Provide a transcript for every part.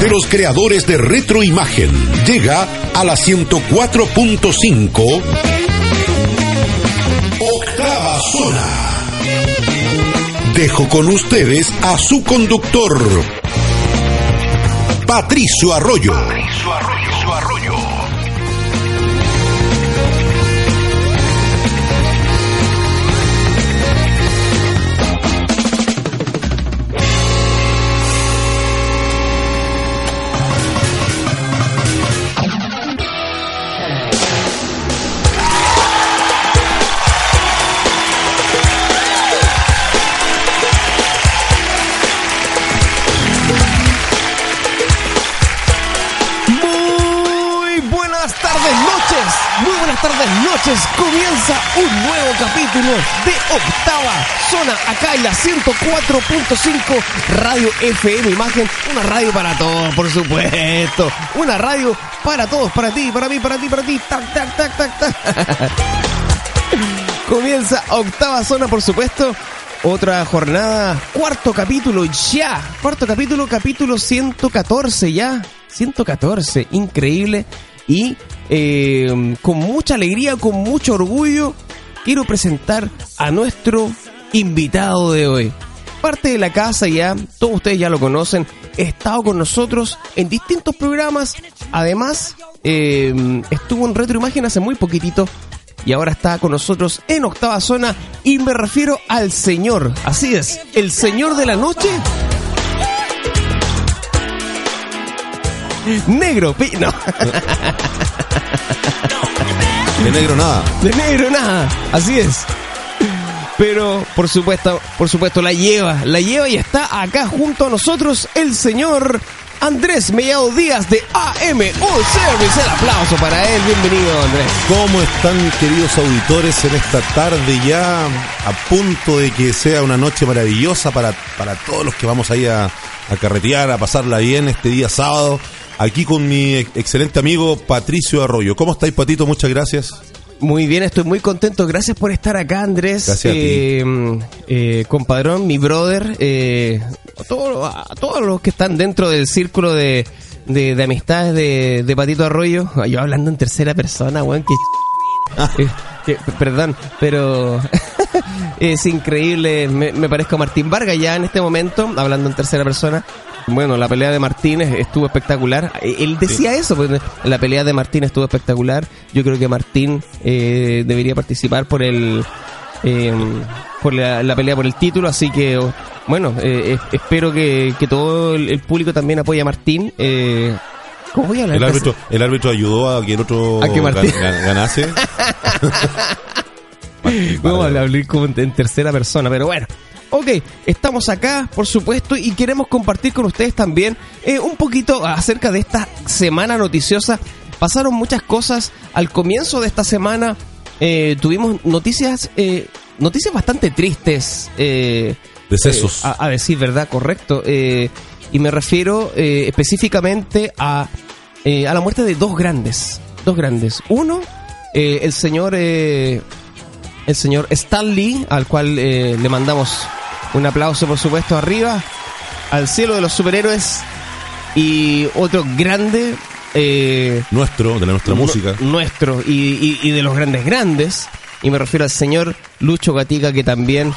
De los creadores de Retroimagen, llega a la 104.5 Octava Zona. Dejo con ustedes a su conductor, Patricio Arroyo. Patricio Arroyo. Buenas tardes, noches. Comienza un nuevo capítulo de Octava Zona acá en la 104.5 Radio FM Imagen. Una radio para todos, por supuesto. Una radio para todos, para ti, para mí, para ti, para ti. Tac, tac, tac, tac, tac. Comienza Octava Zona, por supuesto. Otra jornada, cuarto capítulo ya. Cuarto capítulo, capítulo 114 ya. 114, increíble. Y eh, con mucha alegría, con mucho orgullo, quiero presentar a nuestro invitado de hoy. Parte de la casa ya, todos ustedes ya lo conocen, ha estado con nosotros en distintos programas. Además, eh, estuvo en Retroimagen hace muy poquitito y ahora está con nosotros en octava zona y me refiero al señor, así es, el señor de la noche. Negro, pi- no, De negro nada. de negro nada, así es. Pero por supuesto, por supuesto la lleva, la lleva y está acá junto a nosotros el señor Andrés Mellado Díaz de AM All Service. El aplauso para él, bienvenido Andrés. ¿Cómo están queridos auditores en esta tarde ya a punto de que sea una noche maravillosa para, para todos los que vamos ahí a, a carretear, a pasarla bien este día sábado? Aquí con mi ex- excelente amigo Patricio Arroyo. ¿Cómo estáis, Patito? Muchas gracias. Muy bien, estoy muy contento. Gracias por estar acá, Andrés. Gracias a ti. Eh, eh, compadrón, mi brother, eh, a, todos, a todos los que están dentro del círculo de, de, de amistades de, de Patito Arroyo. Yo hablando en tercera persona, weón, que... que- perdón, pero es increíble. Me, me parezco a Martín Vargas ya en este momento, hablando en tercera persona. Bueno, la pelea de Martínez estuvo espectacular. Eh, Él decía eso, pues, la pelea de Martín estuvo espectacular. Yo creo que Martín eh, debería participar por el eh, por la, la pelea por el título, así que bueno, eh, es- espero que, que todo el, público también apoye a Martín. Eh, ¿Cómo voy a hablar? El árbitro, el árbitro ayudó a que el otro A que Martín- gan- gan- ganase. Martín, Vamos a hablar como en tercera persona, pero bueno. Ok, estamos acá, por supuesto, y queremos compartir con ustedes también eh, un poquito acerca de esta semana noticiosa. Pasaron muchas cosas al comienzo de esta semana. eh, tuvimos noticias, eh, noticias bastante tristes. eh, Decesos. a, a decir verdad, correcto. y me refiero específicamente a, eh, a la muerte de dos grandes. Dos grandes. Uno, eh, el señor el señor Stan Lee, al cual eh, le mandamos un aplauso, por supuesto, arriba, al cielo de los superhéroes. Y otro grande. eh, Nuestro, de la nuestra música. nu- Nuestro y, y- y de los grandes grandes. Y me refiero al señor Lucho Gatica, que también.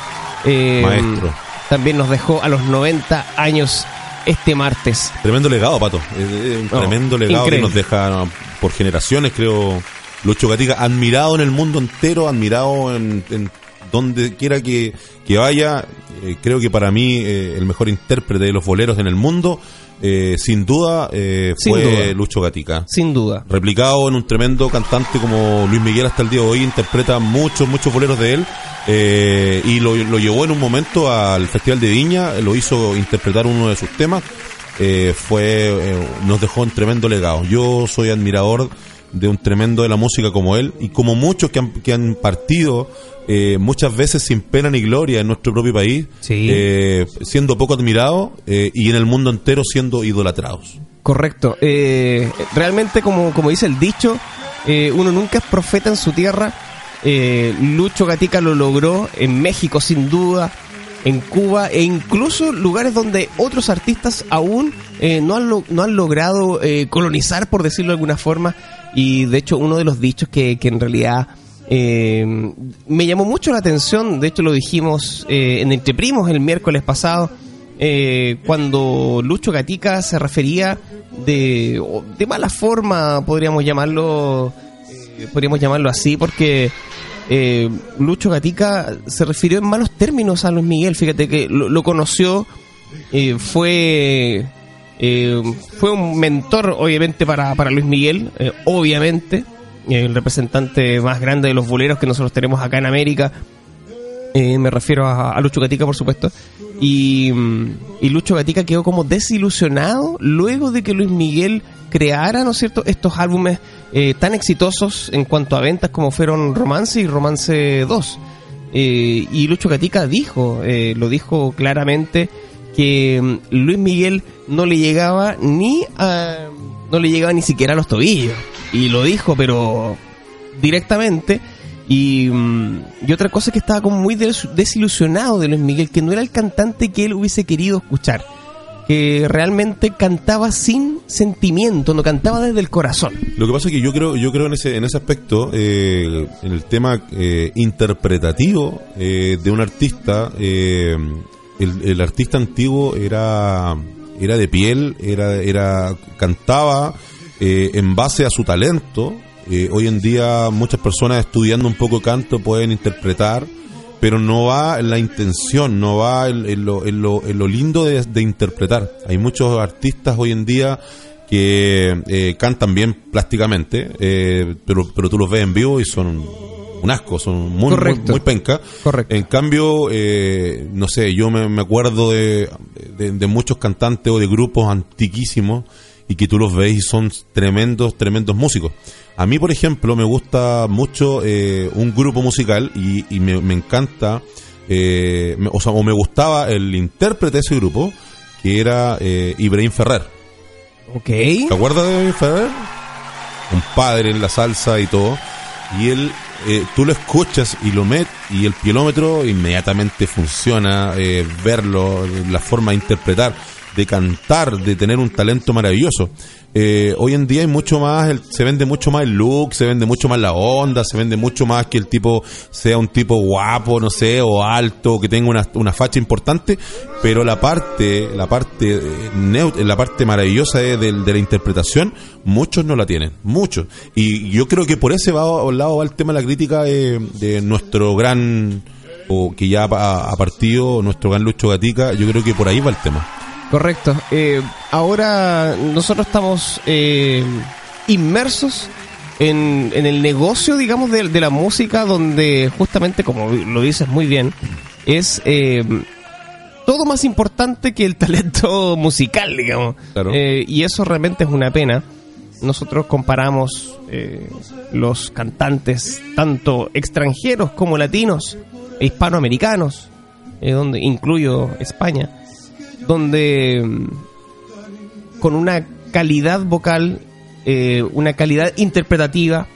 eh, Maestro. También nos dejó a los 90 años este martes. Tremendo legado, Pato. Un tremendo legado increíble. que nos deja por generaciones, creo. Lucho Gatica, admirado en el mundo entero, admirado en, en donde quiera que, que vaya. Eh, creo que para mí eh, el mejor intérprete de los boleros en el mundo, eh, sin duda, eh, Sin fue duda. Lucho Gatica. Sin duda. Replicado en un tremendo cantante como Luis Miguel hasta el día de hoy, interpreta muchos, muchos boleros de él. eh, y lo, lo llevó en un momento al Festival de Viña, lo hizo interpretar uno de sus temas. eh, fue nos dejó un tremendo legado. Yo soy admirador de un tremendo de la música como él y como muchos que han, que han partido eh, muchas veces sin pena ni gloria en nuestro propio país, Sí. eh, siendo poco admirados eh, y en el mundo entero siendo idolatrados. Correcto. Eh, realmente, como, como dice el dicho, eh, uno nunca es profeta en su tierra. Lucho Gatica lo logró en México, sin duda, en Cuba e incluso lugares donde otros artistas aún eh, no, han lo- no han logrado eh, colonizar, por decirlo de alguna forma. Y de hecho, uno de los dichos que, que en realidad eh, me llamó mucho la atención, de hecho lo dijimos eh, en Entre Primos el miércoles pasado, eh, cuando Lucho Gatica se refería de, de mala forma, podríamos llamarlo, eh, podríamos llamarlo así, porque eh, Lucho Gatica se refirió en malos términos a Luis Miguel. Fíjate que lo, lo conoció, eh, fue eh, fue un mentor, obviamente, para, para Luis Miguel, eh, obviamente, el representante más grande de los boleros que nosotros tenemos acá en América. Eh, me refiero a, Lucho Gatica, por supuesto. Y, mm, y Lucho Gatica quedó como desilusionado luego de que Luis Miguel creara, ¿no es cierto?, estos álbumes tan exitosos en cuanto a ventas como fueron Romance y Romance 2. Eh, y Lucho Gatica dijo, lo dijo claramente, que mm, Luis Miguel no le llegaba ni a, no le llegaba ni siquiera a los tobillos. Y lo dijo, pero directamente. Y, mm, y otra cosa es que estaba como muy des- desilusionado de Luis Miguel, que no era el cantante que él hubiese querido escuchar. Que realmente cantaba sin sentimiento, no cantaba desde el corazón. Lo que pasa es que yo creo, yo creo en ese, en ese aspecto, eh, en el tema eh, interpretativo eh, de un artista, eh, el, el artista antiguo era, era de piel, era, era, cantaba eh, en base a su talento. Eh, hoy en día muchas personas estudiando un poco canto pueden interpretar, pero no va en la intención, no va en, lo, en, lo, en lo lindo de, de interpretar. Hay muchos artistas hoy en día que eh, cantan bien plásticamente, eh, pero, pero tú los ves en vivo y son un, asco, son muy, muy, penca. Correcto. En cambio, eh, no sé, yo me, me acuerdo de, de, de muchos cantantes o de grupos antiquísimos y que tú los ves y son tremendos, tremendos músicos. A mí, por ejemplo, me gusta mucho eh, un grupo musical y, y me, me encanta, eh, me- o sea, o me gustaba el intérprete de ese grupo, que era Ibrahim Ferrer. Ok. ¿Te acuerdas de Ibrahim Ferrer? Un padre en la salsa y todo. Y él, eh, tú lo escuchas y lo metes y el kilómetro inmediatamente funciona, eh, verlo, la forma de interpretar, de cantar, de tener un talento maravilloso. Eh, hoy en día hay mucho más, el- se vende mucho más el look, se vende mucho más la onda, se vende mucho más que el tipo sea un tipo guapo, no sé, o alto, que tenga una, una facha importante, pero la parte, la parte eh, la parte maravillosa de, de- de la interpretación, muchos no la tienen, muchos. Y yo creo que por ese lado va el tema de la crítica de, de nuestro gran, o que ya ha partido, nuestro gran Lucho Gatica, yo creo que por ahí va el tema. Correcto. Eh, ahora nosotros estamos eh, inmersos en, en el negocio, digamos, de, de la música, donde justamente, como lo dices muy bien, es eh, todo más importante que el talento musical, digamos. Claro. Eh, y eso realmente es una pena. Nosotros comparamos eh, los cantantes, tanto extranjeros como latinos, e hispanoamericanos, eh, donde incluyo España, donde mm, con una calidad vocal, eh, una calidad interpretativa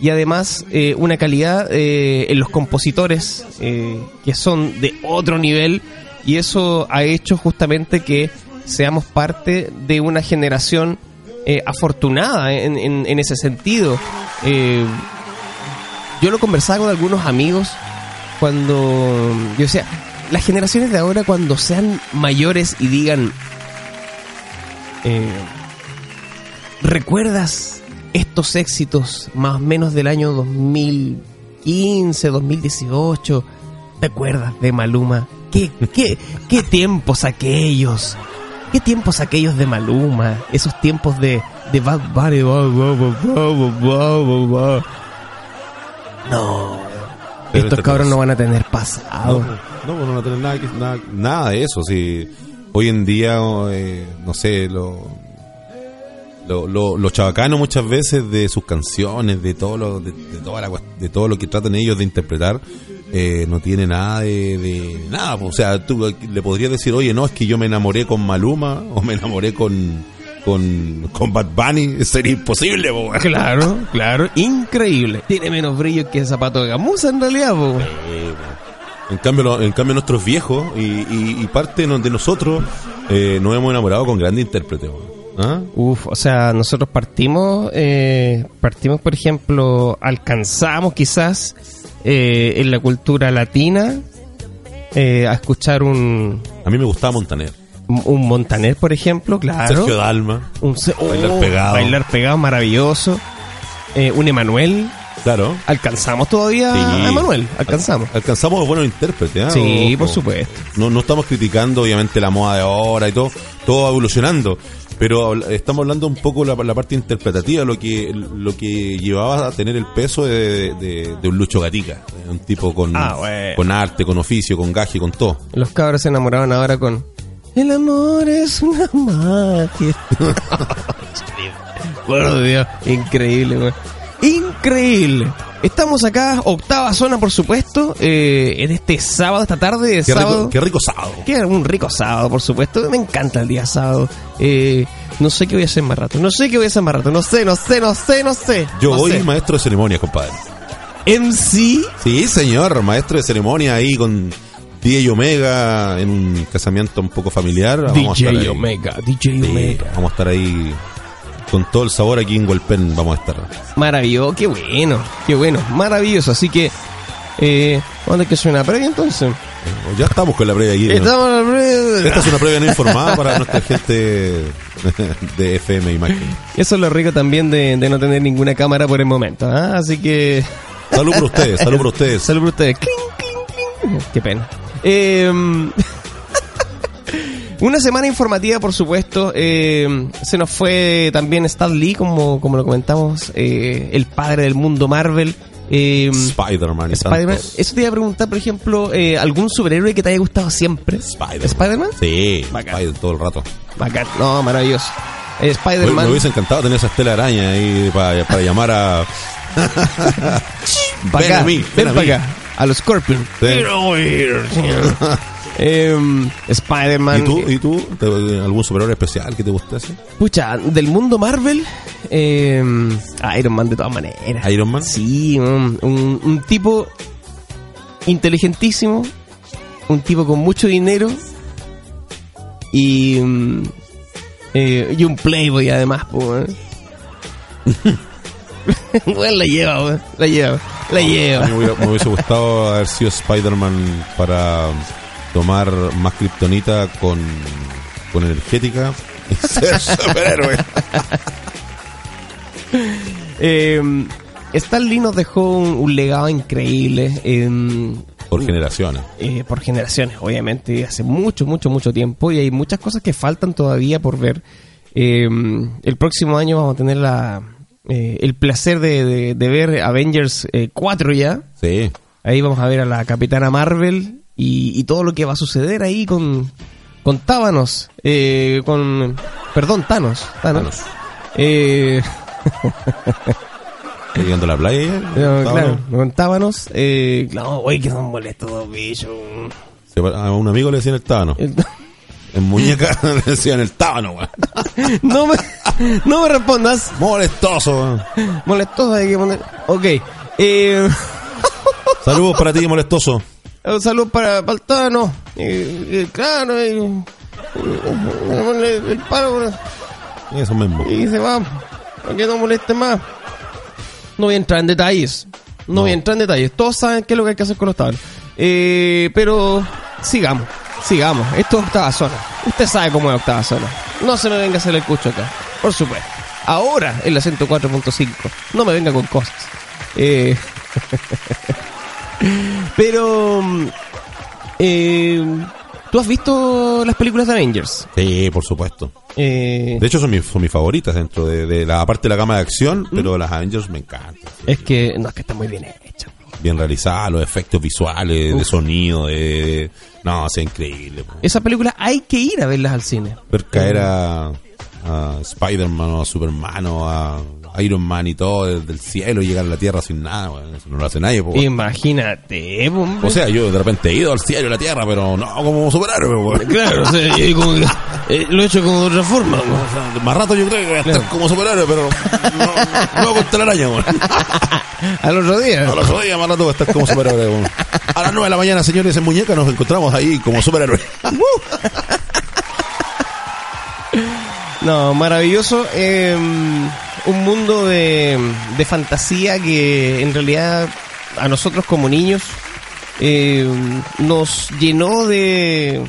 y además eh, una calidad eh, en los compositores eh, que son de otro nivel y eso ha hecho justamente que seamos parte de una generación eh, afortunada en, en- en ese sentido. Eh, yo lo conversaba con algunos amigos cuando yo decía, las generaciones de ahora cuando sean mayores y digan, eh, ¿recuerdas estos éxitos más o menos del año 2015, 2018? ¿Te acuerdas de Maluma? ¿Qué, qué, qué tiempos aquellos? ¿Qué tiempos aquellos de Maluma? Esos tiempos de, de Bad Bunny. No. Pero Estos cabros no van a tener No, pasado. no, pues no van a tener nada, nada, nada de eso. Sí. hoy en día, eh, no sé, lo, lo, lo, lo muchas veces de sus canciones, de todo lo, de, de toda la de todo lo que tratan ellos de interpretar, eh, no tiene nada de, de nada. po. O sea, tú le podrías decir, oye, no, es que yo me enamoré con Maluma o me enamoré con, con, con Bad Bunny. Sería imposible, po. Claro, claro, increíble. Tiene menos brillo que el zapato de gamuza en realidad, po. Eh, En cambio, en cambio nuestros viejos y, y- y parte de nosotros eh, nos hemos enamorado con grandes intérpretes. ¿Ah? Uf, o sea, nosotros partimos, eh, partimos, por ejemplo, alcanzamos quizás eh, en la cultura latina eh, a escuchar un, A mí me gustaba Montaner. Un Montaner, por ejemplo, claro. Sergio Dalma. un se- Bailar oh, pegado. Bailar pegado, maravilloso. Eh, un Emanuel. Claro. Alcanzamos todavía Sí. a Emanuel, alcanzamos. Alcanzamos los buenos intérpretes. ¿ah? Sí, por supuesto. No, no estamos criticando, obviamente, la moda de ahora y todo. Todo va evolucionando. Pero estamos hablando un poco la, la parte interpretativa, lo que lo que llevaba a tener el peso de, de- de un Lucho Gatica. Un tipo con, Ah, bueno. con arte, con oficio, con gaje, con todo. Los cabros se enamoraban ahora con El amor es una magia. Por Dios, increíble, weón. Increíble. Estamos acá, octava zona, por supuesto, eh, en este sábado, esta tarde de Qué sábado. rico, qué rico sábado. Que un rico sábado, por supuesto. Me encanta el día sábado. Eh, no sé qué voy a hacer más rato. No sé qué voy a hacer más rato. No sé, no sé, no sé, no sé. Yo no voy sé. maestro de ceremonia, compadre. MC. Sí, señor, maestro de ceremonia ahí con DJ Omega en un casamiento un poco familiar. Vamos a estar DJ ahí. Omega. DJ Sí, Omega. vamos a estar ahí con todo el sabor aquí en Huelpen. Vamos a estar. Maravilloso. Qué bueno. Qué bueno. Maravilloso. Así que, eh, ¿dónde es que suena previa entonces? Ya estamos con la previa aquí. ¿no? Estamos en la previa. Esta es una previa no informada para nuestra gente de FM Imagen. Eso es lo rico también de, de no tener ninguna cámara por el momento. ¿ah? Así que. Salud por ustedes, salud por ustedes. Salud por ustedes. Qué pena. Eh, una semana informativa, por supuesto. Eh, se nos fue también Stan Lee, como, como lo comentamos, eh, el padre del mundo Marvel. Eh, Spider-Man. tantos. Eso te iba a preguntar, por ejemplo, eh, ¿algún superhéroe que te haya gustado siempre? Spider-Man. ¿Spider-Man? Sí, Bacán. Spider todo el rato. Bacán. No, maravilloso. Eh, Spider-Man. Me hubiese encantado tener esa estela araña ahí para, para llamar a. Ven a mí, ven ven a mí. acá. A los Scorpion. Sí. Em, Spider-Man. ¿Y tú? ¿Y tú? ¿Te- ¿Algún superhéroe especial que te gustase? Pucha, del mundo Marvel, em, Iron Man de todas maneras. ¿Iron Man? Sí, un, un- un tipo inteligentísimo, un tipo con mucho dinero y, mm, eh, y un playboy además. po, weón. Weón, la lleva, la lleva, la lleva. me, hubiese gustado haber sido Spider-Man para tomar más kriptonita con, con energética y ser superhéroe. Eh, Stan Lee nos dejó un, un legado increíble em, Por generaciones. eh, por generaciones, obviamente, hace mucho, mucho, mucho tiempo y hay muchas cosas que faltan todavía por ver. Em, el próximo año vamos a tener la, eh, el placer de, de- de ver Avengers eh, 4 ya. Sí. Ahí vamos a ver a la Capitana Marvel y, y todo lo que va a suceder ahí con, con Tábanos, eh, con... Perdón, Thanos. Thanos. Thanos. Eh, ¿Está llegando a la playa claro, con tábanos. Eh, no, güey, que son molestos bichos. A un amigo le decían el tábano. Eh, En muñeca le decían el tábano, weón. No me, no me respondas. Molestoso, weón. Molestoso hay que poner. Ok. Eh, Saludos para ti, molestoso. un saludo para, para el tábano. Eh, eh, claro, eh, eh, el paro Eso mismo. y se va. Para que no moleste más. No voy a entrar en detalles. No, No. voy a entrar en detalles. Todos saben qué es lo que hay que hacer con los tábanos. Eh, pero sigamos. Sigamos. Esto es octava zona. Usted sabe cómo es octava zona. No se me venga a hacer el cucho acá. Por supuesto. Ahora en la 104.5. No me venga con cosas. Eh, pero... eh, ¿Tú has visto las películas de Avengers? Sí, por supuesto. Eh, De hecho, son mis, son mis favoritas dentro de, de la parte de la gama de acción, ¿Mm? pero las Avengers me encantan. es que... No, es que está muy bien hecha. Bien realizada, los efectos visuales, de sonido, de... No, es increíble. Esa película hay que ir a verlas al cine. Ver caer a, a Spider-Man o a Superman o a Iron Man y todo desde el cielo y llegar a la Tierra sin nada, weón. Eso no lo hace nadie, po. Imagínate, hombre. O sea, yo de repente he ido al cielo y a la Tierra, pero no como superhéroe, claro, o sea, yo como eh, lo he hecho como de otra forma. ¿no? Más rato yo creo que voy a estar Claro. como superhéroe, pero no, no con telaraña, weón. Al otro día. A las ocho días más rato voy a estar como superhéroe, weón. A las nueve de la mañana, señores, en Muñeca nos encontramos ahí como superhéroe. No, maravilloso. eh, un mundo de, de fantasía que en realidad a nosotros como niños eh, nos llenó de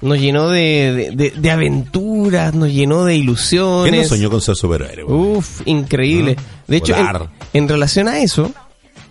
nos llenó de, de, aventuras, nos llenó de ilusiones. ¿Quién no soñó con ser superhéroe? Uf, increíble. De hecho, en relación a eso,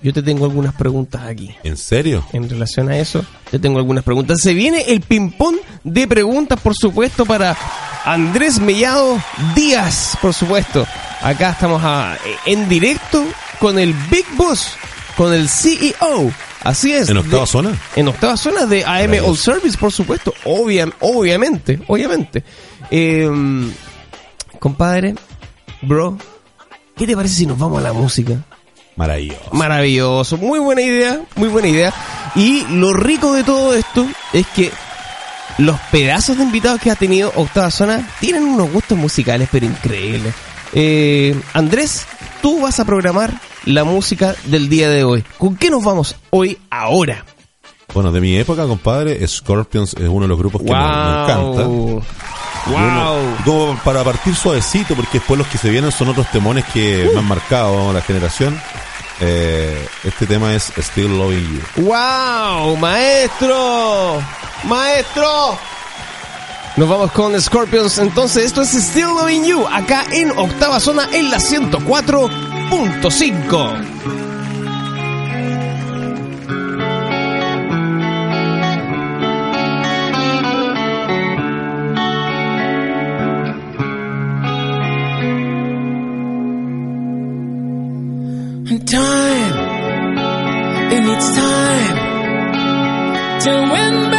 yo te tengo algunas preguntas aquí. ¿En serio? En relación a eso, te tengo algunas preguntas. Se viene el ping-pong de preguntas, por supuesto, para Andrés Mellado Díaz, por supuesto. Acá estamos a- en directo con el Big Boss, con el CEO. Así es. ¿En octava de- zona? En octava zona de AM. All Service, por supuesto. Obvia- obviamente, obviamente. Eh, compadre, bro, ¿qué te parece si nos vamos a la música? Maravilloso. Maravilloso, muy buena idea, muy buena idea. Y lo rico de todo esto es que los pedazos de invitados que ha tenido Octava Zona tienen unos gustos musicales, pero increíbles. Eh, Andrés, tú vas a programar la música del día de hoy. ¿Con qué nos vamos hoy, ahora? Bueno, de mi época, compadre, Scorpions es uno de los grupos que me, me encanta. ¡Wow! Como para partir suavecito, porque después los que se vienen son otros temones que me han marcado la generación. Eh, este tema es Still Loving You. ¡Wow! ¡Maestro! ¡Maestro! Nos vamos con Scorpions. Entonces, esto es Still Loving You, acá en octava zona en la 104.5. to win back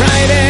right in.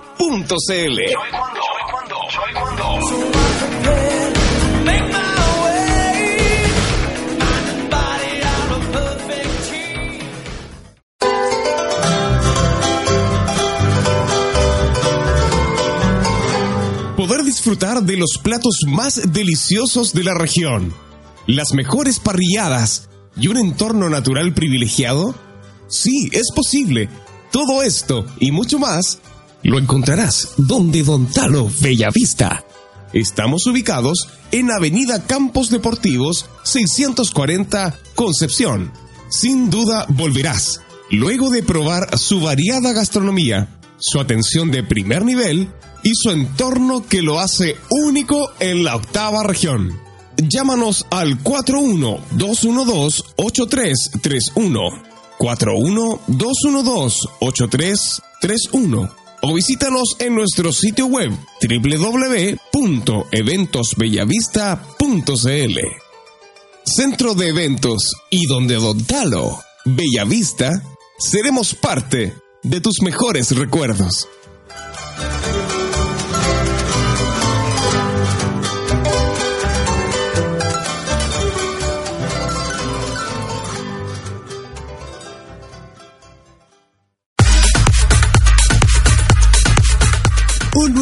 Poder disfrutar de los platos más deliciosos de la región, las mejores parrilladas y un entorno natural privilegiado? Sí, es posible. Todo esto y mucho más lo encontrarás donde Don Talo Bellavista. Estamos ubicados en Avenida Campos Deportivos 640 Concepción. Sin duda volverás, luego de probar su variada gastronomía, su atención de primer nivel y su entorno que lo hace único en la octava región. Llámanos al 41-212-8331. 41-212-8331. O visítanos en nuestro sitio web www.eventosbellavista.cl. Centro de Eventos y donde Don Talo, Bellavista, seremos parte de tus mejores recuerdos.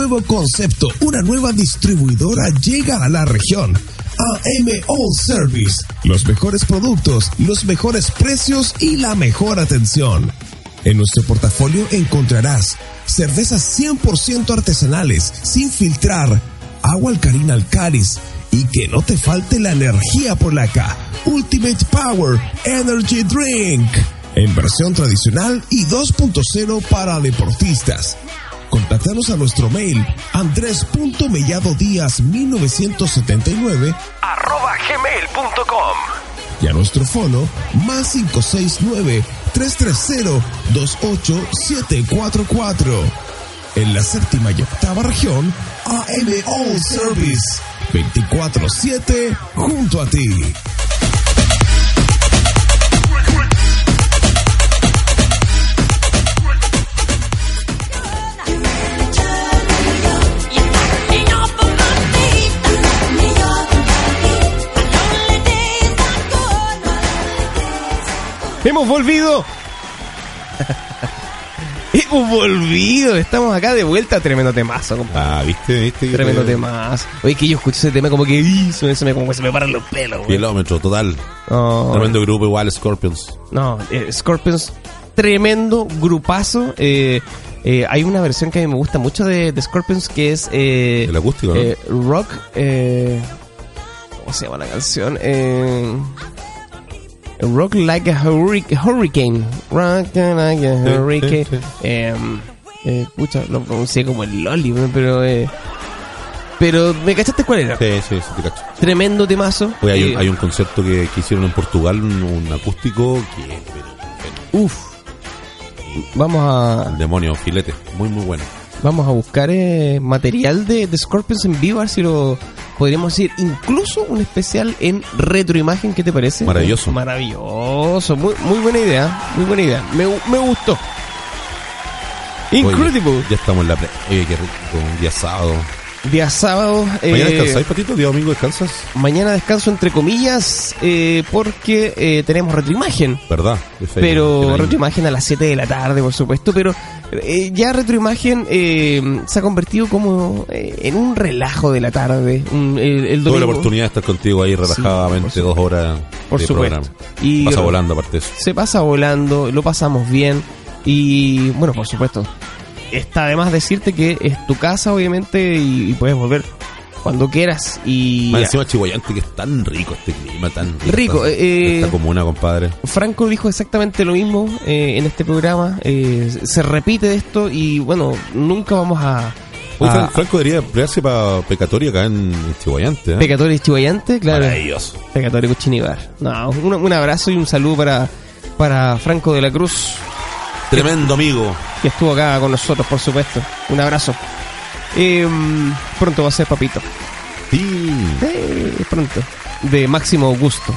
Nuevo concepto, una nueva distribuidora llega a la región. AM All Service. Los mejores productos, los mejores precios y la mejor atención. En nuestro portafolio encontrarás cervezas 100% artesanales, sin filtrar, agua alcalina Alcaris y que no te falte la energía polaca. Ultimate Power Energy Drink. En versión tradicional y 2.0 para deportistas. Contáctanos a nuestro mail andrés.melladodíaz1979 arroba gmail.com y a nuestro fono más 569-330-28744. En la séptima y octava región, AM All Service. 24-7 junto a ti. ¡Hemos volvido! ¡Hemos volvido! Estamos acá de vuelta. Tremendo temazo, compadre. Ah, ¿viste? ¿Viste? Tremendo temazo. Oye, que yo escucho ese tema como que ¡ih! se me, como que se me paran los pelos, güey. Kilómetro total. Tremendo grupo igual, Scorpions. no eh, Scorpions, tremendo grupazo. Eh, eh, hay una versión que a mí me gusta mucho de, de Scorpions que es El acústico, ¿no? eh, rock. ¿Cómo se llama la canción? Eh, rock like a hurric- hurricane. Rock like a Sí, hurricane. sí, sí. Eh, eh, pucha, lo pronuncié como el Loli, pero. Eh, pero, ¿me cachaste cuál era? Sí, sí, sí, te cacho. Tremendo temazo. Oye, hay, Eh, un, hay un concierto que, que hicieron en Portugal, un, un acústico que Uf. Vamos a. el demonio, filete, muy muy bueno. Vamos a buscar eh, material de, de Scorpions en vivo, a ver si lo podríamos decir. Incluso un especial en retroimagen, ¿qué te parece? Maravilloso. Maravilloso. Muy, muy buena idea. Muy buena idea. Me, gu- me gustó. Oye, Incredible. ya estamos en la. Oye, qué rico, un día sábado. Día sábado. ¿Mañana eh, descansáis, Patito? ¿Día domingo descansas? mañana descanso entre comillas eh, porque eh, tenemos retroimagen. ¿Verdad? Pero retroimagen a las 7 de la tarde, por supuesto. Pero eh, ya retroimagen eh, se ha convertido como eh, en un relajo de la tarde. Un- el, el Tuve la oportunidad de estar contigo ahí relajadamente Sí, dos horas Por de supuesto. programa. Y- Pasa volando aparte eso. se pasa volando, lo pasamos bien y bueno, por supuesto, está además decirte que es tu casa obviamente y, y puedes volver cuando quieras y Más encima Chihuayante, que es tan rico este clima, tan rico. Rico, esta, eh, esta comuna, compadre. Franco dijo exactamente lo mismo eh, en este programa, eh, se repite esto y bueno, nunca vamos a... Oye, a- Fran- Franco debería emplearse para pecatoria acá en, Chihuayante. ¿eh? Pecadores y Chihuayante, claro. Maravilloso. Pecatorio Cuchinibar. No, un, un abrazo y un saludo para, para Franco de la Cruz, Tremendo amigo. que estuvo acá con nosotros, por supuesto. Un abrazo. Eh, pronto va a ser papito. Sí. Eh, pronto. De máximo Augusto.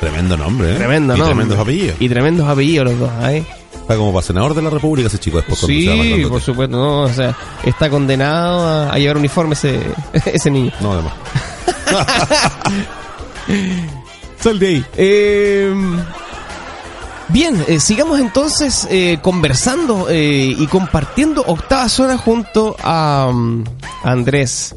Tremendo nombre, ¿eh? Tremendo, y ¿no? tremendos apellidos. Y tremendos apellidos los dos, ¿eh? Está como para senador de la República ese chico después Sí, por supuesto, no, o sea, está condenado a, a llevar uniforme ese, ese niño. No, además. Sal de ahí. Eh, bien, eh, sigamos entonces eh, conversando eh, y compartiendo octava zona junto a, um, Andrés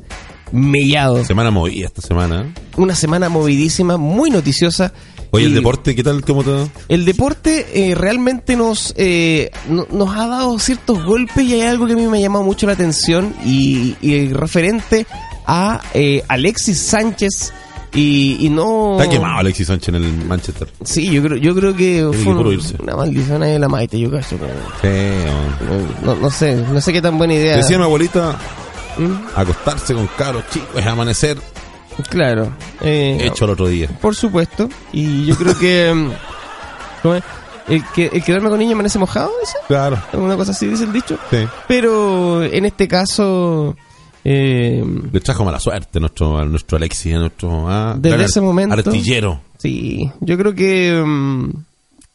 Mellado. Semana movida esta semana. Una semana movidísima, muy noticiosa. Oye, el deporte, ¿qué tal? ¿Cómo te El deporte eh, realmente nos, eh, no- nos ha dado ciertos golpes y hay algo que a mí me ha llamado mucho la atención y, y referente a eh, Alexis Sánchez y, y no... Está quemado Alexis Sánchez en el Manchester. Sí, yo creo, yo creo que fue un- una maldición ahí de la maite, yo Sí, hombre. No, no sé, no sé qué tan buena idea. Decía mi abuelita, ¿Mm? acostarse con cabros chicos es amanecer Claro. eh, hecho el otro día. Por supuesto. Y yo creo que... mm, ¿cómo es? El, que, el quedarme con niño amanece mojado, ¿ese? Claro. Una cosa así dice el dicho. Sí. Pero en este caso... eh, Le trajo mala suerte nuestro, a nuestro Alexis, a nuestro ah, Desde ese momento- artillero. Sí, yo creo que mm,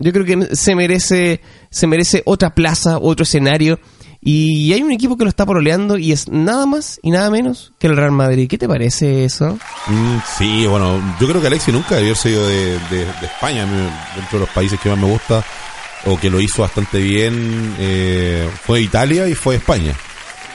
yo creo que se merece se merece otra plaza, otro escenario y hay un equipo que lo está poroleando y es nada más y nada menos que el Real Madrid. ¿Qué te parece eso? Mm, sí, bueno, yo creo que Alexis nunca debió haber sido de, de- de España, dentro de los países que más me gusta, o que lo hizo bastante bien, eh, fue Italia y fue España.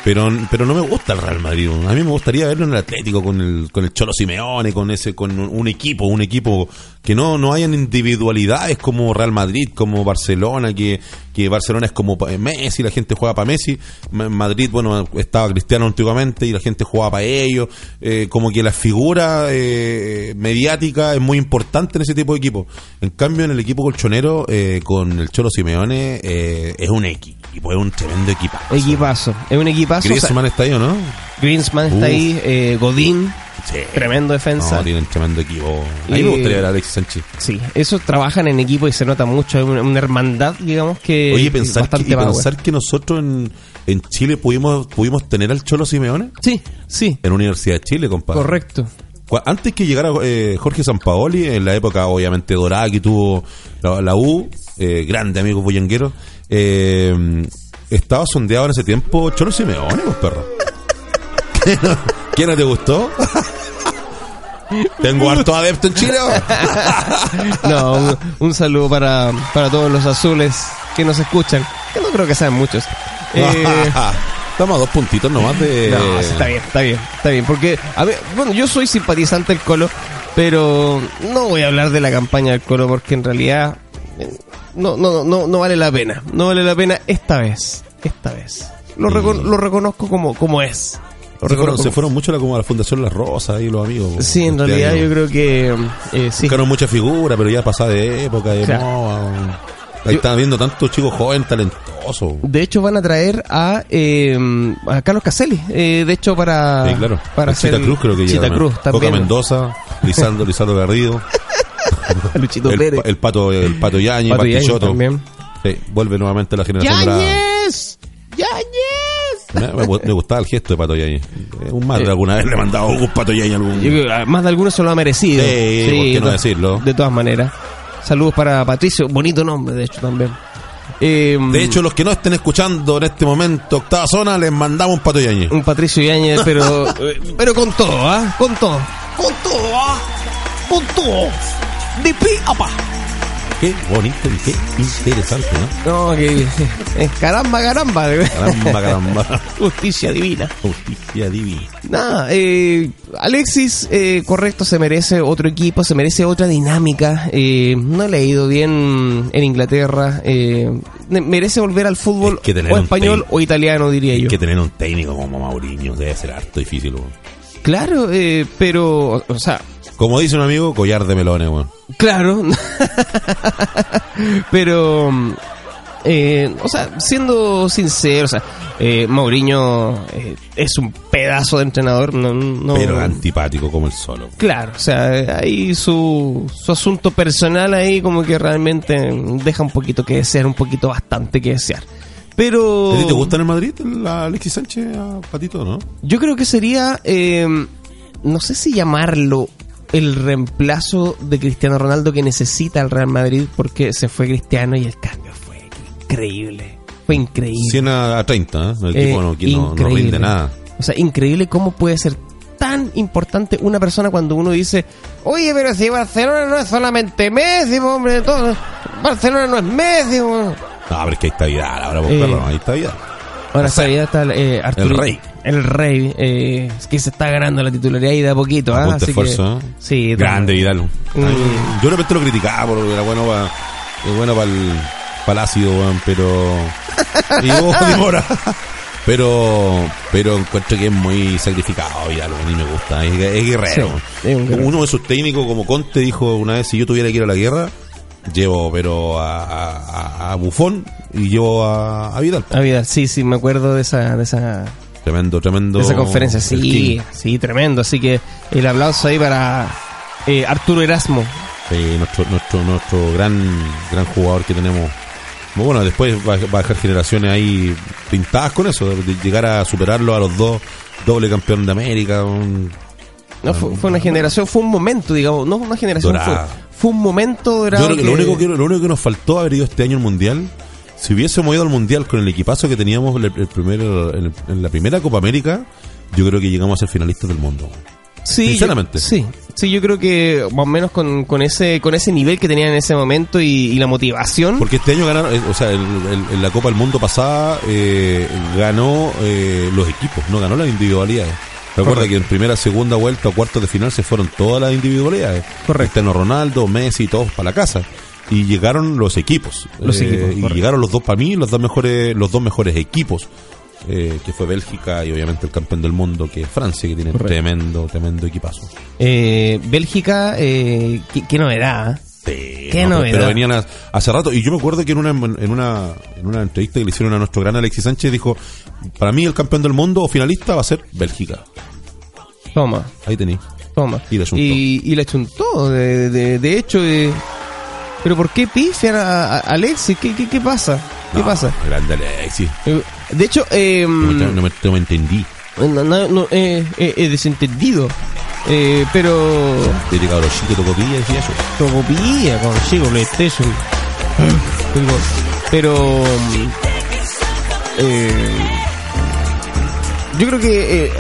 Pero, pero no me gusta el Real Madrid. A mí me gustaría verlo en el Atlético con el, con el Cholo Simeone, con ese, con un equipo, un equipo que no, no hayan individualidades como Real Madrid, como Barcelona, que, que Barcelona es como pa- Messi, la gente juega para Messi. Ma- Madrid, bueno, estaba Cristiano antiguamente y la gente jugaba para ellos. Eh, como que la figura eh, mediática es muy importante en ese tipo de equipos. En cambio, en el equipo colchonero, eh, con el Cholo Simeone, eh, es un equipo, es un tremendo equipo. Equipazo, es un equipazo. o sea, Griezmann está ahí, ¿o no? Griezmann está Uf. ahí, eh, Godín, Sí. tremendo defensa. No, tienen tremendo equipo. A mí Y- me gustaría ver a Alexis Sánchez. Sí, eso trabajan en equipo y se nota mucho, es una, una hermandad, digamos que Oye, pensar que, bastante y power. pensar que nosotros en, en Chile pudimos, pudimos tener al Cholo Simeone Sí, sí, en la Universidad de Chile, compadre. correcto. Antes que llegara eh, Jorge Sampaoli, en la época obviamente dorada que tuvo la, la U, eh, grande amigo bullanguero, eh, estaba sondeado en ese tiempo Cholo Simeone, pues perro. ¿Qué no, ¿Qué no te gustó? Tengo harto adepto en Chile. No, un, un saludo para, para todos los azules que nos escuchan, que no creo que sean muchos. Eh, Estamos a dos puntitos nomás de... no, sí, está bien, está bien, está bien. Porque, a ver, bueno, yo soy simpatizante del Colo, pero no voy a hablar de la campaña del Colo porque en realidad eh, no, no, no, no vale la pena. No vale la pena esta vez, esta vez. Lo, reco- lo reconozco como, como es. Lo Se fueron, reconozco se fueron mucho la, como a la Fundación Las Rosas y los amigos. Sí, en este realidad año. yo creo que eh, sí. Buscaron mucha figura, pero ya pasada de época, de Claro. moda. Ahí Yo- están viendo tantos chicos jóvenes, talentosos. De hecho, van a traer a, eh, a Carlos Caselli. eh, de hecho, para. Sí, claro. Para Chita Cruz creo que Chita. Cruz Coca también. Mendoza, Lisandro, Lisandro Garrido. Luchito el, Pérez. el pato, el pato Pato Yañez Pastilloto. también. Sí, vuelve nuevamente la generación de la- ¡Yañez! ¡Yañez! Me, me- gustaba el gesto de Pato Yañi. Eh, Un madre Eh. alguna vez le mandaba algún Pato Yañi a algún. Yo más de algunos se lo ha merecido. Sí, ¿por qué no de- decirlo? De todas maneras. Saludos para Patricio. Bonito nombre, de hecho, también. Eh, De hecho, los que no estén escuchando en este momento Octava Zona, les mandamos un pato yañez. un Patricio Yáñez, pero, eh, pero con todo, ¿ah? Con todo. Con todo, ¿ah? Con todo. De pi a pa. Qué bonito y qué interesante, ¿no? No, que. eh, caramba, caramba. Caramba, caramba. Justicia divina. Justicia divina. Nada, eh, Alexis, eh, correcto, se merece otro equipo, se merece otra dinámica. Eh, no le ha ido bien en Inglaterra. Eh, merece volver al fútbol Es que tener o español o italiano, diría Hay yo. que tener un técnico como Mauriño, debe ser harto difícil. Claro, eh, pero, o sea, Como dice un amigo, collar de melones, weón. claro. pero, eh, o sea, siendo sincero, o sea, eh, Mourinho eh, es un pedazo de entrenador. No, no, Pero antipático como el solo. Claro, o sea, ahí su, su asunto personal ahí como que realmente deja un poquito que desear, un poquito bastante que desear. Pero ¿A ti te gusta en el Madrid la Alexis Sánchez a Patito, no? yo creo que sería, eh, no sé si llamarlo el reemplazo de Cristiano Ronaldo que necesita el Real Madrid porque se fue Cristiano y el cambio fue increíble. Fue increíble. 100 a, a 30, ¿eh? El Eh, equipo no, no- no, rinde nada. O sea, increíble cómo puede ser tan importante una persona cuando uno dice, oye, pero si Barcelona no es solamente Messi, po, hombre, todo, Barcelona no es Messi. po". No, pero es que ahí está Vidal, ahora por Eh, ahí está Vidal. Ahora está, ya está eh, Arturo- El rey. El rey, eh, es que se está ganando la titularidad y de a poquito. A ¿ah? de Así que- esfuerzo, ¿eh? Sí, Grande Vidal. Mm. Yo de repente lo criticaba porque era bueno para bueno para el, el ácido, weón, pero. y vos, Dimora. Pero, pero encuentro que es muy sacrificado Vidal, weón, y me gusta. Es, es guerrero. Sí, es un guerrero. Uno de sus técnicos, como Conte, dijo una vez: si yo tuviera que ir a la guerra, llevo pero a, a, a- a Bufón y llevo a, a Vidal. Ah, Vidal, sí, sí, me acuerdo de esa, de esa, Tremendo, tremendo. esa conferencia. Sí, sí, tremendo. Así que el aplauso ahí para eh, Arturo Erasmo. Sí, nuestro, nuestro, nuestro gran, gran jugador que tenemos. Bueno, después va, va a dejar generaciones ahí pintadas con eso, de llegar a superarlo a los dos, doble campeón de América. un- No, fue, fue una generación, fue un momento, digamos, no una generación, fue, fue un momento Yo dorado creo que, lo, único que lo único que nos faltó haber ido este año al Mundial, si hubiésemos ido al Mundial con el equipazo que teníamos el, el primero, en, el- en la primera Copa América, yo creo que llegamos a ser finalistas del mundo. Sí, Sinceramente. yo- sí, sí, yo creo que más o menos con, con ese con ese nivel que tenían en ese momento y, y la motivación. Porque este año ganaron, eh, o sea, en la Copa del Mundo pasada eh, ganó eh, los equipos, no ganó las individualidades. Recuerda Correcto. que en primera, segunda vuelta o cuartos de final se fueron todas las individualidades. Correcto. Cristiano Ronaldo, Messi, todos para la casa. Y llegaron los equipos. Los equipos, Y correcto. llegaron los dos, para mí, los dos mejores, los dos mejores equipos. eh, que fue Bélgica y obviamente el campeón del mundo, que es Francia, que tiene Correcto. tremendo, tremendo equipazo. Eh, Bélgica, eh, qué, qué novedad. ¿eh? Sí, Qué no, pero- novedad. Pero venían a- hace rato. Y yo me acuerdo que en una, en una en una entrevista que le hicieron a nuestro gran Alexis Sánchez dijo: Para mí, el campeón del mundo o finalista va a ser Bélgica. Toma, Ahí tenéis. toma. Y le chuntó. Y, y le chuntó, de, de, de hecho. eh, pero ¿por qué pifian a, a Alexis? ¿Qué, qué, qué pasa? ¿Qué No, pasa? Grande Alexis. Eh, De hecho, eh, No me, no me- no me entendí. no, eh, eh, he desentendido. Eh, pero Te llegado los chicos, tocó pilla y decía eso. Tocopilla con chico PlayStation. Pero mm, eh, yo creo que eh,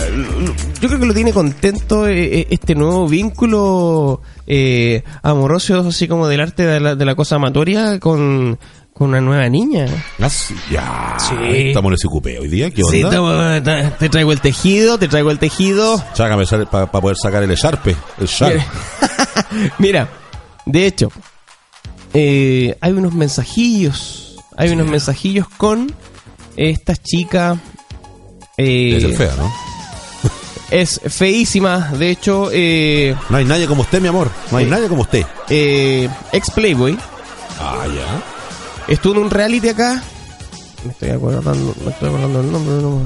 yo creo que lo tiene contento eh, eh, este nuevo vínculo eh, amoroso así como del arte de la, de la cosa amatoria con, con una nueva niña. Ah, sí, ya. Sí. Estamos en ese cupé hoy día. ¿Qué Sí, onda? te, traigo el tejido, te traigo el tejido. Chágame para poder sacar el char. Mira, de hecho, eh, hay unos mensajillos. Hay unos mensajillos con esta chica. eh, fea, ¿no? Es feísima. De hecho, eh, No hay nadie como usted, mi amor. No hay Sí. nadie como usted. eh, ex Playboy. Ah, ya. Estuvo en un reality acá. Me estoy acordando, me estoy acordando del nombre. No.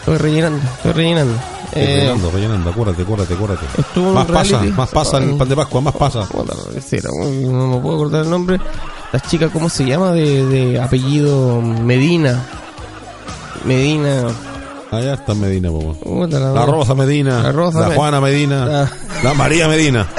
Estoy rellenando, estoy rellenando. Eh, rellenando, rellenando. Acuérdate, acuérdate, acuérdate. estuvo en un Más pasa, más pasa el pan de Pascua, más pasa. No me puedo acordar el nombre. La chica, ¿cómo se llama? De, de apellido Medina. Medina. Allá está Medina, la, La Rosa Medina, La Juana Medina, la María Medina.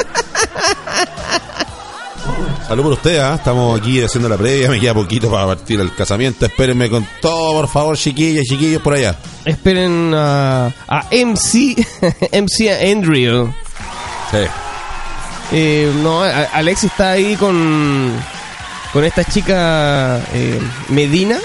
Salud por usted, ¿ah? estamos aquí haciendo la previa, me queda poquito para partir el casamiento. Espérenme con todo, por favor, chiquillas y chiquillos por allá. Esperen a, a MC, MC Andrew. Sí. Eh, no, a- Alexis está ahí con, con esta chica eh, Medina.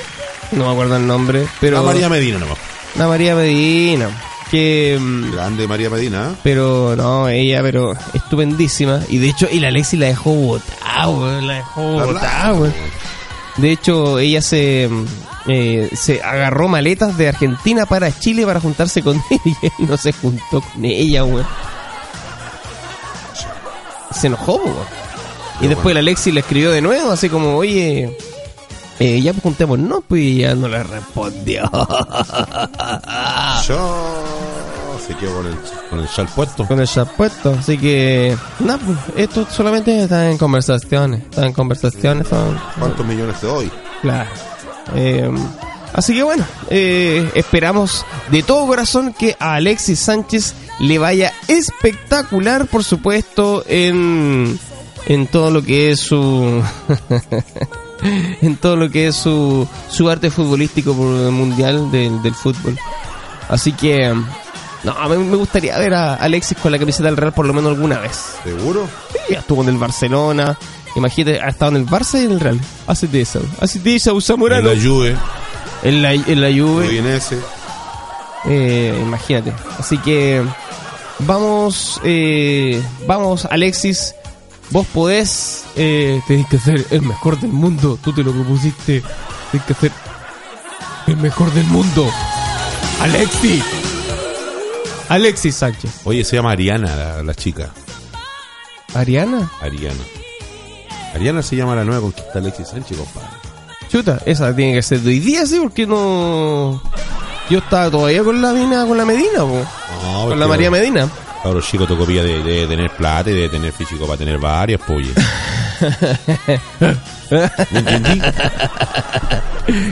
No me acuerdo el nombre, pero. La María Medina nomás. La María Medina. Que. mm, Grande María Medina, ¿ah? Pero no, ella, pero estupendísima. Y de hecho, y la Alexis la dejó botada, weón. La dejó La botada, weón. De hecho, ella se, mm, eh, se agarró maletas de Argentina para Chile para juntarse con ella y no se juntó con ella, weón. Se enojó, weón. Y después bueno. la Alexis le escribió de nuevo, así como, oye, eh, ya pues juntémonos, pues y ya no le respondió. Yo se quedó con el, con el chal puesto. con el chat puesto. Así que, no, pues, esto solamente está en conversaciones. Está en conversaciones, son. ¿Cuántos millones te doy? Claro. Eh, así que bueno, eh, esperamos de todo corazón que a Alexis Sánchez le vaya espectacular, por supuesto, en, en todo lo que es su. en todo lo que es su, su arte futbolístico por el mundial del, del fútbol. Así que. No, a mí me gustaría ver a Alexis con la camiseta del Real por lo menos alguna vez. ¿Seguro? Sí, estuvo en el Barcelona. Imagínate, ha estado en el Barça y en el Real. Hace de eso. Hace de eso, En la Juve, En la, en la Juve. Udinese. Eh, imagínate. Así que vamos, eh, vamos, Alexis. Vos podés, eh, tenés que ser el mejor del mundo. Tú te lo propusiste. Tenés que ser el mejor del mundo. Alexis. Alexis Sánchez. Oye, se llama Ariana, la, la chica. Ariana. Ariana. Ariana se llama la nueva conquista Alexis Sánchez, compadre. Chuta, esa tiene que ser de hoy día, sí, porque no. Yo estaba todavía con la mina, con la Medina, po. No, con la María Medina. Cabros chicos, te copia de, de tener plata y de tener físico para tener varias, pues. ¿Me entendí?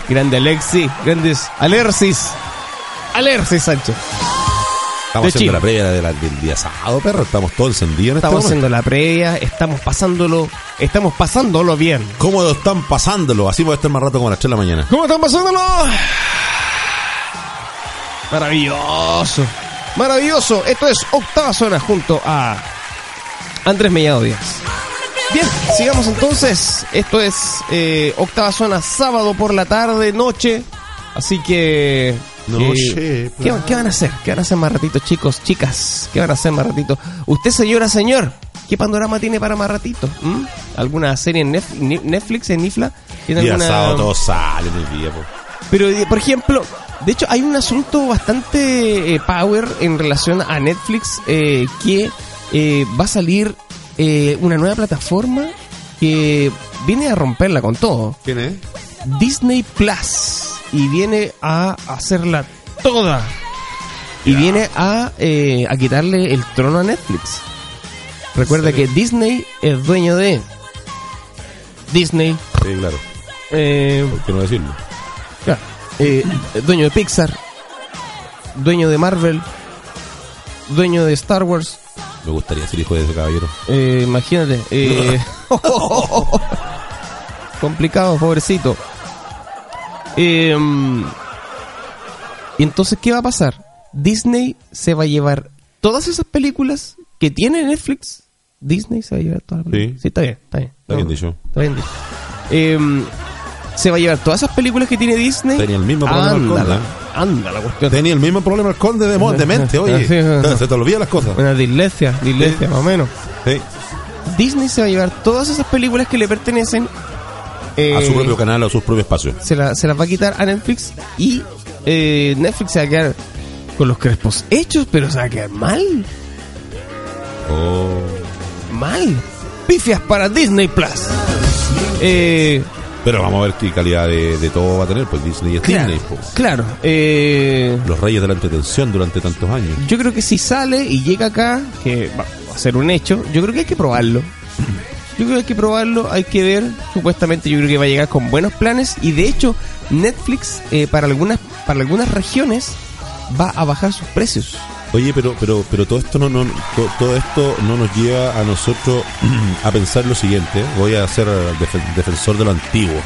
Grande Alexi, grandes Alercis. Alercis Sánchez. Estamos haciendo la previa de la- del día sábado, perro. Estamos todos encendidos en Estamos este haciendo la previa, estamos pasándolo, estamos pasándolo bien. ¿Cómo lo están pasándolo? Así voy a estar más rato como a las 3 de la mañana. ¿Cómo están pasándolo? Maravilloso. Maravilloso. Esto es Octava Zona junto a Andrés Mellado Díaz. Bien, sigamos entonces. Esto es eh, Octava Zona sábado por la tarde, noche. Así que... Noche, eh, ¿qué, qué van a hacer? ¿Qué van a hacer más ratito, chicos, chicas? ¿Qué van a hacer más ratito? Usted, señora, señor, ¿qué panorama tiene para más ratito? ¿Mm? ¿Alguna serie en Netflix, en Nifla? ¿Tiene Día alguna- sábado todos salen el día, po. pero, por ejemplo, de hecho, hay un asunto bastante eh, power en relación a Netflix eh, que eh, va a salir eh, una nueva plataforma que viene a romperla con todo. ¿Quién es? Disney Plus. Y viene a hacerla toda. Y viene a, eh, a quitarle el trono a Netflix. Recuerda que Disney es dueño de Disney, Sí, claro. ¿Por qué no decirlo? Claro. Eh, dueño de Pixar, dueño de Marvel, dueño de Star Wars. Me gustaría ser hijo de ese caballero. Eh, imagínate. eh, complicado, pobrecito. Eh, y entonces, ¿qué va a pasar? Disney se va a llevar todas esas películas que tiene Netflix. Disney se va a llevar todas las películas. Sí. está bien, está bien. Está bien dicho. Está bien dicho. Eh, se va a llevar todas esas películas que tiene Disney. Tenía el mismo problema el Ándala, Conde, anda la cuestión. Tenía el mismo problema el conde de, mo- de mente, oye. Sí. Se te olvidan las cosas. Una dislexia, dislexia, Sí. más o menos. Sí. Disney se va a llevar todas esas películas que le pertenecen. eh, A su propio canal, a sus propios espacios. se, la- se las va a quitar a Netflix y eh, Netflix se va a quedar con los crespos hechos, pero se va a quedar mal. Oh. Mal. Pifias para Disney Plus. Eh, Pero vamos a ver qué calidad de, de todo va a tener, pues Disney es claro, Disney, po. claro. eh, Los reyes de la entretención durante tantos años. yo creo que si sale y llega acá, que va a ser un hecho, yo creo que hay que probarlo. Yo creo que hay que probarlo, hay que ver. Supuestamente yo creo que va a llegar con buenos planes y de hecho Netflix eh, para algunas para algunas regiones va a bajar sus precios. Oye, pero pero pero todo esto no, no to- todo esto no nos lleva a nosotros a pensar lo siguiente. Voy a ser defen- defensor de lo antiguo.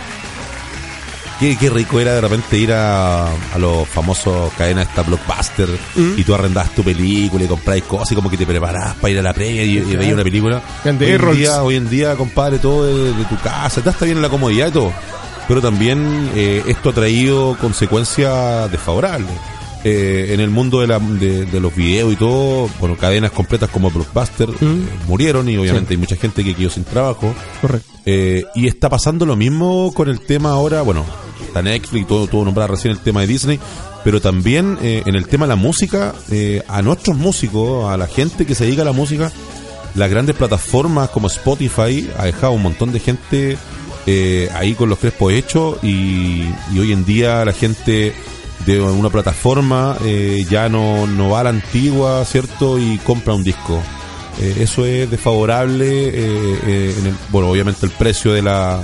Qué, qué rico era de repente ir a, a los famosos cadenas esta blockbuster Mm. y tú arrendabas tu película y comprabas cosas y como que te preparabas para ir a la previa y, y veías una película. Hoy en, día, hoy en día, compadre, todo de, de tu casa, está bien en la comodidad y todo. Pero también eh, esto ha traído consecuencias desfavorables. Eh, en el mundo de, la, de, de los videos y todo, bueno, cadenas completas como Blockbuster eh, murieron y obviamente hay mucha gente que quedó sin trabajo. Correcto. Eh, y está pasando lo mismo con el tema ahora, bueno, está Netflix, todo, todo nombrar recién el tema de Disney, pero también eh, en el tema de la música, eh, a nuestros músicos, a la gente que se dedica a la música, las grandes plataformas como Spotify ha dejado un montón de gente eh, ahí con los crespos hechos y, y hoy en día la gente de una plataforma eh, ya no, no va a la antigua, ¿cierto? Y compra un disco. Eh, eso es desfavorable, eh, en el- bueno, obviamente el precio de la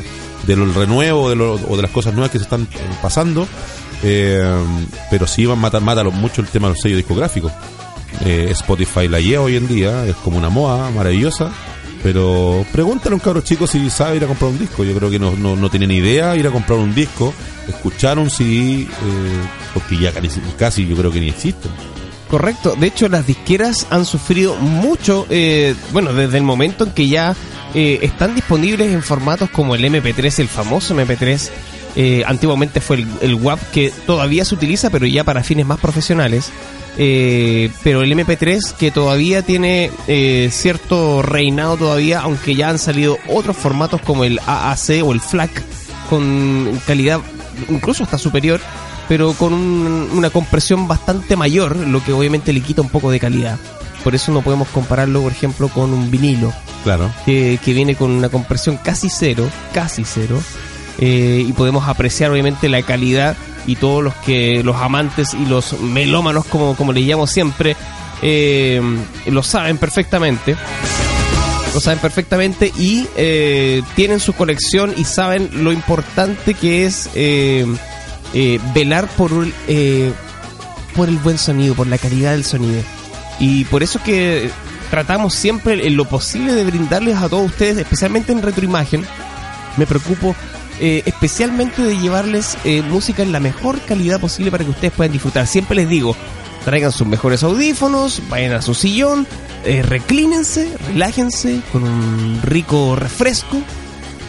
del renuevo de o de las cosas nuevas que se están pasando, pero sí van mata, mata mucho el tema de los sellos discográficos. Spotify la lleva hoy en día, es como una moda maravillosa, pero pregúntale a un cabro chico si sabe ir a comprar un disco. Yo creo que no, no, no tiene ni idea ir a comprar un disco, escuchar un CD, eh, porque ya casi, casi yo creo que ni existen. Correcto. De hecho, las disqueras han sufrido mucho, eh, bueno, desde el momento en que ya eh, están disponibles en formatos como el MP3, el famoso MP3. eh, antiguamente fue el, el WAP que todavía se utiliza, pero ya para fines más profesionales. Eh, pero el MP3 que todavía tiene eh, cierto reinado todavía, aunque ya han salido otros formatos como el AAC o el FLAC con calidad incluso hasta superior, pero con un- una compresión bastante mayor, lo que obviamente le quita un poco de calidad. Por eso no podemos compararlo, por ejemplo, con un vinilo, Claro. que, que viene con una compresión casi cero, casi cero, eh, y podemos apreciar obviamente la calidad y todos los que los amantes y los melómanos, como, como le llamo siempre, eh, lo saben perfectamente lo saben perfectamente y eh, tienen su colección y saben lo importante que es velar por eh, por el buen sonido, por la calidad del sonido. Y por eso que tratamos siempre en lo posible de brindarles a todos ustedes, especialmente en retroimagen, me preocupo eh, especialmente de llevarles eh, música en la mejor calidad posible para que ustedes puedan disfrutar. Siempre les digo, traigan sus mejores audífonos, vayan a su sillón, eh, reclínense, relájense con un rico refresco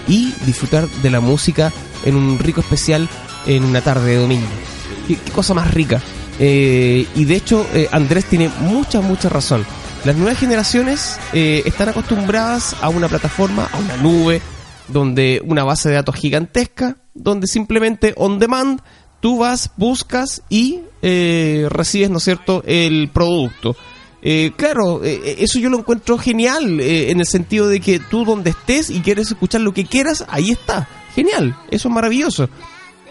y disfrutar de la música en un rico especial en una tarde de domingo. Qué, qué cosa más rica. Eh, y de hecho, Andrés tiene mucha, mucha razón. Las nuevas generaciones están acostumbradas a una plataforma, a una nube, donde una base de datos gigantesca, donde simplemente on demand tú vas, buscas y eh, recibes, ¿no es cierto?, el producto. Eh, claro, eh, eso yo lo encuentro genial, eh, en el sentido de que tú donde estés y quieres escuchar lo que quieras, ahí está. Genial, eso es maravilloso.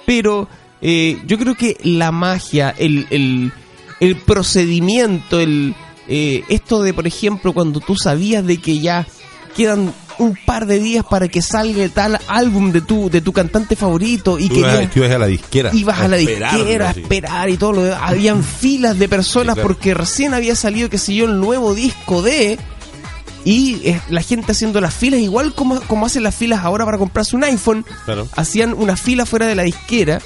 Pero eh, yo creo que la magia, el, el, el procedimiento, el, eh, esto de, por ejemplo, cuando tú sabías de que ya quedan un par de días para que salga tal álbum de tu, de tu cantante favorito y Tú que ibas, a la disquera. ibas a la disquera a esperar y todo lo demás. Habían filas de personas Sí, claro. porque recién había salido, que sé yo, el nuevo disco de... Y eh, la gente haciendo las filas, igual como, como hacen las filas ahora para comprarse un iPhone, Claro. hacían una fila fuera de la disquera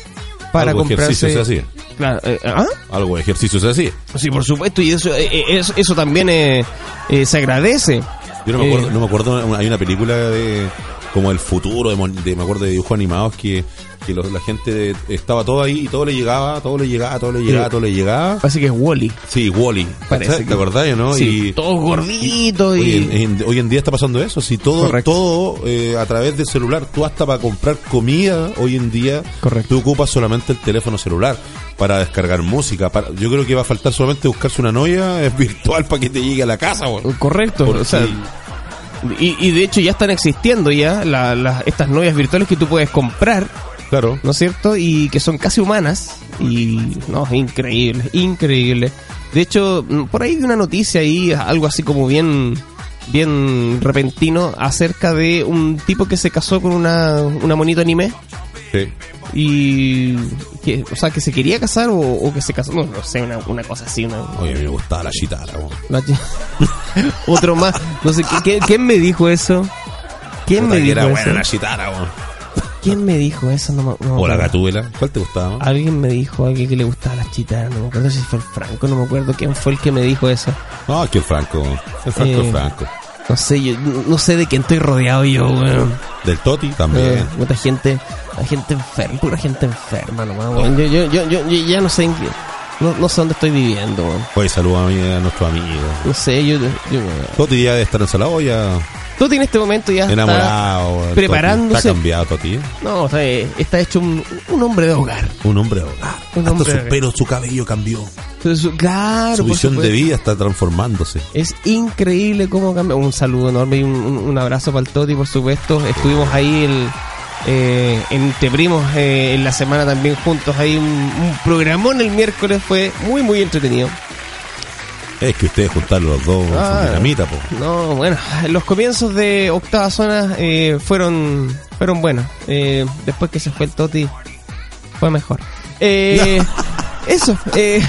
para Algo comprarse... ejercicio se hacía. Claro, eh, ¿ah? Algo de ejercicio se hacía. Sí, por supuesto, y eso, eh, eh, eso, eso también eh, eh, se agradece. Yo no me Eh, acuerdo, no me acuerdo, hay una película de como el futuro, de, de- me acuerdo de dibujos animados que, que los- la gente estaba todo ahí y todo le llegaba, todo le llegaba, todo le llegaba, Sí. todo le llegaba. Así que es Wally. Sí, Wally. Parece ¿Te que- acordás, no? Sí, y, todos gorditos y... Hoy en, en- hoy en día está pasando eso, si todo, Correcto. todo eh, a través del celular, tú hasta para comprar comida hoy en día, Correcto. tú ocupas solamente el teléfono celular para descargar música. Para, yo creo que va a faltar solamente buscarse una novia virtual para que te llegue a la casa. Correcto, Porque- o sea, y, y de hecho ya están existiendo ya la- la- estas novias virtuales que tú puedes comprar, claro. ¿no es cierto? Y que son casi humanas. Y no, increíble, increíble. De hecho, mm, por ahí vi una noticia ahí, algo así como bien bien repentino acerca de un tipo que se casó con una, una monito anime Sí. y que, o sea, que se quería casar o, o que se casó, no, no sé, una, una cosa así, una, Oye, me gustaba la chitara, otro más, no sé, ¿qué- qué- ¿quién me dijo eso? ¿Quién Puta me que dijo era eso? buena la chitara. ¿Quién me dijo eso? No, me- no me O la gatúbela. ¿Cuál te gustaba? más? Alguien me dijo, alguien que le gustaba las chitaras, no me acuerdo si fue el Franco, no me acuerdo quién fue el que me dijo eso. No, que el Franco. El Franco Eh, Franco. No sé, yo no sé de quién estoy rodeado yo, weón. Del Toti Eh, también. mucha gente, la gente enferma, pura gente enferma nomás, weón. Yo, yo, yo, yo, yo ya no sé en qué, no, no sé dónde estoy viviendo, weón. Oye, saludos a, a nuestros amigos. No sé, yo, yo Toti ya de estar en Salaboya, Toti en este momento ya está, enamorado. preparándose. Está cambiado, Toti. no, o sea, está hecho un, un hombre de hogar. Un hombre de hogar. Un Hasta su de hogar. pelo, su cabello cambió. Claro, su visión de vida está transformándose. Es increíble cómo cambia. Un saludo enorme y un, un- un abrazo para el Toti, por supuesto. Estuvimos ahí el, eh, entre primos eh, en la semana también juntos. Ahí un, un programón el miércoles fue muy, muy entretenido. Es que ustedes juntaron los dos Ah. son dinamita, po. No, bueno, los comienzos de Octava Zona eh, fueron, fueron buenos. Eh, después que se fue el Toti, fue mejor. Eh, eso, eh,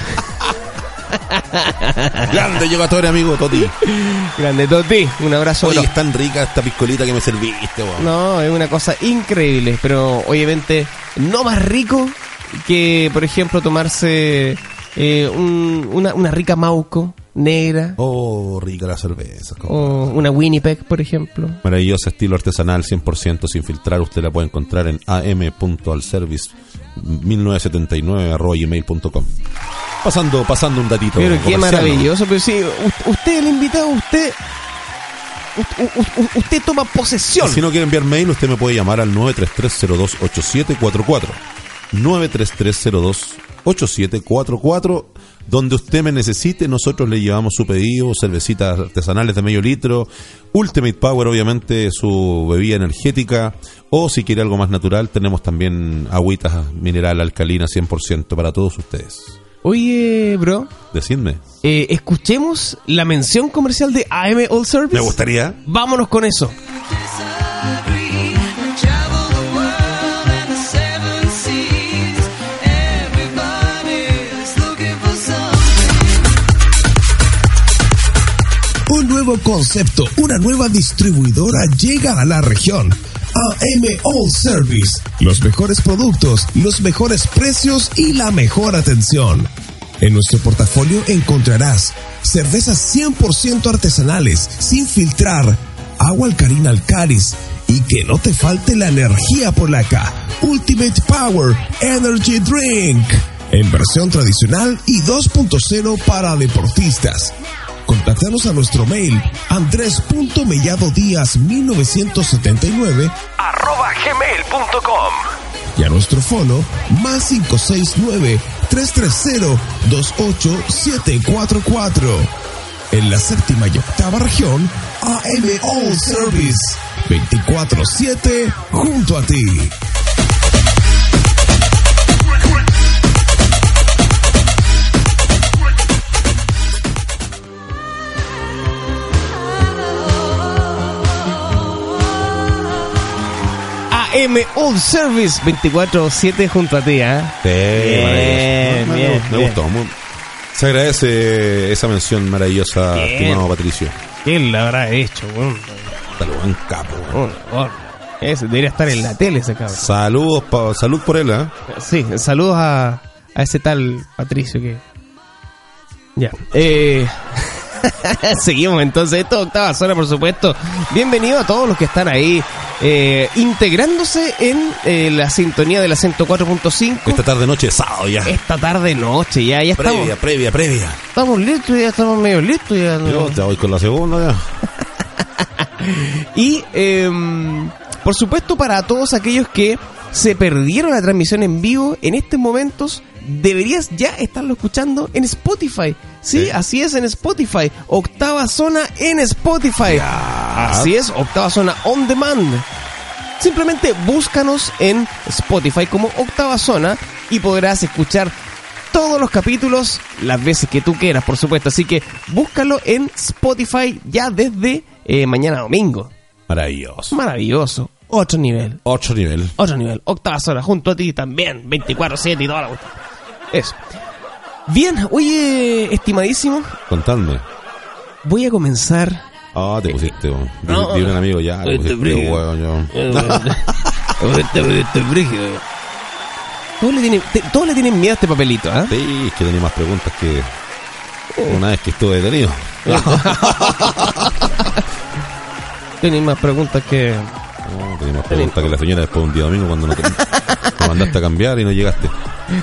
Grande llegatorio, amigo Toti. grande Toti, un abrazo. Oye, es tan rica esta piscolita que me serviste, weón. No, es una cosa increíble, pero obviamente no más rico que, por ejemplo, tomarse eh, un- una, una rica Mauco negra Oh, rica la cerveza. o una Winnipeg, por ejemplo. Maravillosa estilo artesanal 100% sin filtrar. Usted la puede encontrar en am.alservice 1979 arroba gmail.com. Pasando, pasando un datito. Pero qué maravilloso, pero sí, usted el invitado, usted usted toma ¿no? posesión. Si no quiere enviar mail, usted me puede llamar al 933028744. 933028744. Donde usted me necesite, nosotros le llevamos su pedido, cervecitas artesanales de medio litro, Ultimate Power, obviamente, su bebida energética, o si quiere algo más natural, tenemos también agüitas mineral alcalina 100% para todos ustedes. Oye, bro, Decidme. eh, escuchemos la mención comercial de AM All Service. Me gustaría. Vámonos con eso. Nuevo concepto, una nueva distribuidora llega a la región. AM All Service. Los mejores productos, los mejores precios y la mejor atención. En nuestro portafolio encontrarás cervezas 100% artesanales, sin filtrar, agua alcalina Alcaris y que no te falte la energía polaca. Ultimate Power Energy Drink. En versión tradicional y 2.0 para deportistas. Contáctanos a nuestro mail andres.melladodías1979 arroba gmail.com. y a nuestro fono más 569-330-28744. En la séptima y octava región, AM All Service 24-7 junto a ti. AM All Service 24-7 junto a ti, ¿ah? Sí, Bien. Me- bien, me bien. gustó. muy- Se agradece esa mención maravillosa, Bien. estimado Patricio. ¿Quién la habrá hecho, weón? Buen capo. weón. Ese debería estar en la tele ese cabrón. Saludos, pa- salud por él, ¿eh? Sí, saludos a, a ese tal Patricio que. Ya. Eh. Seguimos entonces. Esto es octava zona, por supuesto. Bienvenido a todos los que están ahí eh, integrándose en eh, la sintonía de la 104.5. Esta tarde, noche, sábado ya. Esta tarde noche, ya, ya estamos, Previa, previa, previa. estamos listos, ya estamos medio listos. Ya, Yo te voy con la segunda ya. Y em, por supuesto para todos aquellos que se perdieron la transmisión en vivo en estos momentos, deberías ya estarlo escuchando en Spotify. Sí, Sí. así es en Spotify. Octava zona en Spotify. Así es, octava zona on demand. Simplemente búscanos en Spotify como octava zona y podrás escuchar todos los capítulos las veces que tú quieras, por supuesto. Así que búscalo en Spotify ya desde eh, mañana domingo. Maravilloso. Maravilloso. Otro nivel. Otro nivel. Otro nivel. Octava zona, junto a ti también. 24-7 y toda la. Eso. Bien, oye, estimadísimo, Contadme. voy a comenzar. Ah, te pusiste, weón. No, un amigo ya, te pusiste, yo. Todos le tienen, te- todos le tienen miedo a este papelito, ¿ah? Sí, es que tenía más preguntas que una vez que estuve detenido. Tienen más preguntas que. No, tenía más preguntas que la señora después de un día domingo cuando no te, te mandaste a cambiar y no llegaste.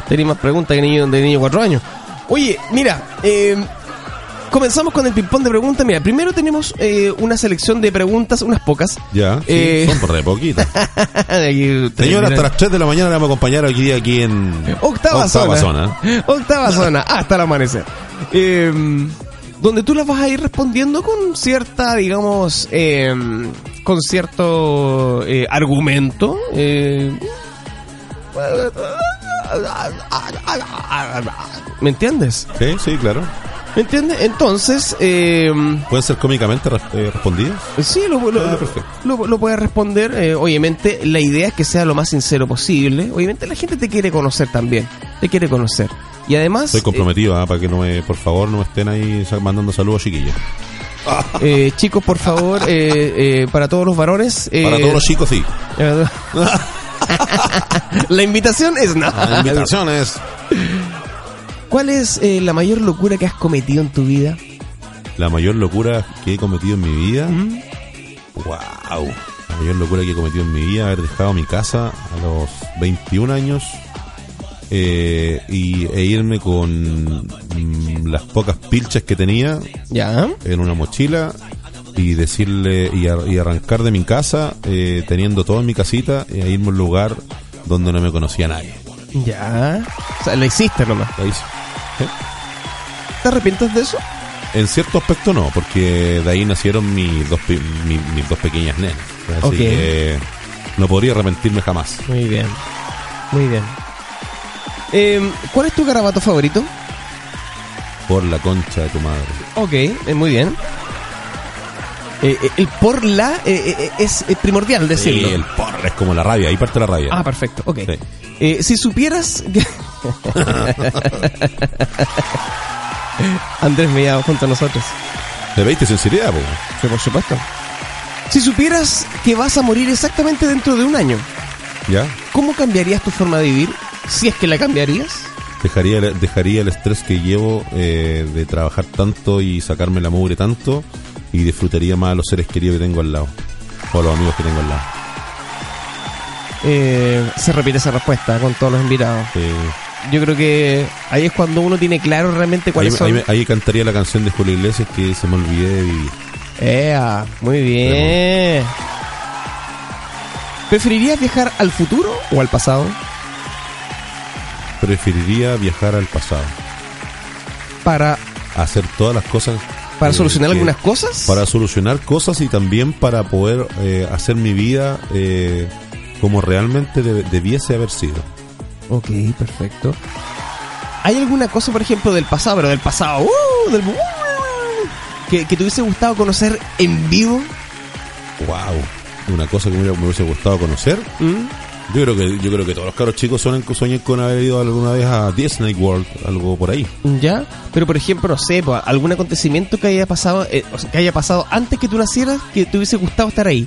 Tenéis más preguntas que niño de niño cuatro años. Oye, mira, eh, comenzamos con el ping-pong de preguntas. Mira, primero tenemos eh, una selección de preguntas, unas pocas. Ya, sí, Eh. son por re poquitas. Señora, hasta las 3 de la mañana le vamos a acompañar hoy día aquí en Octava, zona. Octava zona, hasta el amanecer. Eh, donde tú las vas a ir respondiendo con cierta, digamos, eh, con cierto argumento. Eh, ¿Me entiendes? Sí, sí, claro. ¿Me entiendes? Entonces, eh, ¿Pueden ser cómicamente eh, respondidas? sí, lo, lo, Ah, lo- lo- puedes responder. eh, obviamente, la idea es que sea lo más sincero posible. Obviamente, la gente te quiere conocer también. Te quiere conocer. Y además, Estoy comprometido, ah, para que no me, por favor, no me estén ahí mandando saludos, chiquillos. eh, eh, chicos, por favor, eh, eh, para todos los varones. eh, Para todos los chicos, sí. la invitación es nada. La invitación es ¿Cuál es eh, la mayor locura que has cometido en tu vida? la mayor locura que he cometido en mi vida. Wow. La mayor locura que he cometido en mi vida, haber dejado mi casa a los 21 años eh, y, e irme con mm, las pocas pilchas que tenía Ya. en una mochila y decirle y, ar- y arrancar de mi casa eh, teniendo todo en mi casita e irme a un lugar donde no me conocía nadie. Ya. O sea, la hiciste nomás. Ahí sí. ¿Te arrepientes de eso? En cierto aspecto no, porque de ahí nacieron mis dos, pe- mi- mis dos pequeñas nenas. Así que no podría arrepentirme jamás. Muy bien. Muy bien. Eh, ¿Cuál es tu garabato favorito? Por la concha de tu madre. Ok, eh, muy bien. Eh, eh, el por la eh, eh, es, eh, primordial decirlo. Sí, el porra es como la rabia, ahí parte la rabia. Ah, perfecto, ok. Sí. Eh, si supieras que... Andrés me llama junto a nosotros. ¿Te veiste sinceridad, po? Sí, por supuesto. Si supieras que vas a morir exactamente dentro de un año, ¿Ya? ¿cómo cambiarías tu forma de vivir? Si es que la cambiarías. Dejaría, dejaría el estrés que llevo eh, de trabajar tanto y sacarme la mugre tanto y disfrutaría más a los seres queridos que tengo al lado. O a los amigos que tengo al lado. Eh, se repite esa respuesta con todos los invitados. Eh, Yo creo que ahí es cuando uno tiene claro realmente ahí, cuáles me- son. ahí ahí cantaría la canción de Julio Iglesias que se me olvidé de vivir. Ea, muy bien. ¿Preferirías viajar al futuro o al pasado? Preferiría viajar al pasado. Para, Hacer todas las cosas. Para eh, solucionar algunas cosas. Para solucionar cosas y también para poder eh, hacer mi vida eh, como realmente de- debiese haber sido. Ok, perfecto. ¿Hay alguna cosa, por ejemplo, del pasado, pero del pasado, ¡uh! del, ¡uh! que, que te hubiese gustado conocer en vivo? Wow. Una cosa que me hubiese gustado conocer. ¿Mm? Yo creo que yo creo que todos los caros chicos sueñan, sueñan con haber ido alguna vez a Disney World, algo por ahí. ¿Ya? Pero, por ejemplo, no sé, algún acontecimiento que haya pasado eh, o sea, que haya pasado antes que tú nacieras que te hubiese gustado estar ahí.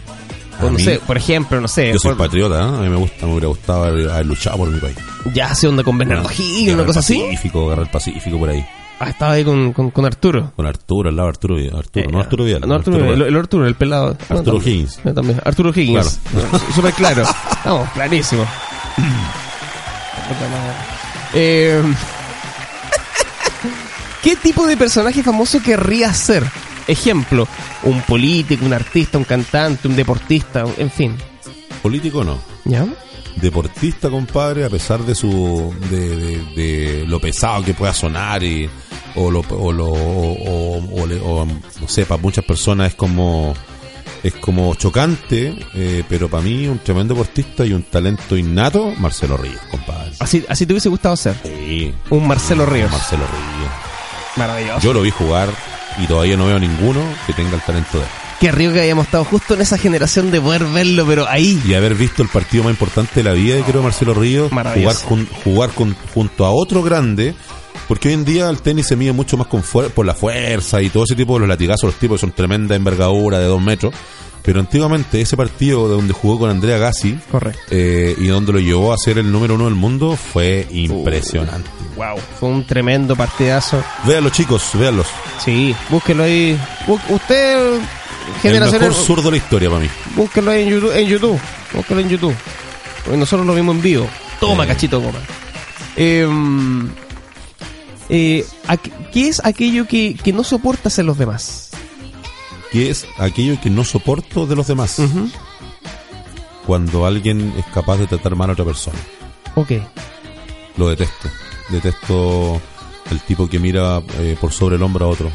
O no mí- sé, por ejemplo, no sé. Yo soy por- patriota, ¿eh? a mí me gusta, me hubiera gustado haber, haber luchado por mi país. ya se onda con Bernardo Gil, una cosa así. Pacífico, Guerra del Pacífico por ahí. Ah, estaba ahí con, con, con Arturo. Con Arturo, al lado de Arturo, Arturo, Eh, no Arturo Vidal. No, Arturo, el, el Arturo, el pelado. Arturo. Higgins. También. Arturo Higgins. Súper claro. Vamos, clarísimo. Eh, ¿Qué tipo de personaje famoso querrías ser? Ejemplo, un político, un artista, un cantante, un deportista, en fin. Político no. ¿Ya? Deportista, compadre, a pesar de su de, de- de lo pesado que pueda sonar y o lo o lo o, o- o o, no sé, para muchas personas es como es como chocante, eh, pero para mí un tremendo deportista y un talento innato, Marcelo Ríos, compadre. Así, así te hubiese gustado ser. Sí, Un Marcelo Ríos. Marcelo Ríos. Maravilloso. Yo lo vi jugar y todavía no veo ninguno que tenga el talento de él. Qué rico que hayamos estado justo en esa generación de poder verlo, pero ahí. Y haber visto el partido más importante de la vida, creo, Marcelo Ríos, jugar, Maravilloso. jun- jugar con, junto a otro grande, porque hoy en día el tenis se mide mucho más con fuer- por la fuerza y todo ese tipo de los latigazos, los tipos que son tremenda envergadura de dos metros. Pero antiguamente ese partido de donde jugó con Andrea Gassi Correcto. eh, y donde lo llevó a ser el número uno del mundo fue impresionante. Wow. Fue un tremendo partidazo. Véanlos chicos, véanlos. Sí, búsquelo ahí. Bú- usted, El generación. mejor zurdo de la historia para mí. Búsquelo ahí en YouTube. En YouTube. Búsquelo en YouTube. Porque nosotros lo vimos en vivo. Toma, Eh. cachito, goma. Eh, eh, ¿Qué es aquello que, que no soportas en los demás? Que es aquello que no soporto de los demás. Cuando alguien es capaz de tratar mal a otra persona. Ok. Lo detesto. Detesto el tipo que mira eh, por sobre el hombro a otro.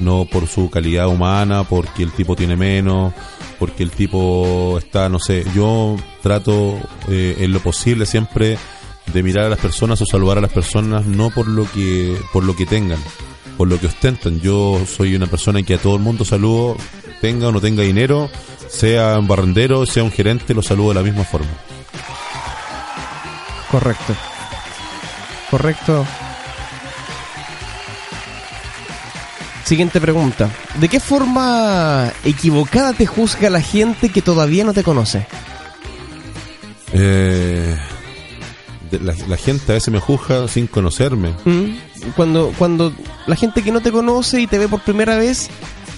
No por su calidad humana, porque el tipo tiene menos, porque el tipo está, no sé. Yo trato eh, en lo posible siempre de mirar a las personas o saludar a las personas no por lo que por lo que tengan, por lo que ostentan. Yo soy una persona que a todo el mundo saludo, tenga o no tenga dinero, sea un barrendero, sea un gerente, lo saludo de la misma forma. Correcto. Correcto. Siguiente pregunta. ¿De qué forma equivocada te juzga la gente que todavía no te conoce? Eh, la, la gente a veces me juzga sin conocerme. ¿Mm? Cuando, cuando la gente que no te conoce y te ve por primera vez,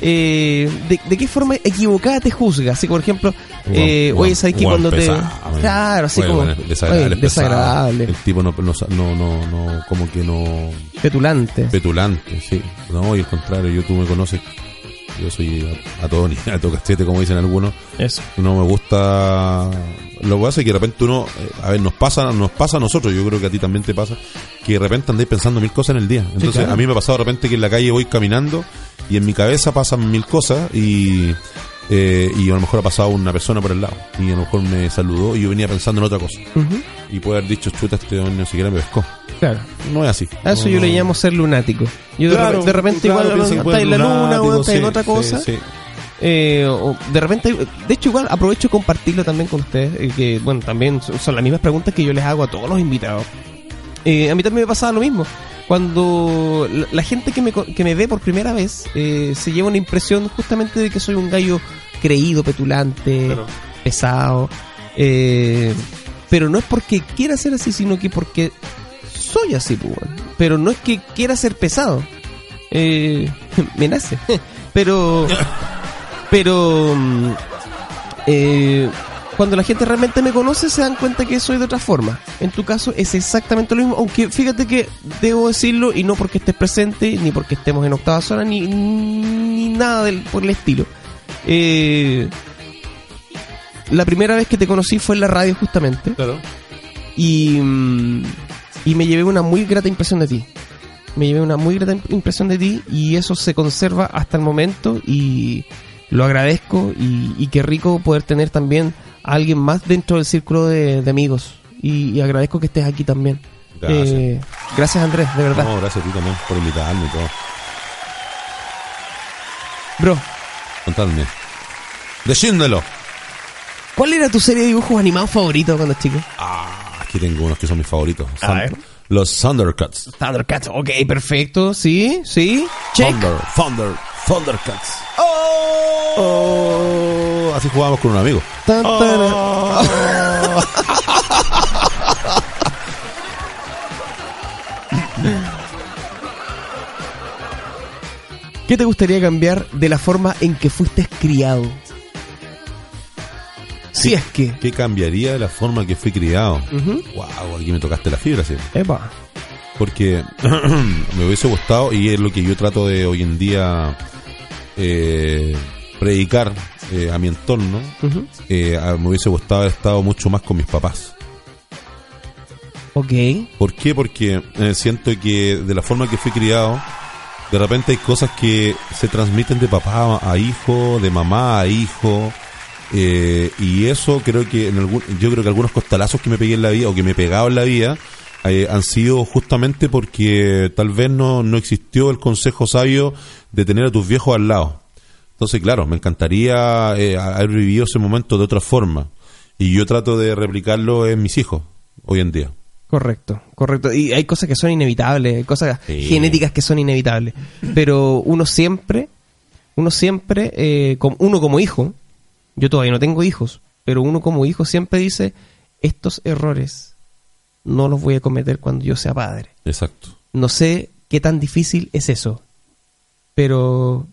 eh, ¿de, de qué forma equivocada te juzga? Así, por ejemplo, eh, oye, ¿sabes que cuando te... pesado. Claro, así como... bueno, desagradable, oye, desagradable, El tipo no, no, no, no, no, como que no... petulante. Petulante, sí. No, y al contrario, yo tú me conoces. Yo soy a, a todo ni a todo cachete, como dicen algunos. Eso. No me gusta. Lo que pasa es que de repente uno. eh, a ver, nos pasa, nos pasa a nosotros, yo creo que a ti también te pasa, que de repente andáis pensando mil cosas en el día. Entonces, claro. a mí me ha pasado de repente que en la calle voy caminando y en mi cabeza pasan mil cosas y. eh, y a lo mejor ha pasado una persona por el lado y a lo mejor me saludó y yo venía pensando en otra cosa. Y puede haber dicho, chuta, este hombre ni siquiera me pescó. Claro. No es así. A eso No, yo le llamo ser lunático. Yo de Claro, repente, de repente claro, igual está en la luna lunático, o está en otra cosa. sí. Eh, o de repente, de hecho igual aprovecho de compartirlo también con ustedes, eh, que bueno, también son las mismas preguntas que yo les hago a todos los invitados. Eh, a mí también me pasaba lo mismo. Cuando la, la gente que me, que me ve por primera vez eh, se lleva una impresión justamente de que soy un gallo creído, petulante, Claro. pesado. eh, pero no es porque quiera ser así, sino que porque soy así, pues. Pero no es que quiera ser pesado. Eh, me nace. pero pero mm, eh, cuando la gente realmente me conoce se dan cuenta que soy de otra forma. En tu caso es exactamente lo mismo, aunque fíjate que debo decirlo y no porque estés presente, ni porque estemos en octava zona, ni, ni nada del, por el estilo. Eh, la primera vez que te conocí fue en la radio justamente Claro. y, mm, y me llevé una muy grata impresión de ti. Me llevé una muy grata impresión de ti y eso se conserva hasta el momento y lo agradezco y, y qué rico poder tener también a alguien más dentro del círculo de, de amigos y, y agradezco que estés aquí también. Gracias. Eh, gracias Andrés, de verdad. No, gracias a ti también por invitarme y todo. Bro, Contadme. Decídmelo. ¿cuál era tu serie de dibujos animados favorito cuando chico? Ah, aquí tengo unos que son mis favoritos. A ver. Los Thundercats. Thundercats, ok, perfecto, sí, sí, check. Thunder, Thunder, Thundercats. Oh, así jugábamos con un amigo. Tan, ¿Qué te gustaría cambiar de la forma en que fuiste criado? Si es que. ¿Qué cambiaría de la forma que fui criado? Wow, aquí me tocaste la fibra, sí. Epa. Porque me hubiese gustado, y es lo que yo trato de hoy en día eh, predicar eh, a mi entorno, eh, a- me hubiese gustado haber estado mucho más con mis papás. Ok. ¿Por qué? Porque eh, siento que de la forma que fui criado, de repente hay cosas que se transmiten de papá a hijo, de mamá a hijo, eh, y eso creo que en algún, yo creo que algunos costalazos que me pegué en la vida o que me he pegado en la vida eh, han sido justamente porque tal vez no, no existió el consejo sabio de tener a tus viejos al lado. Entonces, claro, me encantaría eh, haber vivido ese momento de otra forma. Y yo trato de replicarlo en mis hijos hoy en día. Correcto, correcto. Y hay cosas que son inevitables, hay cosas Sí. genéticas que son inevitables. Pero uno siempre, uno siempre, eh, uno como hijo, yo todavía no tengo hijos, pero uno como hijo siempre dice, estos errores no los voy a cometer cuando yo sea padre. Exacto. No sé qué tan difícil es eso, pero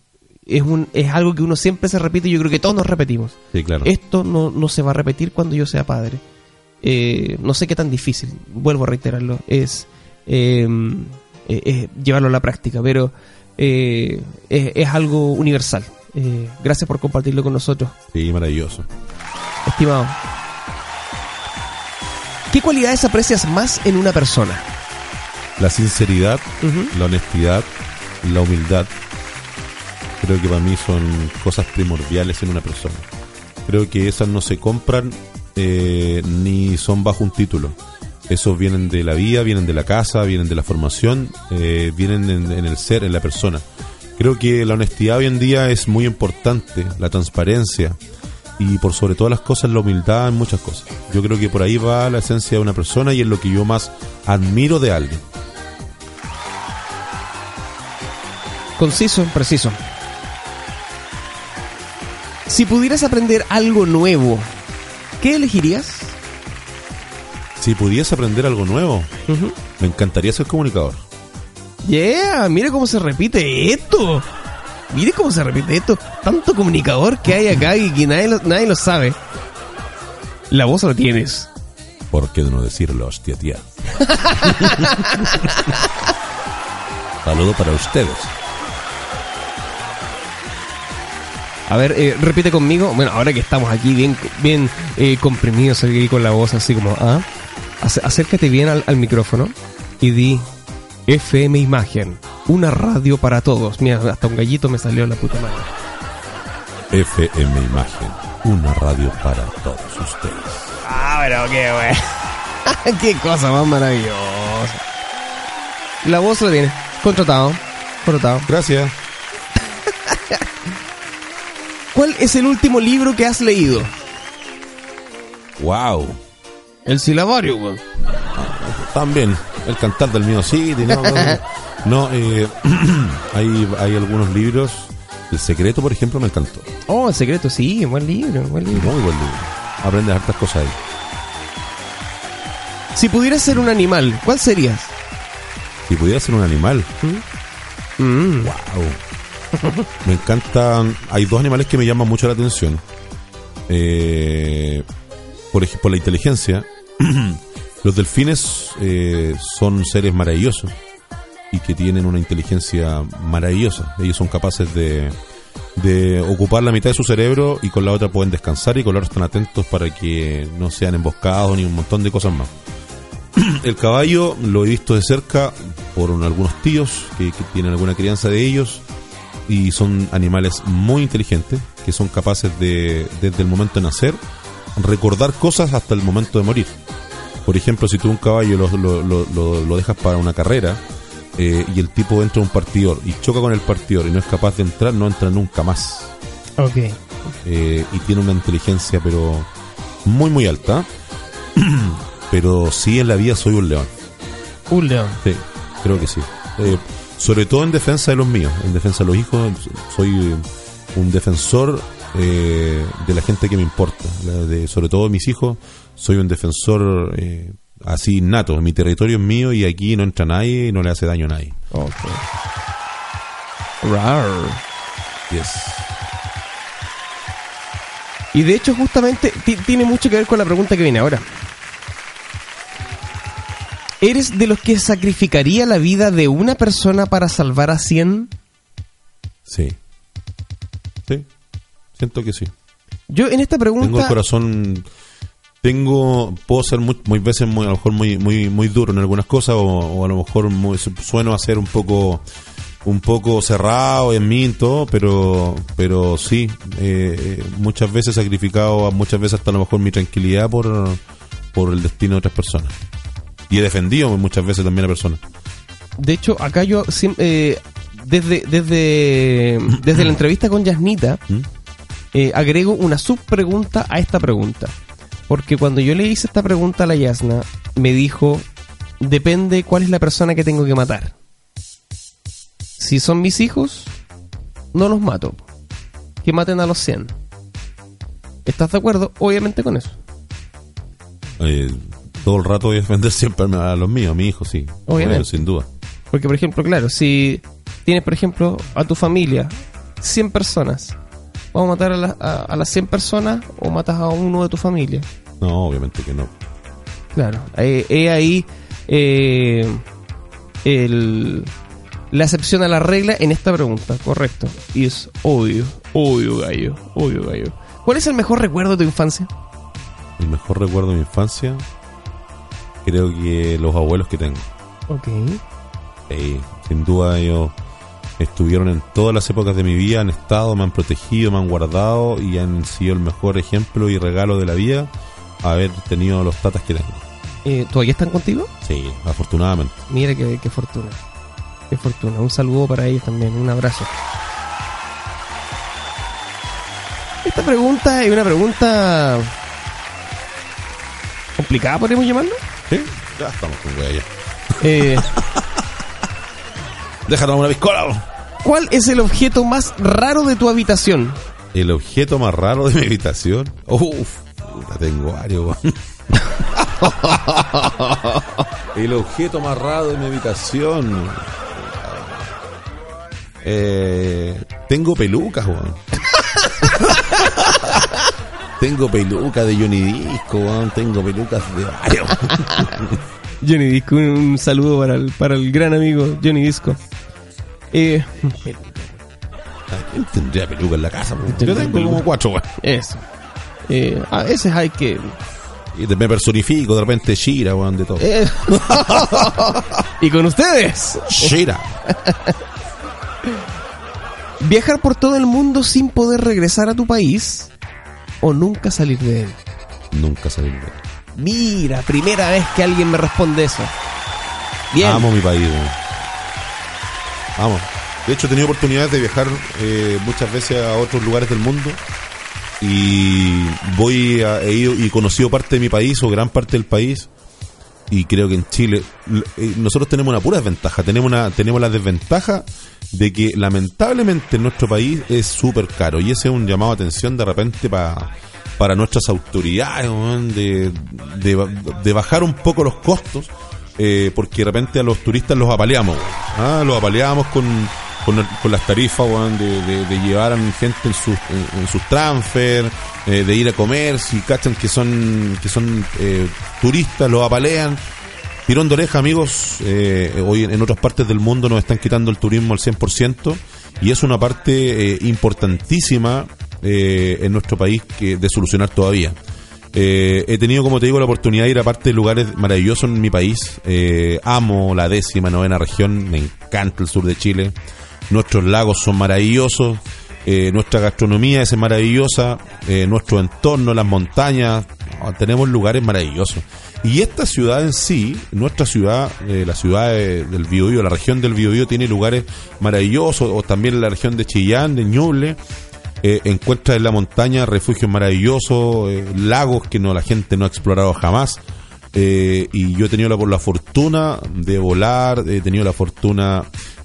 es, un, es algo que uno siempre se repite y yo creo que todos nos repetimos. Sí, claro. Esto no, no se va a repetir cuando yo sea padre. Eh, no sé qué tan difícil, vuelvo a reiterarlo, es, eh, eh, es llevarlo a la práctica, pero eh, es, es algo universal. Eh, gracias por compartirlo con nosotros, Sí, maravilloso. estimado. ¿Qué cualidades aprecias más en una persona? La sinceridad, la honestidad, la humildad, creo que para mí son cosas primordiales en una persona. Creo que esas no se compran eh, ni son bajo un título. Esos vienen de la vida, vienen de la casa, vienen de la formación, eh, vienen en, en el ser, en la persona. Creo que la honestidad hoy en día es muy importante, la transparencia y por sobre todas las cosas la humildad en muchas cosas. Yo creo que por ahí va la esencia de una persona y es lo que yo más admiro de alguien. Conciso, preciso. Si pudieras aprender algo nuevo, ¿qué elegirías? Si pudiese aprender algo nuevo, me encantaría ser comunicador. Yeah, mire cómo se repite esto. Mire cómo se repite esto. Tanto comunicador que hay acá y que nadie lo, nadie lo sabe. La voz lo tienes. ¿Por qué no decirlo, hostia tía? Saludo para ustedes. A ver, eh, repite conmigo. Bueno, ahora que estamos aquí bien, bien eh, comprimidos aquí con la voz así como, ah, ac- acércate bien al, al micrófono y di FM Imagen, una radio para todos. Mira, hasta un gallito me salió la puta madre. FM Imagen, una radio para todos ustedes. Ah, pero qué wey. qué cosa más maravillosa. La voz lo tiene. Contratado. Contratado. Gracias. ¿Cuál es el último libro que has leído? Wow. El silabario, weón. También, el cantar del mío City, ¿no? No, eh, hay, hay algunos libros. El secreto, por ejemplo, me encantó. Oh, el secreto, sí, buen libro, buen libro. Muy buen libro. Aprendes hartas cosas ahí. Si pudieras ser un animal, ¿cuál serías? Si pudiera ser un animal, Mm. wow. Me encantan. Hay dos animales que me llaman mucho la atención. Eh, por ejemplo, la inteligencia. Los delfines eh, son seres maravillosos y que tienen una inteligencia maravillosa. Ellos son capaces de, de ocupar la mitad de su cerebro y con la otra pueden descansar y con la otra están atentos para que no sean emboscados ni un montón de cosas más. El caballo lo he visto de cerca por un- algunos tíos que tienen alguna crianza de ellos y son animales muy inteligentes que son capaces de, desde el momento de nacer, recordar cosas hasta el momento de morir. Por ejemplo, si tú un caballo lo, lo- lo- lo- dejas para una carrera eh, y el tipo entra a un partidor y choca con el partidor y no es capaz de entrar, no entra nunca más. Ok. Eh, y tiene una inteligencia pero muy muy alta. pero sí en la vida soy un león. Un león. Sí, creo que sí. Eh, sobre todo en defensa de los míos, en defensa de los hijos, soy un defensor eh, de la gente que me importa, de, sobre todo de mis hijos, soy un defensor eh, así innato, mi territorio es mío y aquí no entra nadie y no le hace daño a nadie. Ok. Rar. Yes. Y de hecho, justamente, ti- tiene mucho que ver con la pregunta que viene ahora. ¿Eres de los que sacrificaría la vida de una persona para salvar a 100? Sí. Sí, siento que sí. Yo en esta Tengo el pregunta... corazón tengo puedo ser muy, muy veces muy a lo mejor muy muy muy duro en algunas cosas o, o a lo mejor muy, sueno a ser un poco un poco cerrado en mí y todo pero pero sí eh, muchas veces he sacrificado muchas veces hasta a lo mejor mi tranquilidad por por el destino de otras personas y he defendido muchas veces también a personas De hecho, acá yo eh, desde, desde, desde la entrevista con Yasnita, ¿Mm? eh, agrego una subpregunta a esta pregunta. Porque cuando yo le hice esta pregunta a la Yasna, me dijo, depende cuál es la persona que tengo que matar. Si son mis hijos, no los mato. Que maten a los 100. ¿Estás de acuerdo? Obviamente con eso. Eh, todo el rato voy a defender siempre a los míos, a mi hijo, sí. Obviamente. Sin duda. Porque, por ejemplo, claro, si tienes, por ejemplo, a tu familia 100 personas, ¿vamos a matar a, la- a- a las 100 personas o matas a uno de tu familia? No, obviamente que no. Claro, eh, he ahí eh, el- la excepción a la regla en esta pregunta, correcto. Y es obvio, obvio gallo, obvio gallo. ¿Cuál es el mejor recuerdo de tu infancia? El mejor recuerdo de mi infancia, creo que los abuelos que tengo. Ok. Eh, sin duda ellos estuvieron en todas las épocas de mi vida, han estado, me han protegido, me han guardado y han sido el mejor ejemplo y regalo de la vida haber tenido los tatas que tengo. Eh, ¿Todavía están contigo? Sí, afortunadamente. Mira qué, qué fortuna. Qué fortuna. Un saludo para ellos también. Un abrazo. Esta pregunta es una pregunta complicada, podríamos llamarlo. ¿Sí? Ya estamos con ya. Eh, Déjame una piscola. ¿Cuál es el objeto más raro de tu habitación? El objeto más raro de mi habitación. Uf, puta, tengo varios. weón. El objeto más raro de mi habitación. Eh, tengo pelucas, weón. tengo pelucas de Johnny Disco, weón. Tengo pelucas de varios. Johnny Disco, un, un saludo para el, para el gran amigo Johnny Disco. Eh, ¿Quién tendría peluca en la casa? Yo tengo como cuatro, weón. eso. Eh, a veces hay que... Y me personifico, de repente Shira, weón, de todo. eh. y con ustedes, Shira. viajar por todo el mundo sin poder regresar a tu país o nunca salir de él. Nunca salí de él. Mira, primera vez que alguien me responde eso. Bien. Amo mi país, weón. Amo. De hecho, he tenido oportunidades de viajar eh, muchas veces a otros lugares del mundo. Y voy a, he ido y conocido parte de mi país o gran parte del país. Y creo que en Chile eh, nosotros tenemos una pura desventaja. Tenemos una tenemos la desventaja de que lamentablemente en nuestro país es súper caro. Y ese es un llamado a atención de repente pa- para nuestras autoridades, de, de, de bajar un poco los costos eh, porque de repente a los turistas los apaleamos, ah, los apaleamos con, con, las tarifas de, de- llevar a gente en sus, en, sus transfer, eh, de ir a comer, si cachan que son, que son eh, turistas, los apalean. Tirón de oreja, amigos, eh, hoy en, otras partes del mundo nos están quitando el turismo al 100% y es una parte eh, importantísima en nuestro país que, de solucionar todavía. Eh, he tenido, como te digo, la oportunidad de ir a parte de lugares maravillosos en mi país. Eh, amo la décima, novena región, me encanta el sur de Chile. Nuestros lagos son maravillosos, eh, nuestra gastronomía es maravillosa, eh, nuestro entorno, las montañas, no, tenemos lugares maravillosos. Y esta ciudad en sí, nuestra ciudad, la ciudad de- del Biobío, la región del Biobío tiene lugares maravillosos, o también la región de Chillán, de Ñuble, eh, encuentra en la montaña refugios maravillosos, eh, lagos que no la gente no ha explorado jamás. Eh, y yo he tenido la, la fortuna de volar, he tenido la fortuna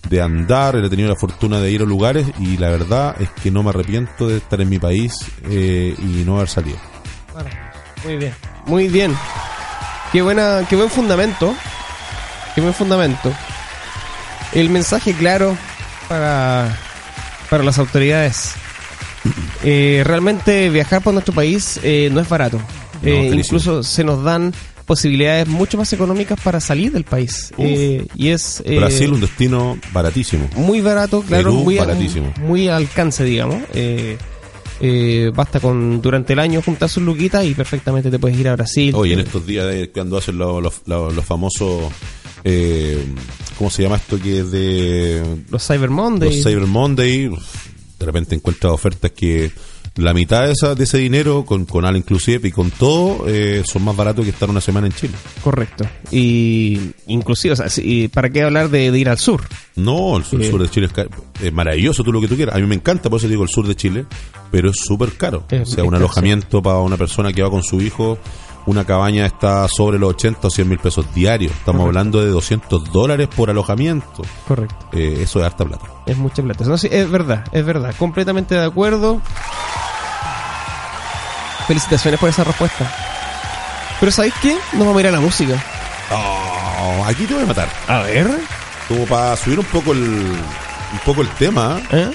de andar, he tenido la fortuna de ir a lugares y la verdad es que no me arrepiento de estar en mi país eh, y no haber salido. Muy bien. Muy bien. Qué buena, qué buen fundamento. Qué buen fundamento. El mensaje claro para, para las autoridades. Eh, realmente viajar por nuestro país eh, no es barato. Eh, incluso se nos dan posibilidades mucho más económicas para salir del país. Eh, y es eh, Brasil, un destino baratísimo. muy barato, claro, Perú, muy, a- baratísimo. muy al alcance, digamos. Eh, eh, basta con durante el año juntar sus luquitas y perfectamente te puedes ir a Brasil. Oye, en estos días de, cuando hacen los los- los- los famosos, eh, ¿cómo se llama esto? Que es de los Cyber Monday. los Cyber Monday, uf, de repente encuentras ofertas que la mitad de, esa, de ese dinero, con, con Al Inclusive y con todo, eh, son más baratos que estar una semana en Chile. Correcto. Y inclusive, o sea, si- ¿para qué hablar de, de ir al sur? No, el sur, Sí. sur de Chile es, es maravilloso, tú lo que tú quieras. A mí me encanta, por eso digo el sur de Chile, pero es súper caro. Es- o sea, un caro, alojamiento para una persona que va con su hijo, una cabaña está sobre los 80 o 100 mil pesos diarios. Estamos Correcto. hablando de 200 dólares por alojamiento. Correcto. Eh, eso es harta plata. Es mucha plata. No, sí, es verdad, es verdad. Completamente de acuerdo. Felicitaciones por esa respuesta. Pero ¿sabéis qué? Nos vamos a ir a la música. Oh, aquí te voy a matar. A ver. Como para subir un poco el, un poco el tema, ¿Eh?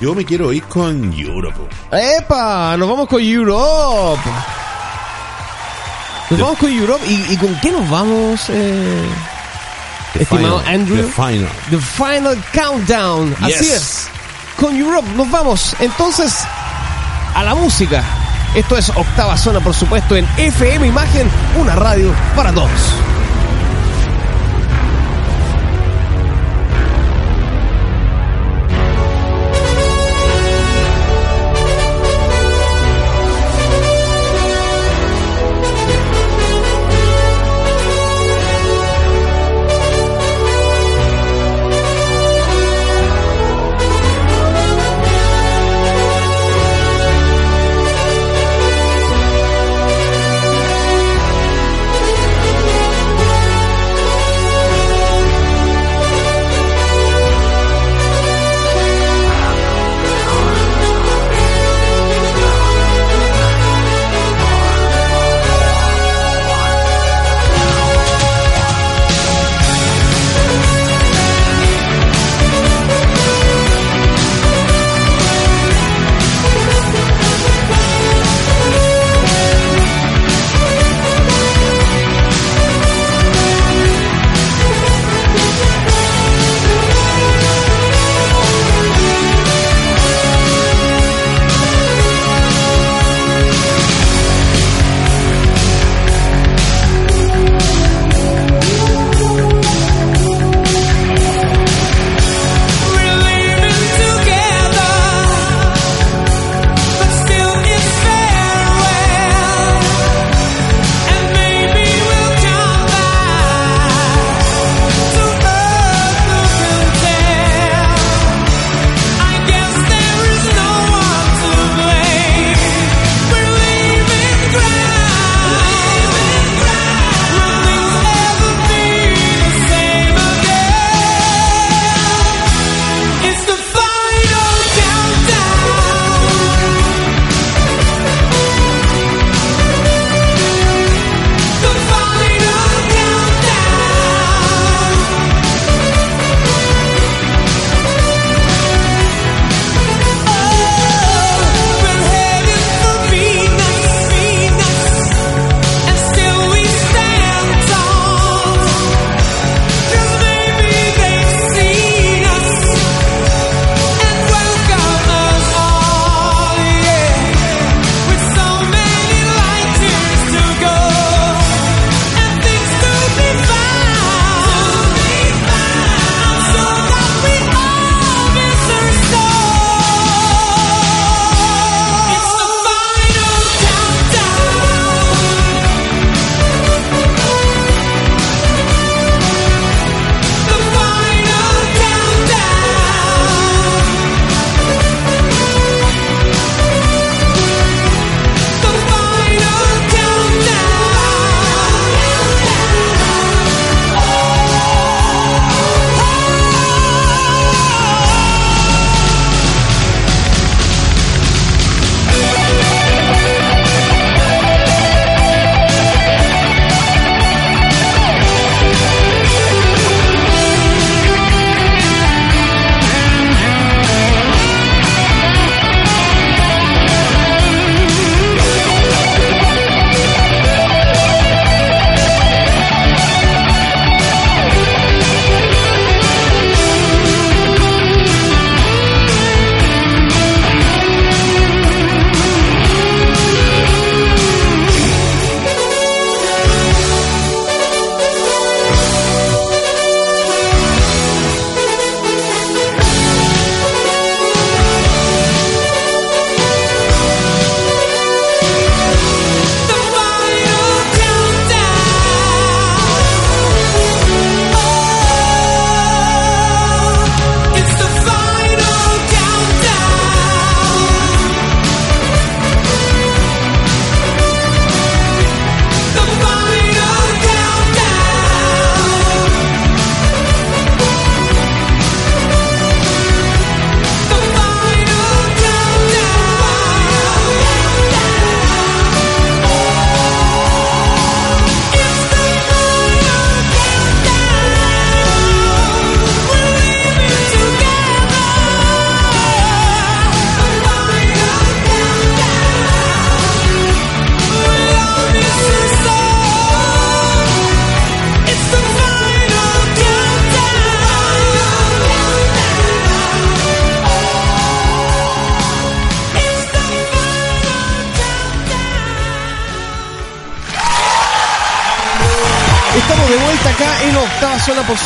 yo me quiero ir con Europe. ¡Epa! Nos vamos con Europe. Nos vamos con Europe. ¿Y, y con qué nos vamos, eh, The estimado final, Andrew? The final. The Final Countdown. Así es. Con Europe nos vamos entonces a la música. Esto es Octava Zona, por supuesto, en FM Imagen, una radio para todos.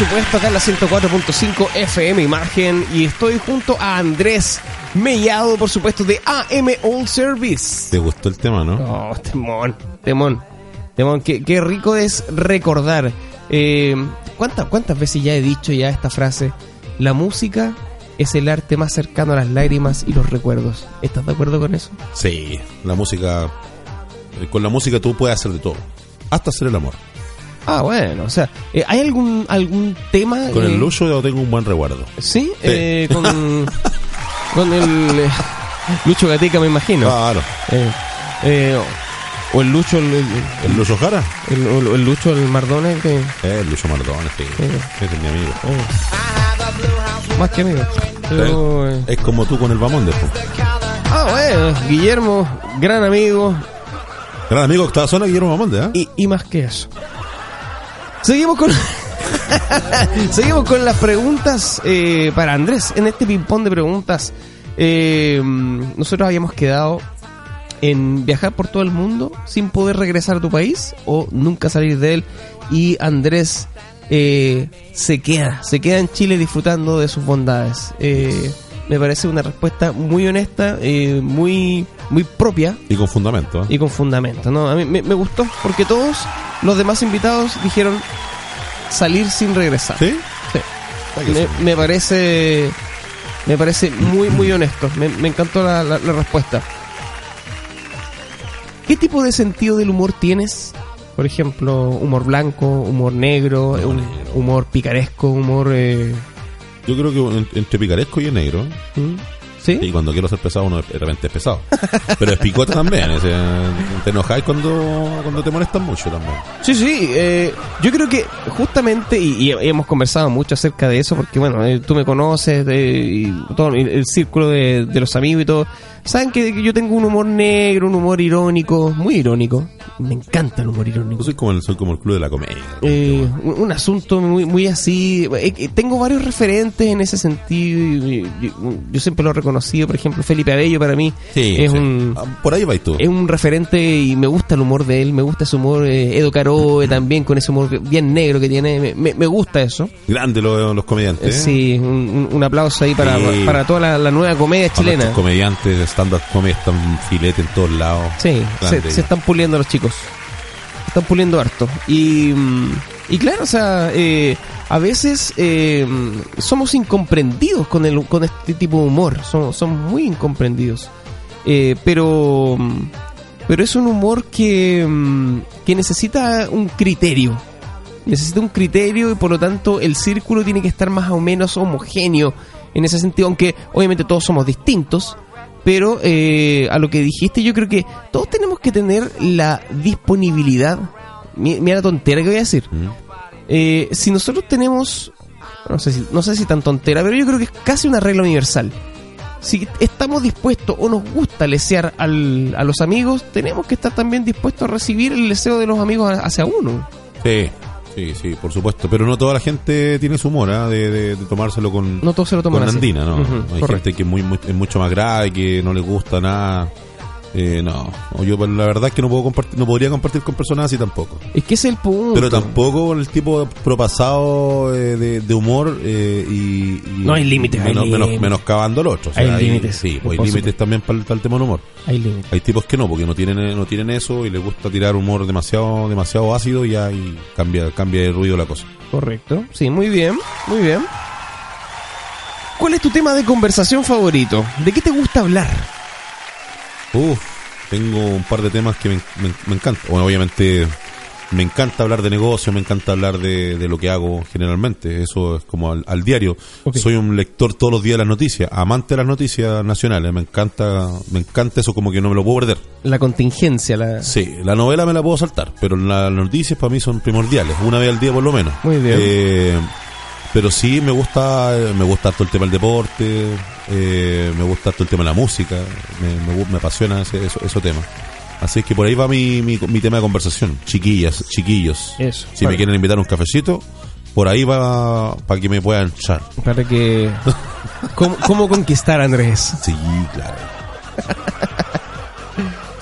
Supuesto, acá en la 104.5 FM Imagen. Y estoy junto a Andrés Mellado, por supuesto, de AM All Service. ¿Te gustó el tema, no? Oh, temón, temón, temón. Qué, qué rico es recordar. Eh, ¿cuántas, ¿Cuántas veces ya he dicho ya esta frase? La música es el arte más cercano a las lágrimas y los recuerdos. ¿Estás de acuerdo con eso? Sí, la música. Con la música tú puedes hacer de todo. Hasta hacer el amor. Ah, bueno, o sea, eh, ¿hay algún algún tema? Con eh, el Lucho yo tengo un buen recuerdo. Sí, Eh, con, con el eh, Lucho Gatica, me imagino. Claro. Eh, eh, o el Lucho, el, el, ¿El Lucho Jara? el- o el Lucho, el Mardone, que Eh, el Lucho Mardón, sí. Es mi amigo. más que amigo. Pero, eh, Es como tú con el Bamón después. ah, bueno, Guillermo, gran amigo, Gran amigo octava zona, Guillermo Bamonde, ¿eh? y, y más que eso. Seguimos con. Seguimos con las preguntas eh, para Andrés. En este ping-pong de preguntas, eh, nosotros habíamos quedado en viajar por todo el mundo sin poder regresar a tu país o nunca salir de él. Y Andrés eh, se queda, se queda en Chile disfrutando de sus bondades. Eh, me parece una respuesta muy honesta, eh, muy, muy propia Y con fundamento, ¿eh? y con fundamento. ¿no? A mí me, me gustó porque todos los demás invitados dijeron salir sin regresar. ¿Sí? Sí. Que Me, parece me parece muy muy honesto. Me, me encantó la, la- la respuesta. ¿Qué tipo de sentido del humor tienes? Por ejemplo, humor blanco, humor negro, Humor negro. humor picaresco, humor... eh, Yo creo que en- entre picaresco y negro. ¿Mm? ¿Sí? Y cuando quiero ser pesado, uno de repente es pesado. Pero es picota también. sea, te enojáis cuando, cuando te molestan mucho también. Sí, sí, eh, yo creo que justamente, y, y hemos conversado mucho acerca de eso, porque bueno, eh, tú me conoces, eh, y todo el, el círculo de, de los amigos y todo, saben que yo tengo un humor negro, un humor irónico, muy irónico, me encanta el humor irónico. Yo soy como el, soy como el club de la comedia. Eh, un, un asunto muy, muy así. eh, eh, tengo varios referentes en ese sentido. yo, yo siempre lo he reconocido. Por ejemplo, Felipe Abello para mí Sí, es sí. un Ah, Por ahí vais tú. es un referente y me gusta el humor de él, me gusta ese humor, eh, Edo Caroe también con ese humor bien negro que tiene, me, me- me gusta eso. Grande los, los comediantes. ¿eh? Sí, un, un- aplauso ahí para, para toda la, la nueva comedia Para chilena. comediantes, stand-up comedy están filete en todos lados. Sí, se están puliendo los chicos. Están puliendo harto. Y, mm, y claro, o sea, eh, a veces eh, somos incomprendidos con, el, con este tipo de humor. Somos, somos muy incomprendidos. Eh, pero, mm, pero es un humor que, mm, que necesita un criterio. Necesita un criterio y por lo tanto el círculo tiene que estar más o menos homogéneo en ese sentido, aunque obviamente todos somos distintos. Pero eh, a lo que dijiste, yo creo que todos tenemos que tener la disponibilidad. mi- Mira la tontera que voy a decir. Mm. Eh, si nosotros tenemos, no sé, si, no sé si tan tontera, pero yo creo que es casi una regla universal. Si estamos dispuestos o nos gusta lesear al- a los amigos, tenemos que estar también dispuestos a recibir el deseo de los amigos hacia uno. Sí, sí, sí, por supuesto. Pero no toda la gente tiene su humor, ¿ah? de, de- de tomárselo con, No todos se lo toman con así. andina, ¿no? Ujú, Hay correcto. gente que es, muy, muy- es mucho más grave, que no le gusta nada. Eh, no, yo pues, la verdad es que no puedo compartir, no podría compartir con personas así tampoco. Es que es el punto. Pero tampoco con el tipo propasado eh, de, de humor eh, y, y No hay límites, menos, menos, menoscabando al otro. O sea, Hay límites, Sí, pues hay límites también para el, para el tema del humor. Hay límites. Hay tipos que no, porque no tienen no tienen eso y les gusta tirar humor demasiado demasiado ácido y ahí cambia cambia de ruido la cosa. Correcto. Sí, muy bien, muy bien. ¿Cuál es tu tema de conversación favorito? ¿De qué te gusta hablar? Uf, tengo un par de temas que me, me, me encantan. Bueno, obviamente me encanta hablar de negocio, me encanta hablar de, de lo que hago generalmente. Eso es como al, al diario. Soy un lector todos los días de las noticias, amante de las noticias nacionales. Me encanta, me encanta eso como que no me lo puedo perder. La contingencia, la... Sí, la novela me la puedo saltar, pero la- las noticias para mí son primordiales, una vez al día por lo menos. Muy bien. Eh, pero sí me gusta, me gusta todo el tema del deporte, eh, me gusta todo el tema de la música, me, me, me apasiona ese, eso, esos temas. Así es que por ahí va mi, mi, mi tema de conversación, chiquillas, chiquillos. Eso, Si vale. me quieren invitar a un cafecito, por ahí va para que me puedan echar. Para que... ¿Cómo, cómo conquistar a Andrés? Sí, claro.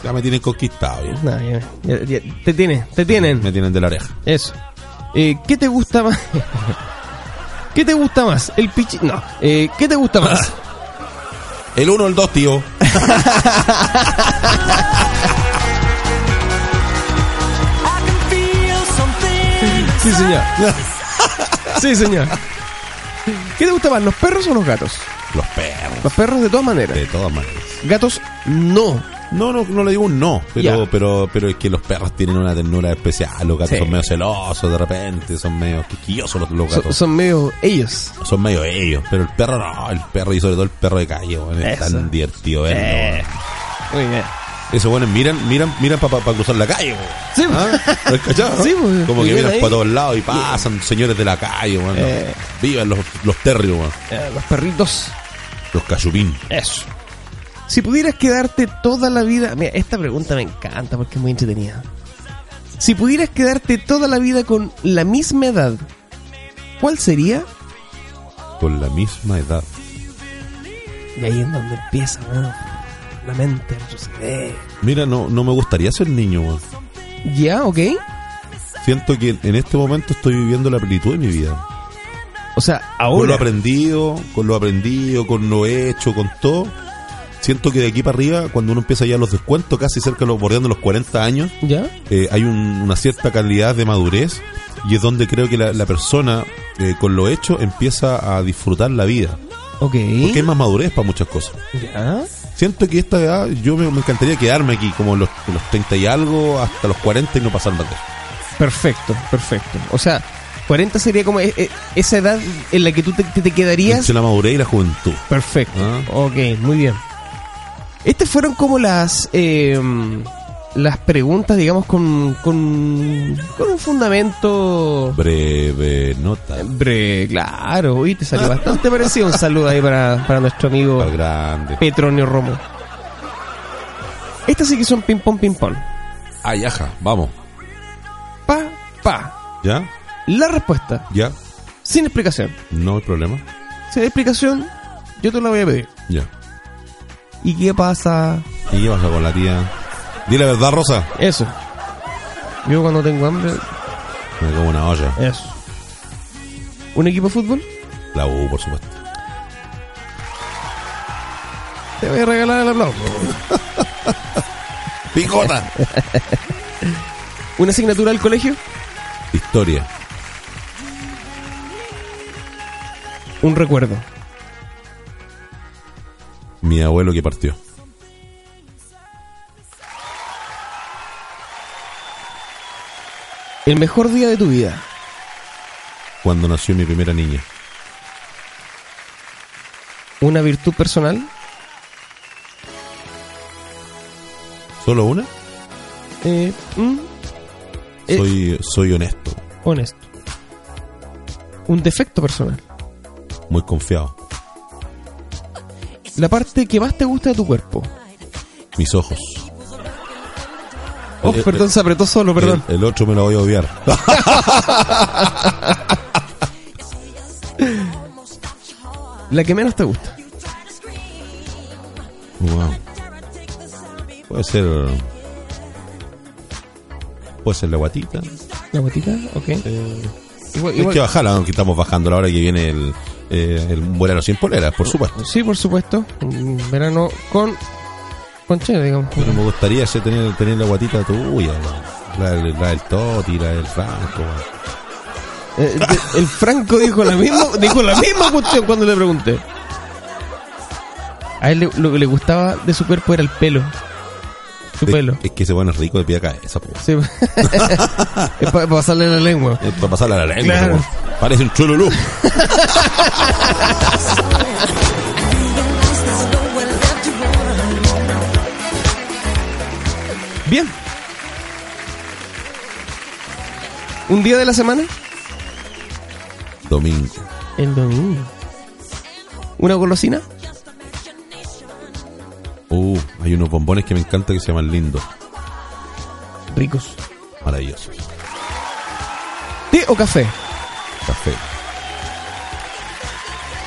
ya me tienen conquistado, ya. No, ya- ya- ya- te tienen, te tienen. me tienen de la oreja. Eso. Eh, ¿Qué te gusta más? ¿Qué te gusta más? El pichi... No. Eh, ¿Qué te gusta más? El uno, el dos, tío. Sí, señor. Sí, señor. ¿Qué te gusta más, los perros o los gatos? Los perros. Los perros de todas maneras. De todas maneras. Gatos, no. No, no, no le digo un no, pero, pero, pero es que los perros tienen una ternura especial. Los gatos Sí. son medio celosos de repente, son medio quisquillosos los, los gatos. son medio ellos. Son medio ellos, pero el perro no, el perro y sobre todo el perro de calle, weón, es tan divertido verlo. Eh. weón. Muy bien. Esos buenos miran, miran, miran para cruzar la calle. Sí, ¿Ah? ¿Lo has cachado? Sí, Como que miran para todos lados y pasan señores de la calle, weón. Eh. Vivan los, los terrios. Eh, los perritos. Los cachupín. Eso. Si pudieras quedarte toda la vida... Mira, esta pregunta me encanta porque es muy entretenida. Si pudieras quedarte toda la vida con la misma edad, ¿cuál sería? Con la misma edad. Y ahí es donde empieza, ¿no? La mente retroceder. Mira, no, no me gustaría ser niño, weón. ¿Ya? ¿Ok? Siento que en este momento estoy viviendo la plenitud de mi vida. O sea, Con lo ahora... aprendido, con lo aprendido, con lo hecho, con todo. Siento que de aquí para arriba, cuando uno empieza ya los descuentos, casi cerca de los bordeando los 40 años, ¿Ya? eh, hay un- una cierta calidad de madurez y es donde creo que la, la persona eh, con lo hecho empieza a disfrutar la vida. Ok. Porque hay más madurez para muchas cosas. ¿Ya? Siento que esta edad, yo me, me encantaría quedarme aquí, como los, los 30 y algo, hasta los 40 y no pasar más de. Perfecto, perfecto. O sea, 40 sería como e- e- esa edad en la que tú te quedarías... Entre la madurez y la juventud. Perfecto. Ah. Ok, muy bien. Estas fueron como las eh, las preguntas, digamos, con, con, con un fundamento... Breve nota. Bre, claro, uy, te salió bastante parecido. Un saludo ahí para, para nuestro amigo grande. Petronio Romo. Estas sí que son ping-pong, ping-pong. Ay, aja, vamos. Pa, pa. ¿Ya? La respuesta, ¿Ya? sin explicación. No hay problema. Si hay explicación, yo te la voy a pedir. Ya. ¿Y qué pasa? ¿Y qué pasa con la tía? Di la verdad, Rosa. Eso. Yo cuando tengo hambre, Me como una olla. eso. ¿Un equipo de fútbol? La U, por supuesto. Te voy a regalar el aplauso. ¡Picota! ¿Una asignatura del colegio? Historia. Un recuerdo. Mi abuelo que partió. El mejor día de tu vida. Cuando nació mi primera niña. Una virtud personal. ¿Solo una? Eh, mm, eh, Soy, soy honesto. honesto. Un defecto personal. Muy confiado. La parte que más te gusta de tu cuerpo. Mis ojos. Oh, Eh, perdón, se apretó solo, perdón. El, el otro me lo voy a obviar. La que menos te gusta. Wow. Puede ser. Puede ser la guatita. La gotita, ok. Igual- Hay igual- que bajarla, aunque estamos bajando la hora que viene el, eh, el verano sin poleras, por supuesto. Sí, por supuesto. Un verano con. Con digamos. Pero me gustaría ese tener, tener la guatita tuya, la, la, la del Toti, la del Franco. Eh, de- el Franco dijo la misma, dijo la misma cuestión cuando le pregunté. A él le- lo que le gustaba de su cuerpo era el pelo. Su Es, pelo. es que ese bueno es rico de pie a cabeza, po. Sí. es para pasarle la lengua. Es para pasarle la lengua, Claro. Parece un chululú. Bien. ¿Un día de la semana? Domingo. El domingo. ¿Una golosina? Uh, hay unos bombones que me encantan que se llaman lindos. Ricos. Maravillosos. ¿Té o café? Café.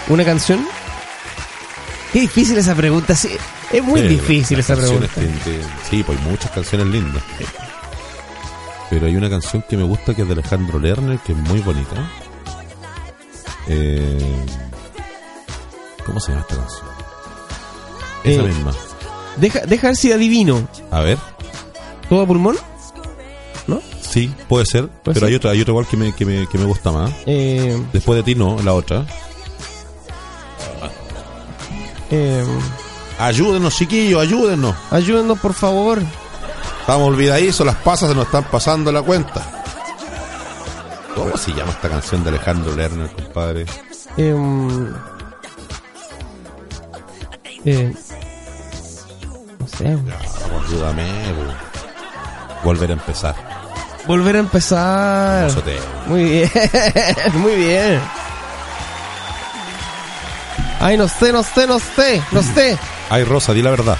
¿Una canción? Qué difícil esa pregunta, sí. Es muy Sí, difícil esa pregunta. canciones que- que- sí, pues hay muchas canciones lindas. Pero hay una canción que me gusta que es de Alejandro Lerner, que es muy bonita. Eh, ¿Cómo se llama esta canción? Esa Eh, misma. Deja, deja ver si adivino. A ver. ¿Todo a pulmón? ¿No? Sí, puede ser. pero ser. hay otra, hay otra igual que me, que me, que me gusta más. Eh, Después de ti no, la otra. eh, Ayúdenos, chiquillos, ayúdenos. ayúdennos, por favor. Estamos olvidadizos, las pasas se nos están pasando la cuenta. ¿Cómo se llama esta canción de Alejandro Lerner, compadre? Eh, eh, no sé. Vamos, ayúdame. bo. Volver a empezar. Volver a empezar. Te- Muy bien, muy bien. Ay, no sé, no sé, no sé, no sé. Ay, Rosa, di la verdad.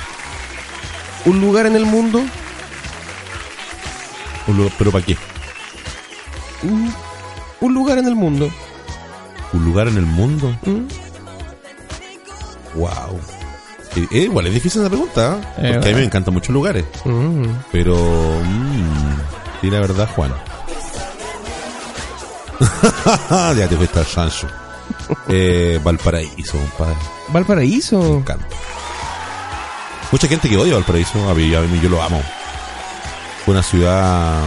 Un lugar en el mundo. Un lugar- ¿Pero para qué? Un, un lugar en el mundo. ¿Un lugar en el mundo? ¿Mm? Wow. Eh, eh, igual es difícil esa pregunta, ¿eh? Eh, porque a mí me encantan muchos lugares. Mm. Pero, mm, di la verdad, Juan. ya te fuiste al Sancho. Eh, Valparaíso, compadre. Valparaíso. Me encanta. Mucha gente que odia Valparaíso, a mí, a mí yo lo amo. Fue una ciudad,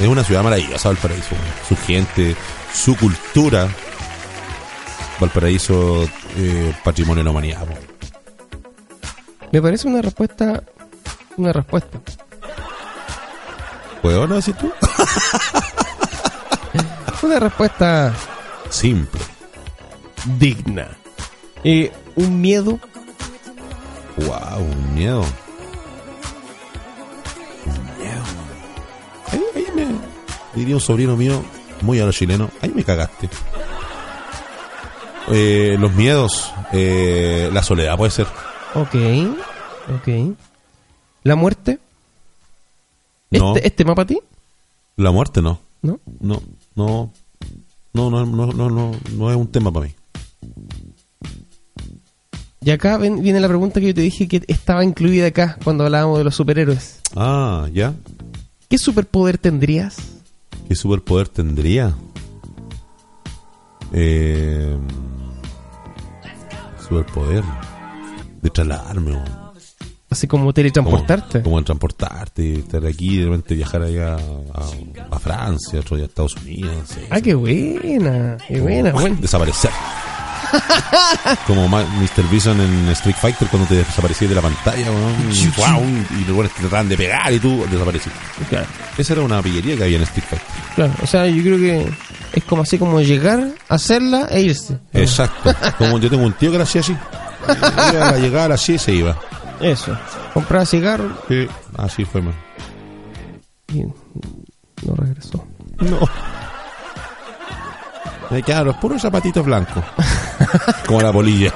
es una ciudad maravillosa Valparaíso. Su gente, su cultura. Valparaíso, eh, patrimonio de la humanidad. Me parece una respuesta. Una respuesta. ¿Puedo no decir tú? Una respuesta Simple. digna. Eh, un miedo. Wow, un miedo. Un miedo. Ahí, ahí me diría un sobrino mío, muy a lo chileno, ahí me cagaste. Eh, los miedos, eh, la soledad puede ser. Ok. Ok. La muerte. No, Este, este mapa a ti. la muerte no. ¿No? No, no, no, no, no, no, no, no es un tema para mí. Y acá ven- viene la pregunta que yo te dije que estaba incluida acá cuando hablábamos de los superhéroes. Ah, ya. ¿Qué superpoder tendrías? ¿Qué superpoder tendría? Eh, superpoder de trasladarme. weón. Así como teletransportarte. Como, como transportarte, estar aquí, de repente viajar allá a, a Francia, otro día a Estados Unidos. sí, Ah, sí. qué buena. Qué Como buena. Bueno, Desaparecer. como Mr. Bison en Street Fighter cuando te desaparecías de la pantalla, weón, y, buenos te trataban de pegar y tú desapareciste. claro, Esa era una pillería que había en Street Fighter. claro. O sea, yo creo que es como así como llegar, hacerla e irse. Exacto. Como yo tengo un tío que era así así. Iba a llegar así se iba. Eso. Comprar cigarro Sí, así fue, man. y no regresó. No. Me quedaron los puros zapatitos blancos. Como la polilla.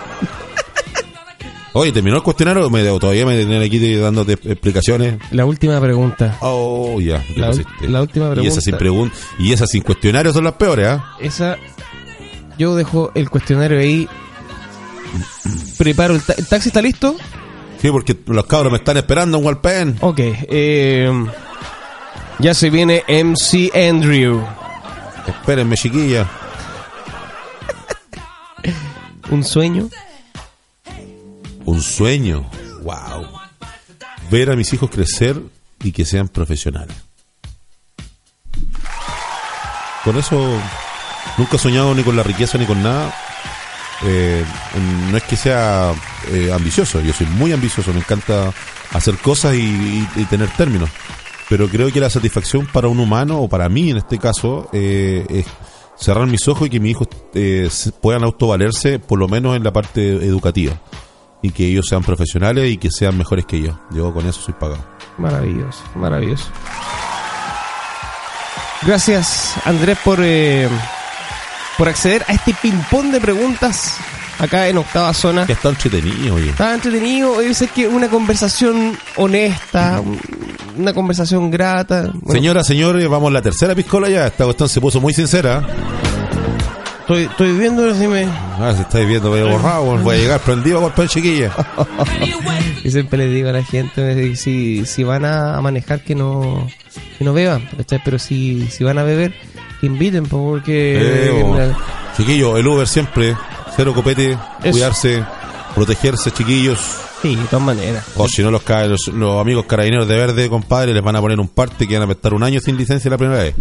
Oye, ¿terminó el cuestionario? Me, todavía me tienen aquí dándote explicaciones. La última pregunta. Oh, ya. La última Y pregunta. esas sin pregun- y esas sin cuestionario son las peores, ¿ah? Esa. Yo dejo el cuestionario ahí. Preparo el, ta- ¿el taxi. ¿Está listo? Sí, porque los cabros me están esperando en Walpen. Ok. eh, ya se viene MC Andrew. Espérenme, chiquilla. Un sueño. Un sueño. Wow. Ver a mis hijos crecer y que sean profesionales. Con eso nunca he soñado ni con la riqueza ni con nada. Eh, no es que sea eh, ambicioso, yo soy muy ambicioso, me encanta hacer cosas y, tener términos. Pero creo que la satisfacción para un humano, o para mí en este caso, eh, es cerrar mis ojos y que mis hijos puedan autovalerse, por lo menos en la parte educativa. Y que ellos sean profesionales y que sean mejores que yo. Yo con eso soy pagado. Maravilloso, maravilloso. Gracias, Andrés, por, por acceder a este ping-pong de preguntas acá en Octava Zona. Que está entretenido, oye. Estaba entretenido, yo sé que una conversación honesta, un- una conversación grata. Bueno, Señoras, señores, vamos a la tercera piscola ya. Esta cuestión se puso muy sincera. estoy, estoy viendo si me... Ah, se estáis viendo medio borrado. Voy a llegar prendido a golpear chiquilla. Y siempre les digo a la gente si, si van a manejar que no que no beban, ¿cachai? Pero si, si van a beber, que inviten, po, porque... Eh, Chiquillos, el Uber siempre, cero copete, Eso. cuidarse, protegerse, chiquillos. sí, de todas maneras. O si no, los, los, los amigos carabineros de verde, compadre, les van a poner un parte que van a estar un año sin licencia la primera vez.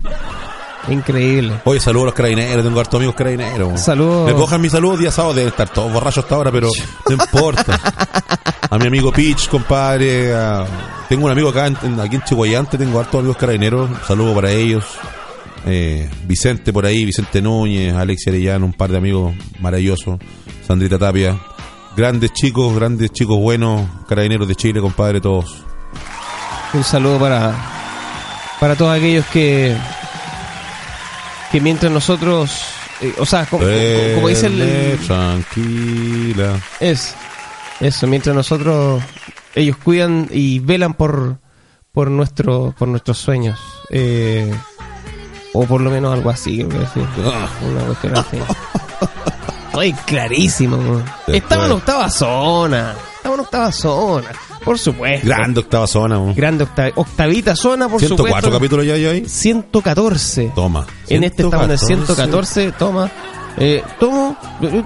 Increíble. Oye, saludos a los carabineros, tengo hartos amigos carabineros. Saludos. Me cojan mis saludos día sábado, deben estar todos borrachos hasta ahora, pero no importa. A mi amigo Pitch, compadre. a- Tengo un amigo acá, en, en- aquí en Chihuayante, tengo hartos amigos carabineros. Saludos para ellos. Eh, Vicente por ahí, Vicente Núñez, Alexia Arellano, un par de amigos maravillosos. Sandrita Tapia. Grandes chicos, grandes chicos buenos, carabineros de Chile, compadre, todos. Un saludo para, para todos aquellos que, que mientras nosotros, eh, o sea, como, como- como dice el, Duerme el- Tranquila. es eso, mientras nosotros ellos cuidan y velan por por nuestro por nuestros sueños, eh, o por lo menos algo así, creo que decir. una cuestión así. Estoy clarísimo. Después. Estaba en octava zona, estaba en octava zona, por supuesto. Grande octava zona. Grande octa- octavita zona, por 104 supuesto. capítulos ya hay ahí. 114. Toma. En este estamos en el 114. Toma. Eh, tomo. eh,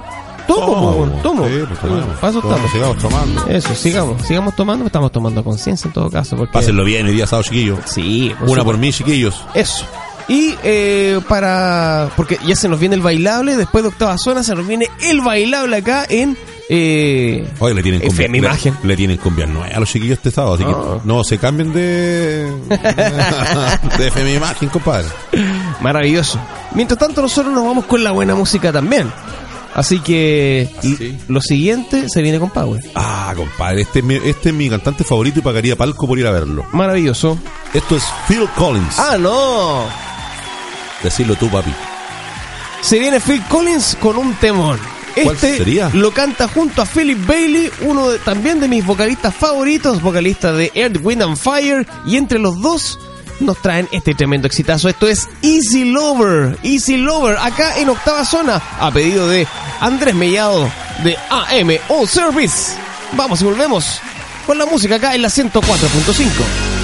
Tomo, Toma, po, tomo. sí, pues, tomamos. Paso estamos. sigamos tomando. Eso, sigamos. Sigamos tomando. Estamos tomando conciencia en todo caso. Porque, Pásenlo bien hoy día sábado, chiquillos. Sí, por Una supuesto. por mí, chiquillos. Eso. Y eh, para. Porque ya se nos viene el bailable. Después de octava zona se nos viene el bailable acá en. Eh, Oye, le tienen cumbia, FM Imagen. Le, le tienen cumbia nueva a los chiquillos este sábado, así Ah. que no se cambien de de FM Imagen, compadre. Maravilloso. Mientras tanto, nosotros nos vamos con la buena música también. Así que sí? lo siguiente se viene con Power. Ah, compadre, este es mi, este es mi cantante favorito y pagaría palco por ir a verlo. Maravilloso. Esto es Phil Collins. Ah, no. Decirlo tú, papi. Se viene Phil Collins con un temón. ¿Cuál Este sería? lo canta junto a Philip Bailey, uno de- también de mis vocalistas favoritos, vocalista de Earth, Wind and Fire, y entre los dos nos traen este tremendo exitazo. Esto es Easy Lover, Easy Lover, acá en octava zona, a pedido de Andrés Mellado de AM All Service. Vamos y volvemos con la música acá en la 104.5.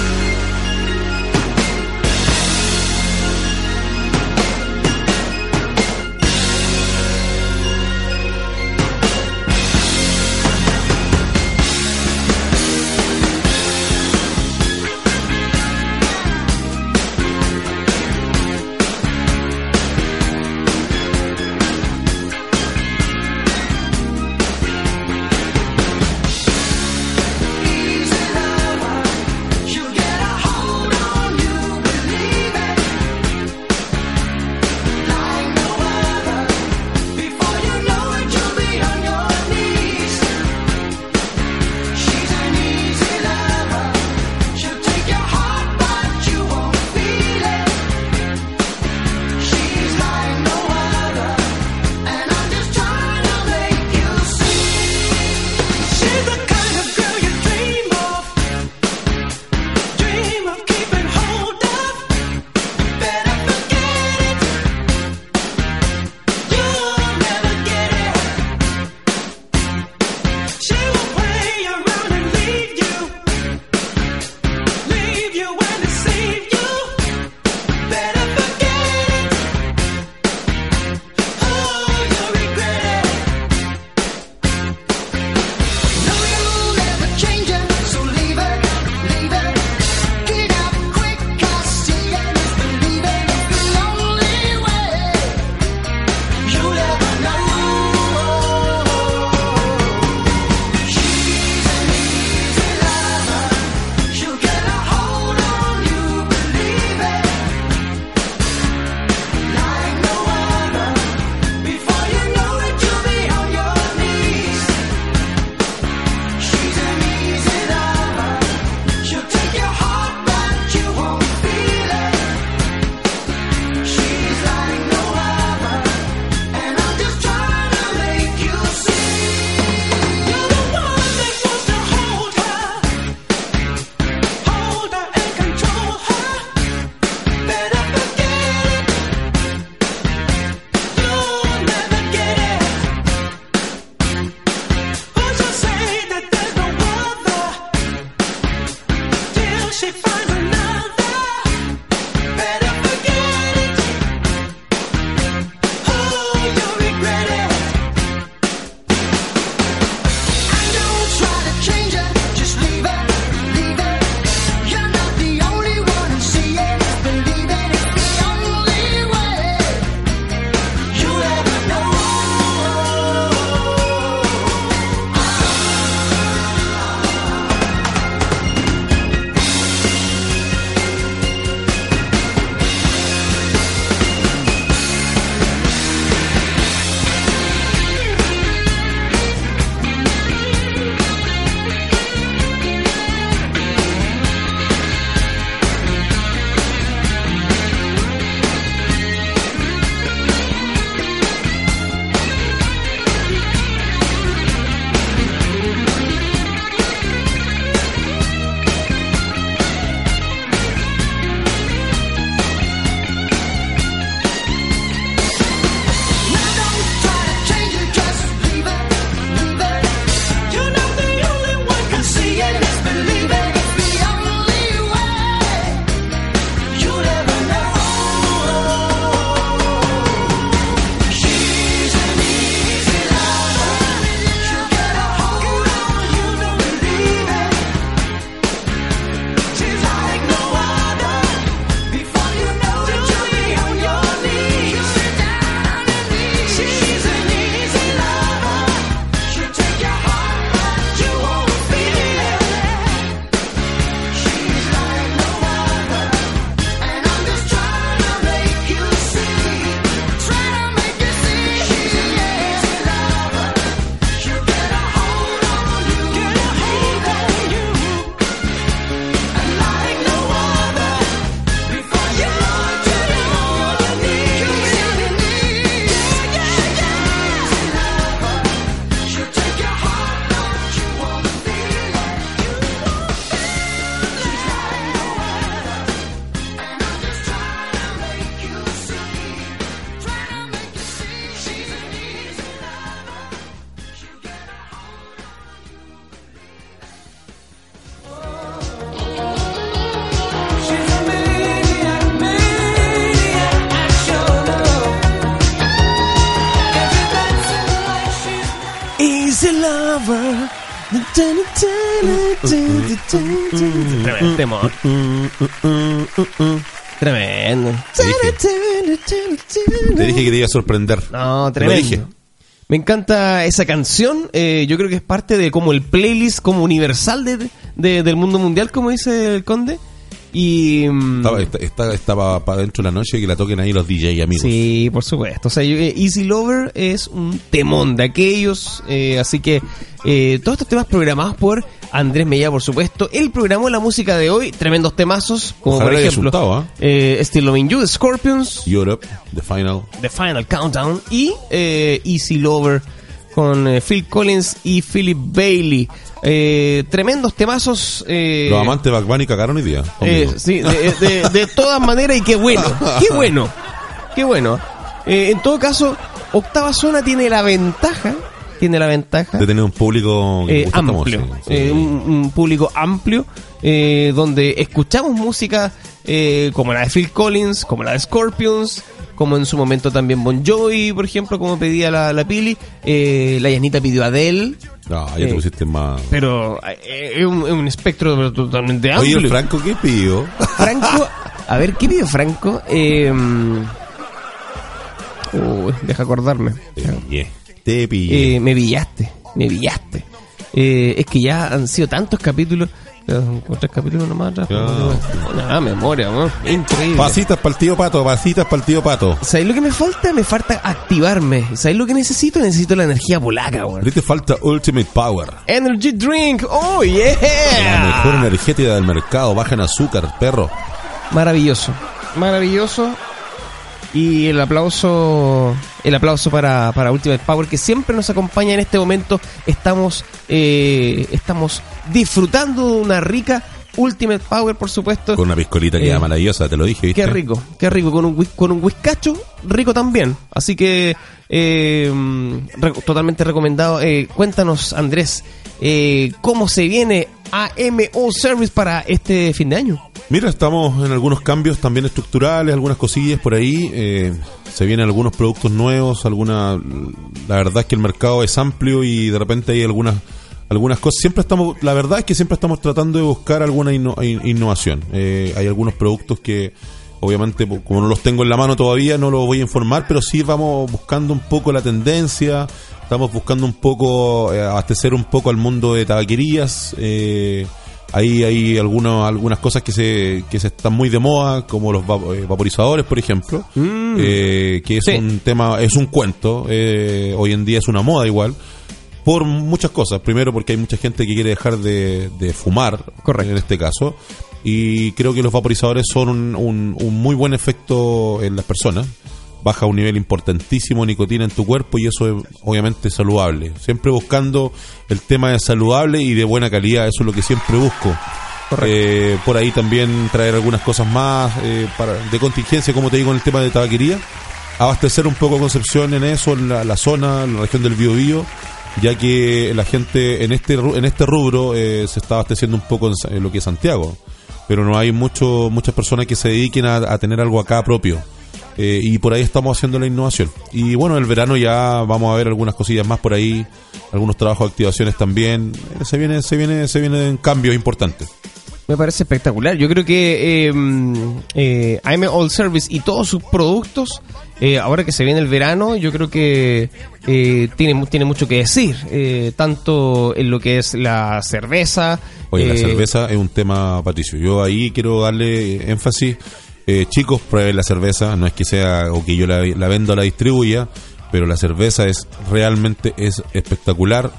Tremendo temor. Tremendo. Te dije que te iba a sorprender. No, Te lo dije. tremendo. Me encanta esa canción. eh, yo creo que es parte de como el playlist como universal de, de- del mundo mundial, como dice el conde. Y mm, Estaba, estaba para dentro de la noche que la toquen ahí los DJ amigos. sí, por supuesto. O sea, eh, Easy Lover es un temón de aquellos. eh, así que eh, todos estos temas programados por Andrés Mella, por supuesto. Él programó la música de hoy, tremendos temazos, como Ojalá por ejemplo ¿ah? eh, Still Loving You, Scorpions, Europe, The Final. The Final Countdown y Easy Lover con Phil Collins y Philip Bailey. Eh, tremendos temazos. eh, Los amantes de Bunny cagaron hoy día. eh, sí, de, de- de todas maneras y qué bueno, qué bueno, qué bueno. En todo caso, Octava Zona tiene la ventaja, tiene la ventaja De tener un público amplio, sí. un, un público amplio, eh, donde escuchamos música como la de Phil Collins, como la de Scorpions, como en su momento también Bon Jovi, por ejemplo, como pedía la, la Pili, eh, la Yanita pidió Adele, No, ya te pusiste más. pero eh, es un, es un espectro totalmente Oye, amplio. el Franco, ¿qué pidió? Franco, a ver, ¿qué pidió Franco? Eh, deja acordarme. Te pillé. Te pillé. Eh, me pillaste, me pillaste. Eh, es que ya han sido tantos capítulos. Con tres capítulos nomás atrás. Ya. Nada, memoria, ¿no? Increíble. Pasitas para el tío Pato, pasitas para el tío Pato. ¿Sabéis lo que me falta? Me falta activarme. ¿Sabéis lo que necesito? Necesito la energía polaca, weón. Ahorita te falta Ultimate Power. Energy Drink, oh La yeah. mejor energética del mercado, baja en azúcar, perro. Maravilloso, maravilloso. Y el aplauso, el aplauso para, para Ultimate Power que siempre nos acompaña en este momento. Estamos, eh, estamos disfrutando de una rica Ultimate Power, por supuesto. Con una piscolita que Eh, era maravillosa, te lo dije, ¿viste? Qué rico, qué rico, con un, con un whiskacho, rico también. Así que, eh, re- totalmente recomendado. Eh, cuéntanos, Andrés, eh, cómo se viene AMO Service para este fin de año. Mira, estamos en algunos cambios también estructurales, algunas cosillas por ahí. eh, se vienen algunos productos nuevos, alguna. La verdad es que el mercado es amplio y de repente hay algunas algunas cosas. Siempre estamos, la verdad es que siempre estamos tratando de buscar alguna inno- in- innovación. Eh, hay algunos productos que, obviamente, po- como no los tengo en la mano todavía, no los voy a informar, pero sí vamos buscando un poco la tendencia. Estamos buscando un poco eh, abastecer un poco al mundo de tabaquerías. Eh, Ahí hay algunas algunas cosas que se, que se están muy de moda, como los eh, vaporizadores, por ejemplo, eh, que es Sí. un tema, es un cuento, eh, hoy en día es una moda igual, por muchas cosas. Primero porque hay mucha gente que quiere dejar de, de fumar, Correcto. en este caso, y creo que los vaporizadores son un, un- un muy buen efecto en las personas. Baja un nivel importantísimo de nicotina en tu cuerpo y eso es obviamente saludable. Siempre buscando el tema de saludable y de buena calidad, eso es lo que siempre busco. Eh, por ahí también traer algunas cosas más eh, para, de contingencia, como te digo, en el tema de tabaquería. Abastecer un poco Concepción en eso, en la, la zona, en la región del Biobío, ya que la gente en este en este rubro eh, se está abasteciendo un poco en lo que es Santiago, pero no hay mucho muchas personas que se dediquen a, tener algo acá propio. Eh, y por ahí estamos haciendo la innovación. Y bueno, el verano ya vamos a ver algunas cosillas más por ahí, algunos trabajos de activaciones también. Eh, se viene, se viene, se vienen cambios importantes. Me parece espectacular. Yo creo que eh, mm, eh, AM All Service y todos sus productos, eh, ahora que se viene el verano, yo creo que eh, tiene, tiene mucho que decir. eh, tanto en lo que es la cerveza. Oye, la eh, cerveza es un tema, Patricio. Yo ahí quiero darle énfasis. Eh, chicos, prueben la cerveza. No es que sea o que yo la, la venda o la distribuya, pero la cerveza es realmente es espectacular.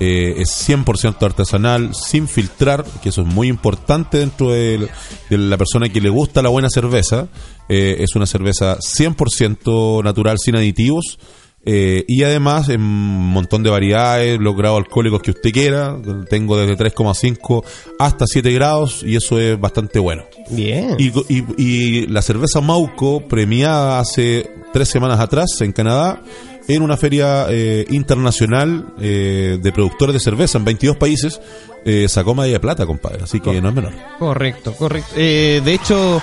Eh, es 100% artesanal, sin filtrar, que eso es muy importante dentro de, de la persona que le gusta la buena cerveza. Eh, es una cerveza 100% natural, sin aditivos. Eh, y además en un montón de variedades, los grados alcohólicos que usted quiera. Tengo desde 3,5 hasta 7 grados y eso es bastante bueno. Bien. Y, y- y la cerveza Mauco, premiada hace tres semanas atrás en Canadá, en una feria eh, internacional eh, de productores de cerveza en 22 países, eh, sacó medalla de plata, compadre. Así que no es menor. Correcto, correcto. Eh, de hecho,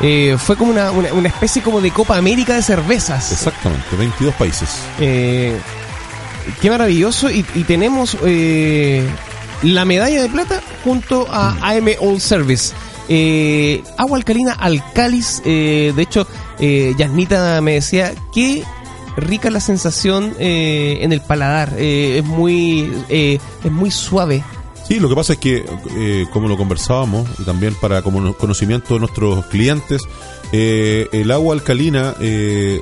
eh, fue como una, una, una especie como de Copa América de cervezas. Exactamente, 22 países. Eh, qué maravilloso. Y, y tenemos eh, la medalla de plata junto a AM All Service. Eh, agua alcalina Alcalis, eh, de hecho, eh, Yasnita me decía que rica la sensación eh, en el paladar, es muy es muy suave. Sí, lo que pasa es que, eh, como lo conversábamos, y también para como no- conocimiento de nuestros clientes, eh, el agua alcalina eh,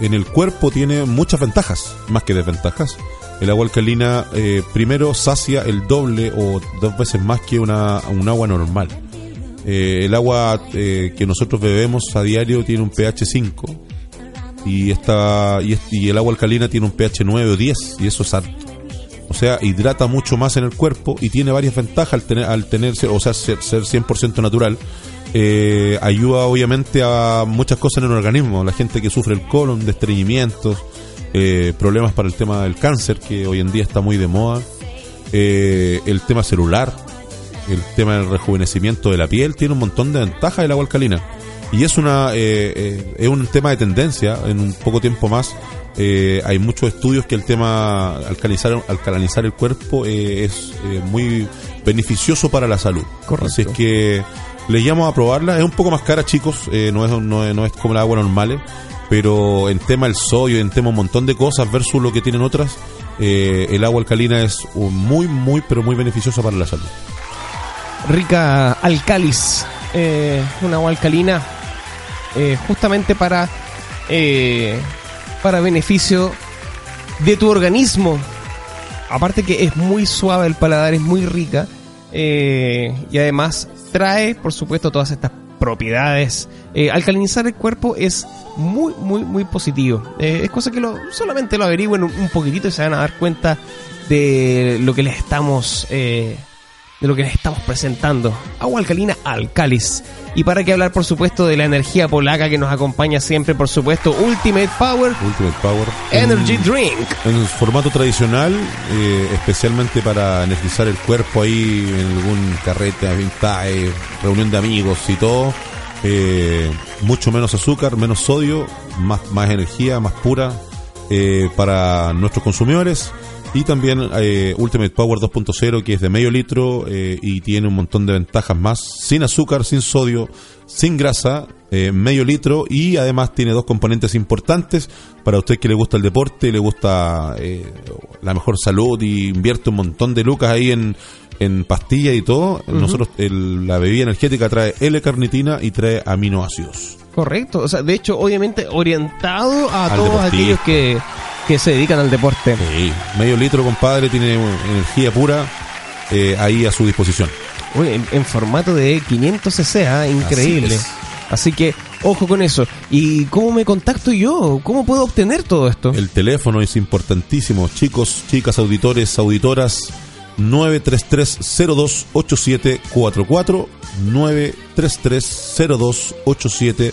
en el cuerpo tiene muchas ventajas, más que desventajas. El agua alcalina primero sacia el doble o dos veces más que una, un agua normal. El agua que nosotros bebemos a diario tiene un pH 5 y, esta, y, y el agua alcalina tiene un pH 9 o 10 y eso es alto. O sea, hidrata mucho más en el cuerpo y tiene varias ventajas al tener, al tenerse, o sea, ser, ser 100% natural. Eh, ayuda obviamente a muchas cosas en el organismo. La gente que sufre el colon, de estreñimientos, eh, problemas para el tema del cáncer, que hoy en día está muy de moda. Eh, el tema celular, el tema del rejuvenecimiento de la piel, tiene un montón de ventajas el agua alcalina. Y es una eh, eh, es un tema de tendencia, en un poco tiempo más eh, hay muchos estudios que el tema alcalinizar, alcalinizar el cuerpo eh, es eh, muy beneficioso para la salud. Correcto. Así es que les llamo a probarla. Es un poco más cara, chicos, no, es, no, es, no es como el agua normal, pero en tema el sodio, en tema un montón de cosas versus lo que tienen otras, el agua alcalina es muy, muy, pero muy beneficiosa para la salud. rica alcalis, una agua alcalina, justamente para, eh, para beneficio de tu organismo. Aparte que es muy suave el paladar, es muy rica eh, y además trae, por supuesto, todas estas propiedades. Eh, alcalinizar el cuerpo es muy, muy, muy positivo. Eh, es cosa que solamente lo averigüen un, poquitito y se van a dar cuenta de lo que les estamos de lo que les estamos presentando. Agua alcalina Alcalis. Y para que hablar, por supuesto, de la energía polaca que nos acompaña siempre, por supuesto, Ultimate Power Ultimate Power. Energy En- Drink. En formato tradicional, eh, especialmente para energizar el cuerpo ahí en algún carrete, vintage, reunión de amigos y todo. eh, mucho menos azúcar, menos sodio, más, más energía, más pura eh, para nuestros consumidores. Y también eh, Ultimate Power 2.0 que es de medio litro eh, y tiene un montón de ventajas más. Sin azúcar, sin sodio, sin grasa, eh, medio litro y además tiene dos componentes importantes para usted que le gusta el deporte, le gusta eh, la mejor salud y invierte un montón de lucas ahí en, en pastillas y todo. Nosotros el- la bebida energética trae L-carnitina y trae aminoácidos. Correcto. O sea, de hecho, obviamente orientado a Al todos deportista. aquellos que, que se dedican al deporte. Sí, medio litro, compadre, tiene energía pura eh, ahí a su disposición. Oye, en, en formato de 500 cc, ¿ah? increíble. Así que, ojo con eso. ¿Y cómo me contacto yo? ¿Cómo puedo obtener todo esto? El teléfono es importantísimo. Chicos, chicas, auditores, auditoras, 933-028744, 933-028744,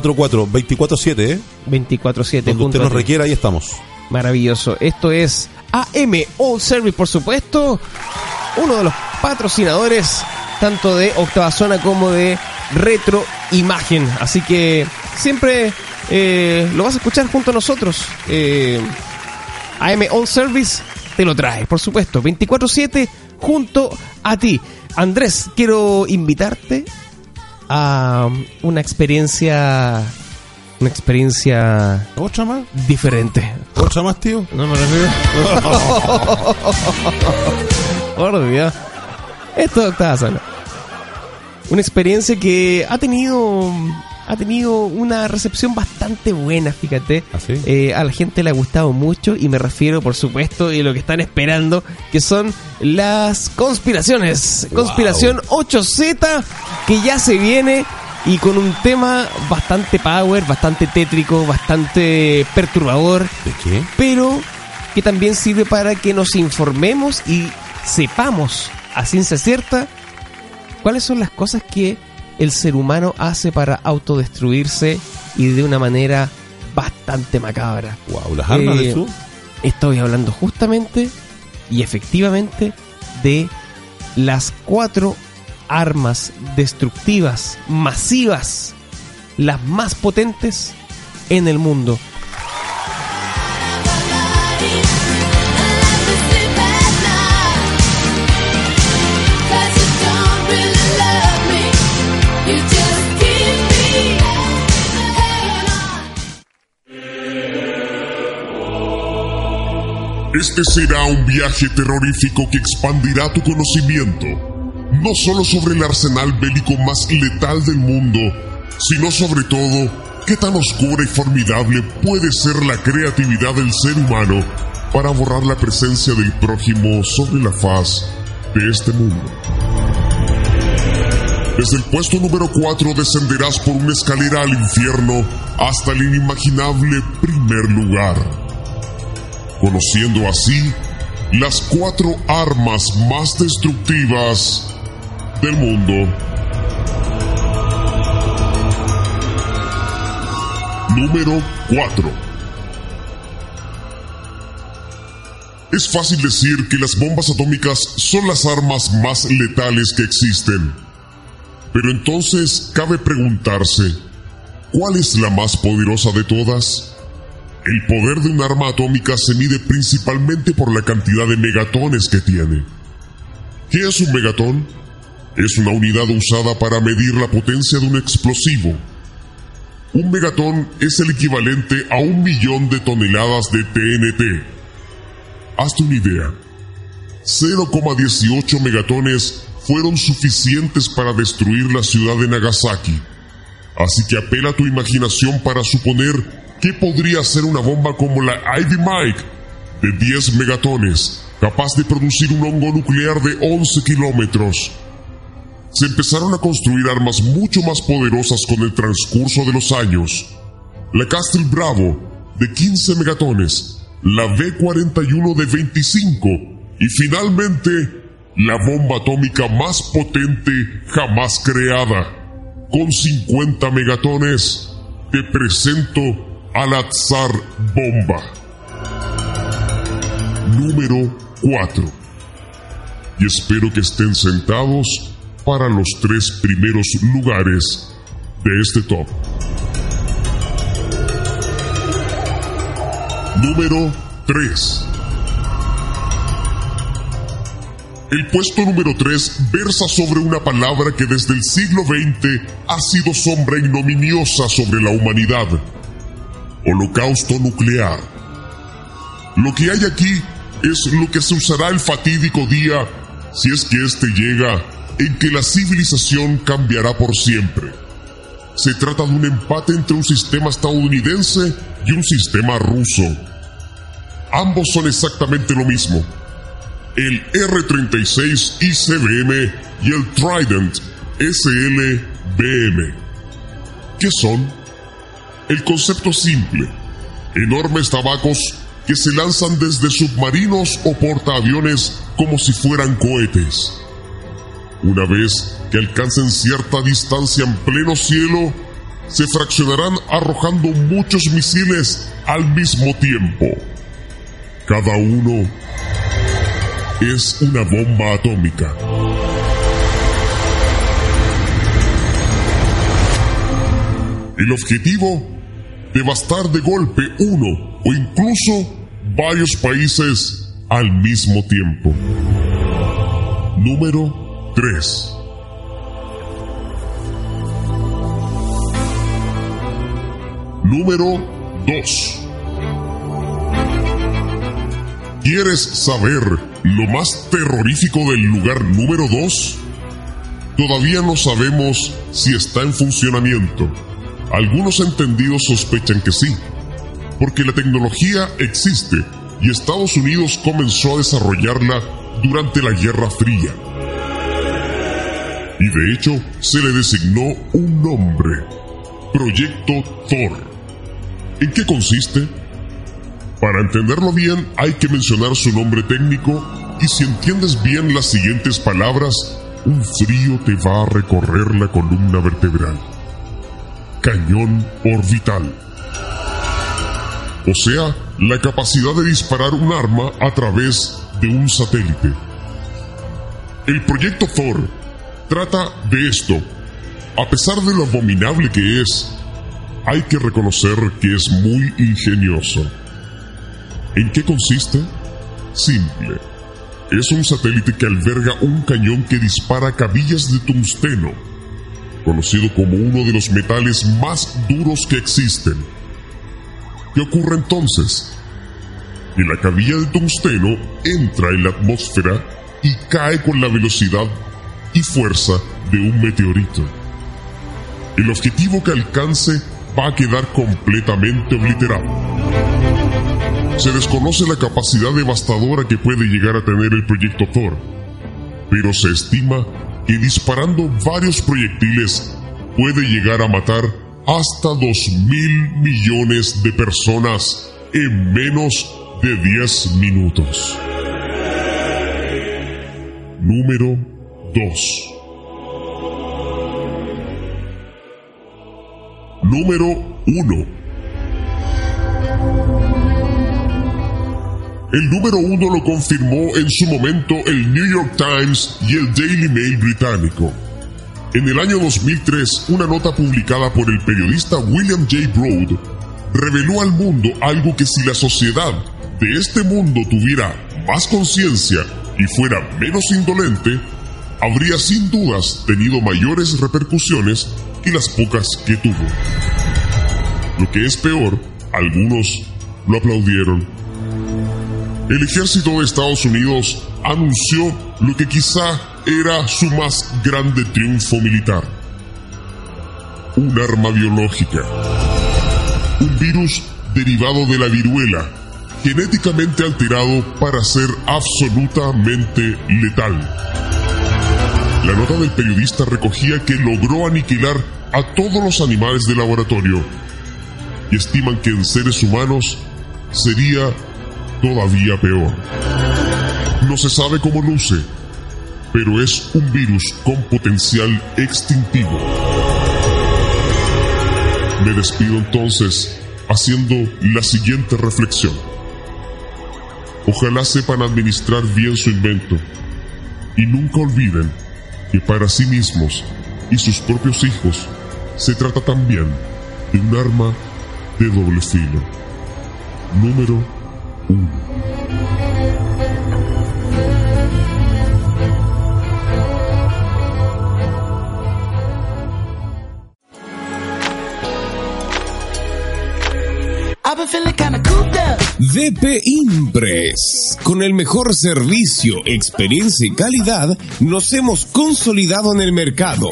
24-7, ¿eh? 24-7. Donde usted nos requiera, ahí estamos. Maravilloso. Esto es AM All Service, por supuesto. Uno de los patrocinadores tanto de Octava Zona como de Retro Imagen. Así que siempre eh, lo vas a escuchar junto a nosotros. Eh, AM All Service te lo trae, por supuesto. 24-7 junto a ti. Andrés, quiero invitarte a una experiencia. Una experiencia ¿Otra más? diferente. ¿Otra más, tío? No me refiero. Por Dios. Esto está solo. Una experiencia que ha tenido ha tenido una recepción bastante buena, fíjate. ¿Ah, sí? Eh, a la gente le ha gustado mucho y me refiero, por supuesto, y lo que están esperando, que son las conspiraciones. Conspiración 8Z, que ya se viene y con un tema bastante power, bastante tétrico, bastante perturbador ¿De qué? pero que también sirve para que nos informemos y sepamos a ciencia cierta cuáles son las cosas que el ser humano hace para autodestruirse y de una manera bastante macabra. Wow, las armas Eh, de su. Estoy hablando justamente y efectivamente de las cuatro armas destructivas masivas, las más potentes en el mundo. Este será un viaje terrorífico que expandirá tu conocimiento, no solo sobre el arsenal bélico más letal del mundo, sino sobre todo qué tan oscura y formidable puede ser la creatividad del ser humano para borrar la presencia del prójimo sobre la faz de este mundo. Desde el puesto número 4 descenderás por una escalera al infierno hasta el inimaginable primer lugar, conociendo así las cuatro armas más destructivas del mundo. Número 4. Es fácil decir que las bombas atómicas son las armas más letales que existen. Pero entonces cabe preguntarse, ¿cuál es la más poderosa de todas? El poder de un arma atómica se mide principalmente por la cantidad de megatones que tiene. ¿Qué es un megatón? Es una unidad usada para medir la potencia de un explosivo. Un megatón es el equivalente a un millón de toneladas de TNT. Hazte una idea. 0,18 megatones fueron suficientes para destruir la ciudad de Nagasaki. Así que apela a tu imaginación para suponer que podría ser una bomba como la Ivy Mike de 10 megatones, capaz de producir un hongo nuclear de 11 kilómetros. Se empezaron a construir armas mucho más poderosas con el transcurso de los años. La Castle Bravo de 15 megatones, la B-41 de 25 y finalmente la bomba atómica más potente jamás creada. Con 50 megatones, te presento a la Tsar Bomba. Número 4. Y espero que estén sentados para los tres primeros lugares de este top. Número 3. El puesto número 3 versa sobre una palabra que desde el siglo XX ha sido sombra ignominiosa sobre la humanidad. Holocausto nuclear. Lo que hay aquí es lo que se usará el fatídico día, si es que éste llega, en que la civilización cambiará por siempre. Se trata de un empate entre un sistema estadounidense y un sistema ruso. Ambos son exactamente lo mismo el R-36 ICBM y el Trident SLBM. ¿Qué son? El concepto simple. Enormes tabacos que se lanzan desde submarinos o portaaviones como si fueran cohetes. Una vez que alcancen cierta distancia en pleno cielo, se fraccionarán arrojando muchos misiles al mismo tiempo. Cada uno es una bomba atómica. El objetivo, devastar de golpe uno o incluso varios países al mismo tiempo. Número 3. Número 2. ¿Quieres saber lo más terrorífico del lugar número 2? Todavía no sabemos si está en funcionamiento. Algunos entendidos sospechan que sí, porque la tecnología existe y Estados Unidos comenzó a desarrollarla durante la Guerra Fría. Y de hecho se le designó un nombre, Proyecto Thor. ¿En qué consiste? Para entenderlo bien hay que mencionar su nombre técnico y si entiendes bien las siguientes palabras, un frío te va a recorrer la columna vertebral. Cañón orbital. O sea, la capacidad de disparar un arma a través de un satélite. El proyecto Thor trata de esto. A pesar de lo abominable que es, hay que reconocer que es muy ingenioso. ¿En qué consiste? Simple. Es un satélite que alberga un cañón que dispara cabillas de tungsteno, conocido como uno de los metales más duros que existen. ¿Qué ocurre entonces? que la cabilla de tungsteno entra en la atmósfera y cae con la velocidad y fuerza de un meteorito. El objetivo que alcance va a quedar completamente obliterado. Se desconoce la capacidad devastadora que puede llegar a tener el proyecto Thor, pero se estima que disparando varios proyectiles puede llegar a matar hasta 2 mil millones de personas en menos de 10 minutos. Número 2. Número 1. El número 1 lo confirmó en su momento el New York Times y el Daily Mail británico. En el año 2003, una nota publicada por el periodista William J. Broad reveló al mundo algo que si la sociedad de este mundo tuviera más conciencia y fuera menos indolente, habría sin dudas tenido mayores repercusiones que las pocas que tuvo. Lo que es peor, algunos lo aplaudieron. El ejército de Estados Unidos anunció lo que quizá era su más grande triunfo militar. Un arma biológica. Un virus derivado de la viruela, genéticamente alterado para ser absolutamente letal. La nota del periodista recogía que logró aniquilar a todos los animales de laboratorio y estiman que en seres humanos sería todavía peor. No se sabe cómo luce, pero es un virus con potencial extintivo. Me despido entonces haciendo la siguiente reflexión. Ojalá sepan administrar bien su invento y nunca olviden que para sí mismos y sus propios hijos se trata también de un arma de doble filo. Número DP Impress. Con el mejor servicio, experiencia y calidad, nos hemos consolidado en el mercado,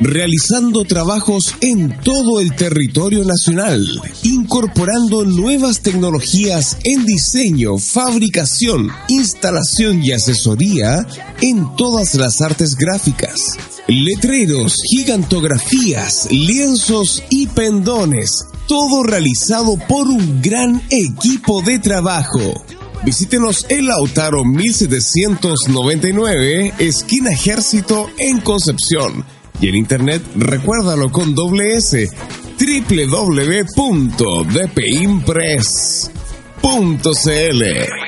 realizando trabajos en todo el territorio nacional, incorporando nuevas tecnologías en diseño, fabricación, instalación y asesoría en todas las artes gráficas. Letreros, gigantografías, lienzos y pendones todo realizado por un gran equipo de trabajo. Visítenos en Lautaro 1799, esquina Ejército en Concepción. Y en internet, recuérdalo con doble S, www.dpimpress.cl.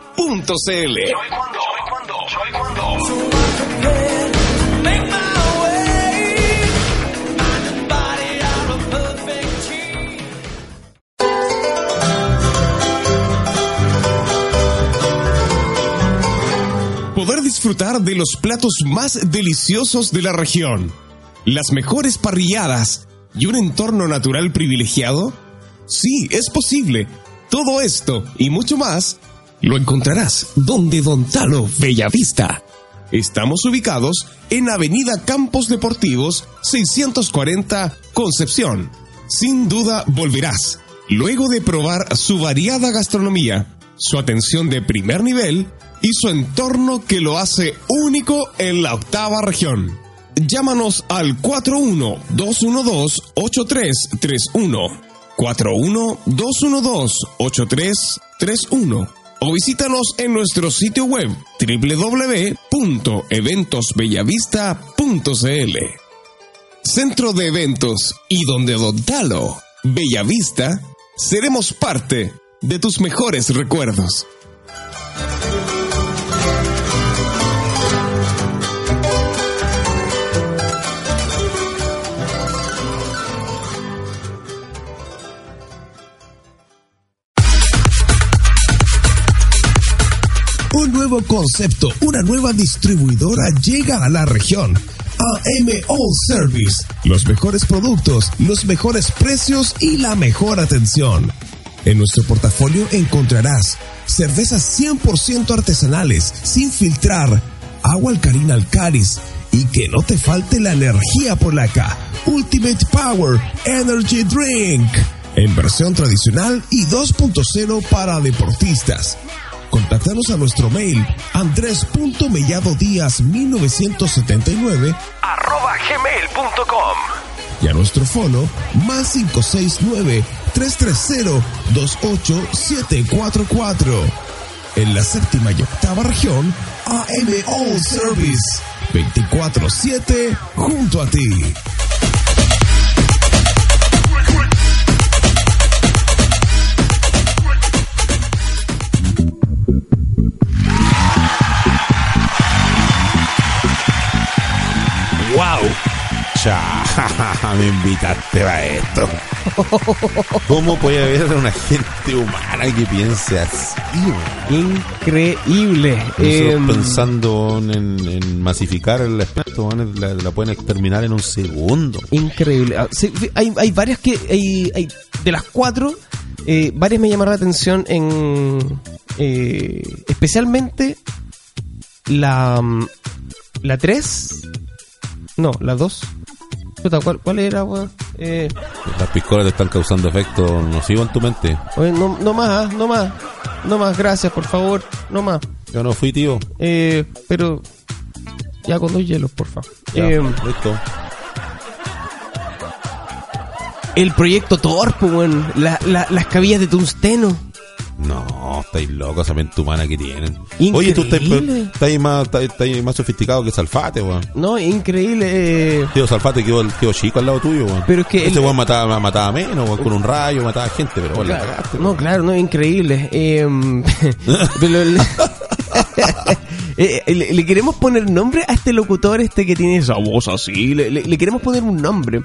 Poder disfrutar de los platos más deliciosos de la región, las mejores parrilladas y un entorno natural privilegiado? Sí, es posible. Todo esto y mucho más lo encontrarás donde Don Talo Bellavista. Estamos ubicados en Avenida Campos Deportivos 640 Concepción. Sin duda volverás, luego de probar su variada gastronomía, su atención de primer nivel y su entorno que lo hace único en la octava región. Llámanos al 41-212-8331. 41-212-8331. O visítanos en nuestro sitio web www.eventosbellavista.cl. Centro de Eventos y donde Don Talo, Bellavista, seremos parte de tus mejores recuerdos. Nuevo concepto, una nueva distribuidora llega a la región. AMO Service. Los mejores productos, los mejores precios y la mejor atención. En nuestro portafolio encontrarás cervezas 100% artesanales, sin filtrar, agua alcalina Alcaris y que no te falte la energía polaca. Ultimate Power Energy Drink. En versión tradicional y 2.0 para deportistas. Contáctanos a nuestro mail andrés.melladodías1979 arroba gmail.com. y a nuestro fono más 569-330-28744. En la séptima y octava región, AMO Service. 24-7 junto a ti. Cha, me invitaste a esto. ¿Cómo puede haber una gente humana que piense así? Increíble. Em, pensando en, en masificar el aspecto, la, la pueden exterminar en un segundo. Increíble. Ah, sí, hay, hay varias que. Hay, hay- de las cuatro, eh, varias me llamaron la atención en. eh, especialmente la. mm, La 3. No, la 2. Puta, ¿cuál, cuál era, weón? Eh, Las piscolas te están causando efecto nocivo en tu mente. oye, no, no más, ah, no más. No más, gracias, por favor. No más. Yo no fui, tío. Eh, pero. Ya con dos hielos, por favor. Ya, Eh, listo. el proyecto Torpo, weón. La- la- las cabillas de tungsteno. No, estáis locos esa mente humana que tienen. Increíble. Oye, tú estás, estás más, estás más sofisticado que Salfate, weón. No, increíble. eh, Tío Salfate quedó, quedó chico al lado tuyo, weón. Pero es que Este el- weón mataba, mataba menos, weón, con un rayo, mataba gente, pero weón, la cagaste, No, claro, no, increíble. Eh, pero le, Eh, le- le queremos poner nombre a este locutor este que tiene esa voz así. Le, le- le queremos poner un nombre.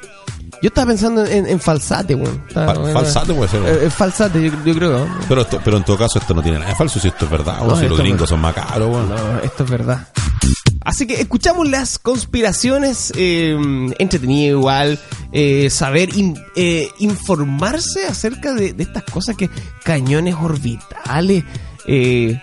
Yo estaba pensando en, en falsate, weón. Fal- falsate puede ser. Eh, eh, falsate, yo, yo creo. ¿no? Pero, esto- pero en todo caso esto no tiene nada de falso, si esto es verdad, No, si los es gringos son macabros, weón. No, esto es verdad. Así que escuchamos las conspiraciones, eh, entretenido igual, eh, saber, in- eh, informarse acerca de, de estas cosas que cañones orbitales, eh,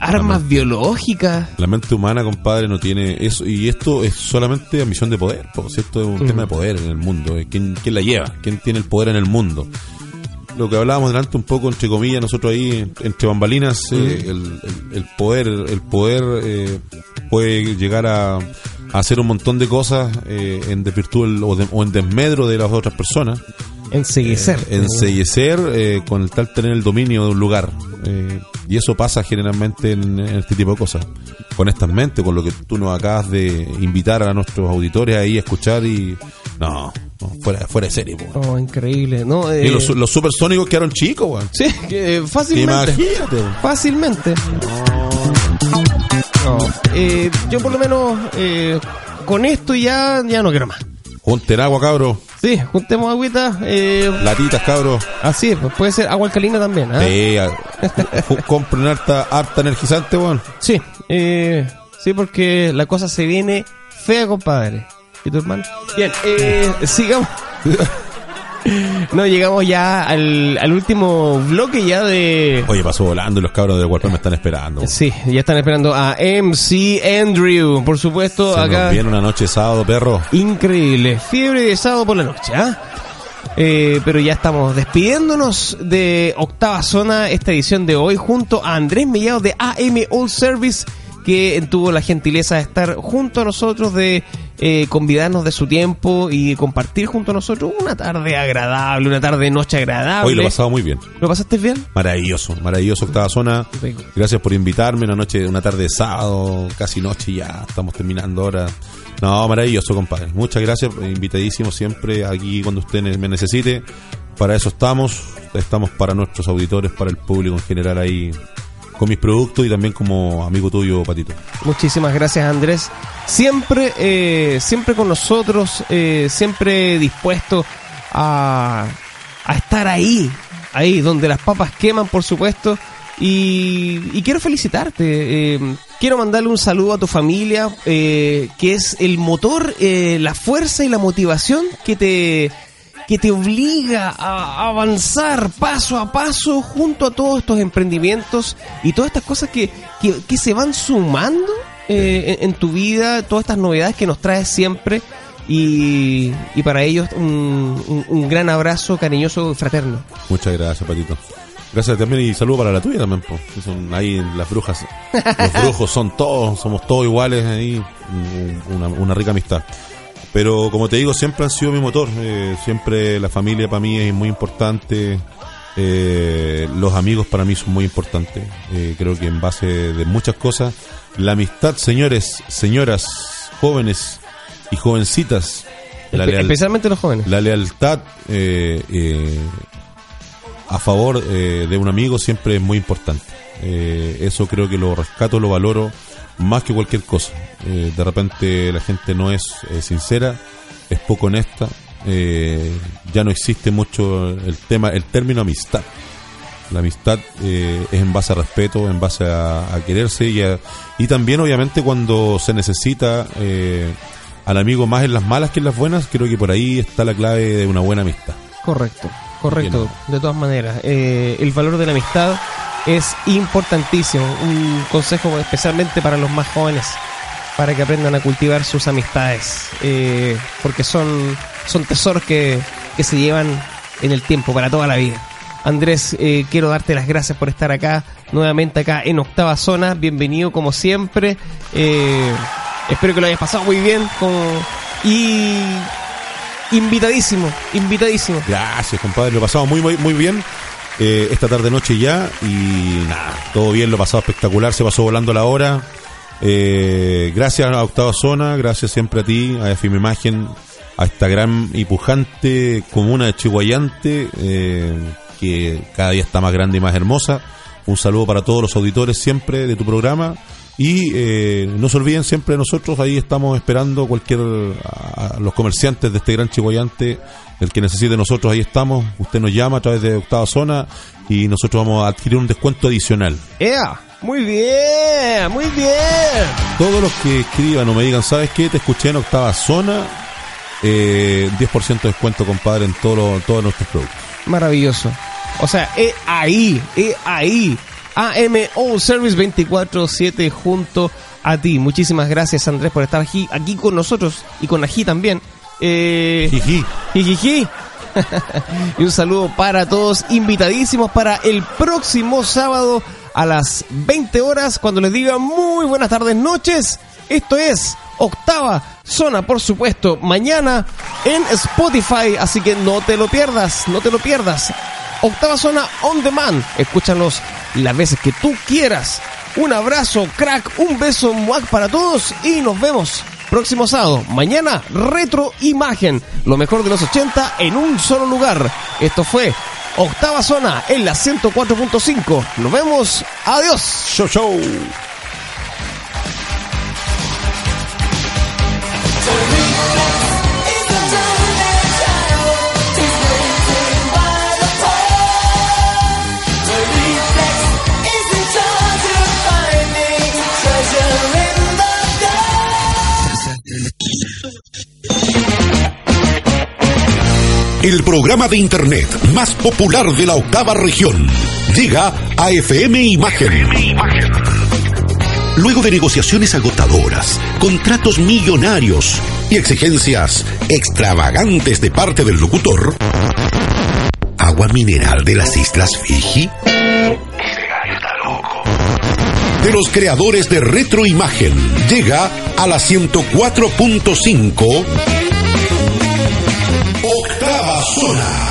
armas biológicas. La mente humana, compadre, no tiene eso. Y esto es solamente ambición de poder, por cierto, es un Mm. tema de poder en el mundo. ¿Quién, ¿Quién la lleva? ¿Quién tiene el poder en el mundo? Lo que hablábamos delante un poco, entre comillas, nosotros ahí, entre bambalinas, Mm. eh, el, el- el poder, el poder eh, puede llegar a, a hacer un montón de cosas eh, en desvirtud o, de- o en desmedro de las otras personas. Enseguecer. Eh, enseguecer eh, con el tal tener el dominio de un lugar. Eh, y eso pasa generalmente en, en este tipo de cosas. Mentes, con lo que tú nos acabas de invitar a nuestros auditores ahí a escuchar y... No, no, fuera, fuera de serie, po. Oh, increíble, ¿no? Eh, Y los, los supersónicos quedaron chicos, weón. Sí, que, eh, fácilmente. Imagínate, weón. Fácilmente. No, eh, yo por lo menos eh, con esto ya, ya no quiero más. Junten agua, cabros. Sí, juntemos agüita. Eh, Latitas, cabros. así es, pues puede ser agua alcalina también. ¿ah? Sí, compren harta, harta energizante, weón. Sí, eh, sí, porque la cosa se viene fea, compadre. ¿Y tu hermano? Bien, eh, sigamos. No, llegamos ya al, al último bloque ya de... Oye, pasó volando y los cabros del Warped me están esperando. Sí, ya están esperando a MC Andrew, por supuesto, Se acá. nos viene una noche de sábado, perro. Increíble, fiebre de sábado por la noche, ¿ah? Eh, pero ya estamos despidiéndonos de Octava Zona, esta edición de hoy, junto a Andrés Mellado de AM All Service, que tuvo la gentileza de estar junto a nosotros, de eh, convidarnos de su tiempo y compartir junto a nosotros una tarde agradable, una tarde noche agradable. Hoy lo he pasado muy bien. ¿Lo pasaste bien? Maravilloso, maravilloso Octava Zona. Rico. Gracias por invitarme una noche, una tarde de sábado, casi noche ya, estamos terminando ahora. No, maravilloso, compadre. Muchas gracias, invitadísimo siempre aquí cuando usted me necesite. Para eso estamos, estamos para nuestros auditores, para el público en general ahí con mis productos y también como amigo tuyo, Patito. Muchísimas gracias Andrés. Siempre, eh, siempre con nosotros, eh, siempre dispuesto a, a estar ahí, ahí donde las papas queman, por supuesto. Y, quiero felicitarte. eh, quiero mandarle un saludo a tu familia, eh, que es el motor, eh, la fuerza y la motivación que te que te obliga a avanzar paso a paso junto a todos estos emprendimientos y todas estas cosas que, que, que se van sumando eh, en, en tu vida, todas estas novedades que nos traes siempre. Y, y para ellos un, un- un gran abrazo cariñoso y fraterno. Muchas gracias, Patito. Gracias también y saludo para la tuya también, po. son ahí las brujas. Los brujos son todos, somos todos iguales ahí, un- una, una rica amistad. Pero como te digo, siempre han sido mi motor, eh, siempre la familia para mí es muy importante, eh, los amigos para mí son muy importantes, Eh, creo que en base de muchas cosas, la amistad, señores, señoras, jóvenes y jovencitas, la, Espe- especialmente los jóvenes. la lealtad eh, eh, a favor eh, de un amigo siempre es muy importante. Eso creo que lo rescato, lo valoro más que cualquier cosa. Eh, de repente la gente no es eh, sincera, es poco honesta. eh, ya no existe mucho el tema, el término amistad. La amistad eh, es en base a respeto, en base a, a quererse y, a- y también obviamente cuando se necesita eh, al amigo más en las malas que en las buenas, creo que por ahí está la clave de una buena amistad. Correcto, correcto, Bien. de todas maneras. Eh, el valor de la amistad es importantísimo. Un consejo especialmente para los más jóvenes, para que aprendan a cultivar sus amistades, eh, porque son, son tesoros que, que se llevan en el tiempo, para toda la vida. Andrés, eh, quiero darte las gracias por estar acá, nuevamente acá en Octava Zona. Bienvenido como siempre. Eh, espero que lo hayas pasado muy bien. Como, y invitadísimo, invitadísimo. Gracias, compadre. Lo pasamos muy, muy, muy bien. Eh, esta tarde noche ya y nada, todo bien, lo pasado espectacular, se pasó volando la hora. Eh, gracias a Octava Zona, gracias siempre a ti, a FM Imagen, a esta gran y pujante comuna de Chihuayante, eh, que cada día está más grande y más hermosa. Un saludo para todos los auditores siempre de tu programa. Y eh, no se olviden siempre de nosotros, ahí estamos esperando cualquier a, a los comerciantes de este gran Chihuayante, el que necesite nosotros, ahí estamos. Usted nos llama a través de Octava Zona y nosotros vamos a adquirir un descuento adicional. ¡Ea! Muy bien, muy bien. Todos los que escriban o me digan, ¿sabes qué? Te escuché en Octava Zona, eh, 10% de descuento, compadre, en todo todos nuestros productos. Maravilloso. O sea, es ahí, es ahí. AMO Service 24-7 junto a ti. Muchísimas gracias, Andrés, por estar aquí, aquí con nosotros y con Ají también. Eh, Jiji. Y un saludo para todos, invitadísimos para el próximo sábado a las 20 horas, cuando les diga muy buenas tardes, noches. Esto es Octava Zona, por supuesto, mañana en Spotify, así que no te lo pierdas, no te lo pierdas. Octava Zona On Demand, escúchanos las veces que tú quieras. Un abrazo, crack, un beso, muac para todos y nos vemos próximo sábado. Mañana, retro imagen, lo mejor de los 80 en un solo lugar. Esto fue Octava Zona en la 104.5. Nos vemos, adiós. Show, show. El programa de Internet más popular de la octava región, llega a FM Imagen. Luego de negociaciones agotadoras, contratos millonarios y exigencias extravagantes de parte del locutor, agua mineral de las Islas Fiji. De los creadores de Retroimagen, llega a la 104.5 Zona.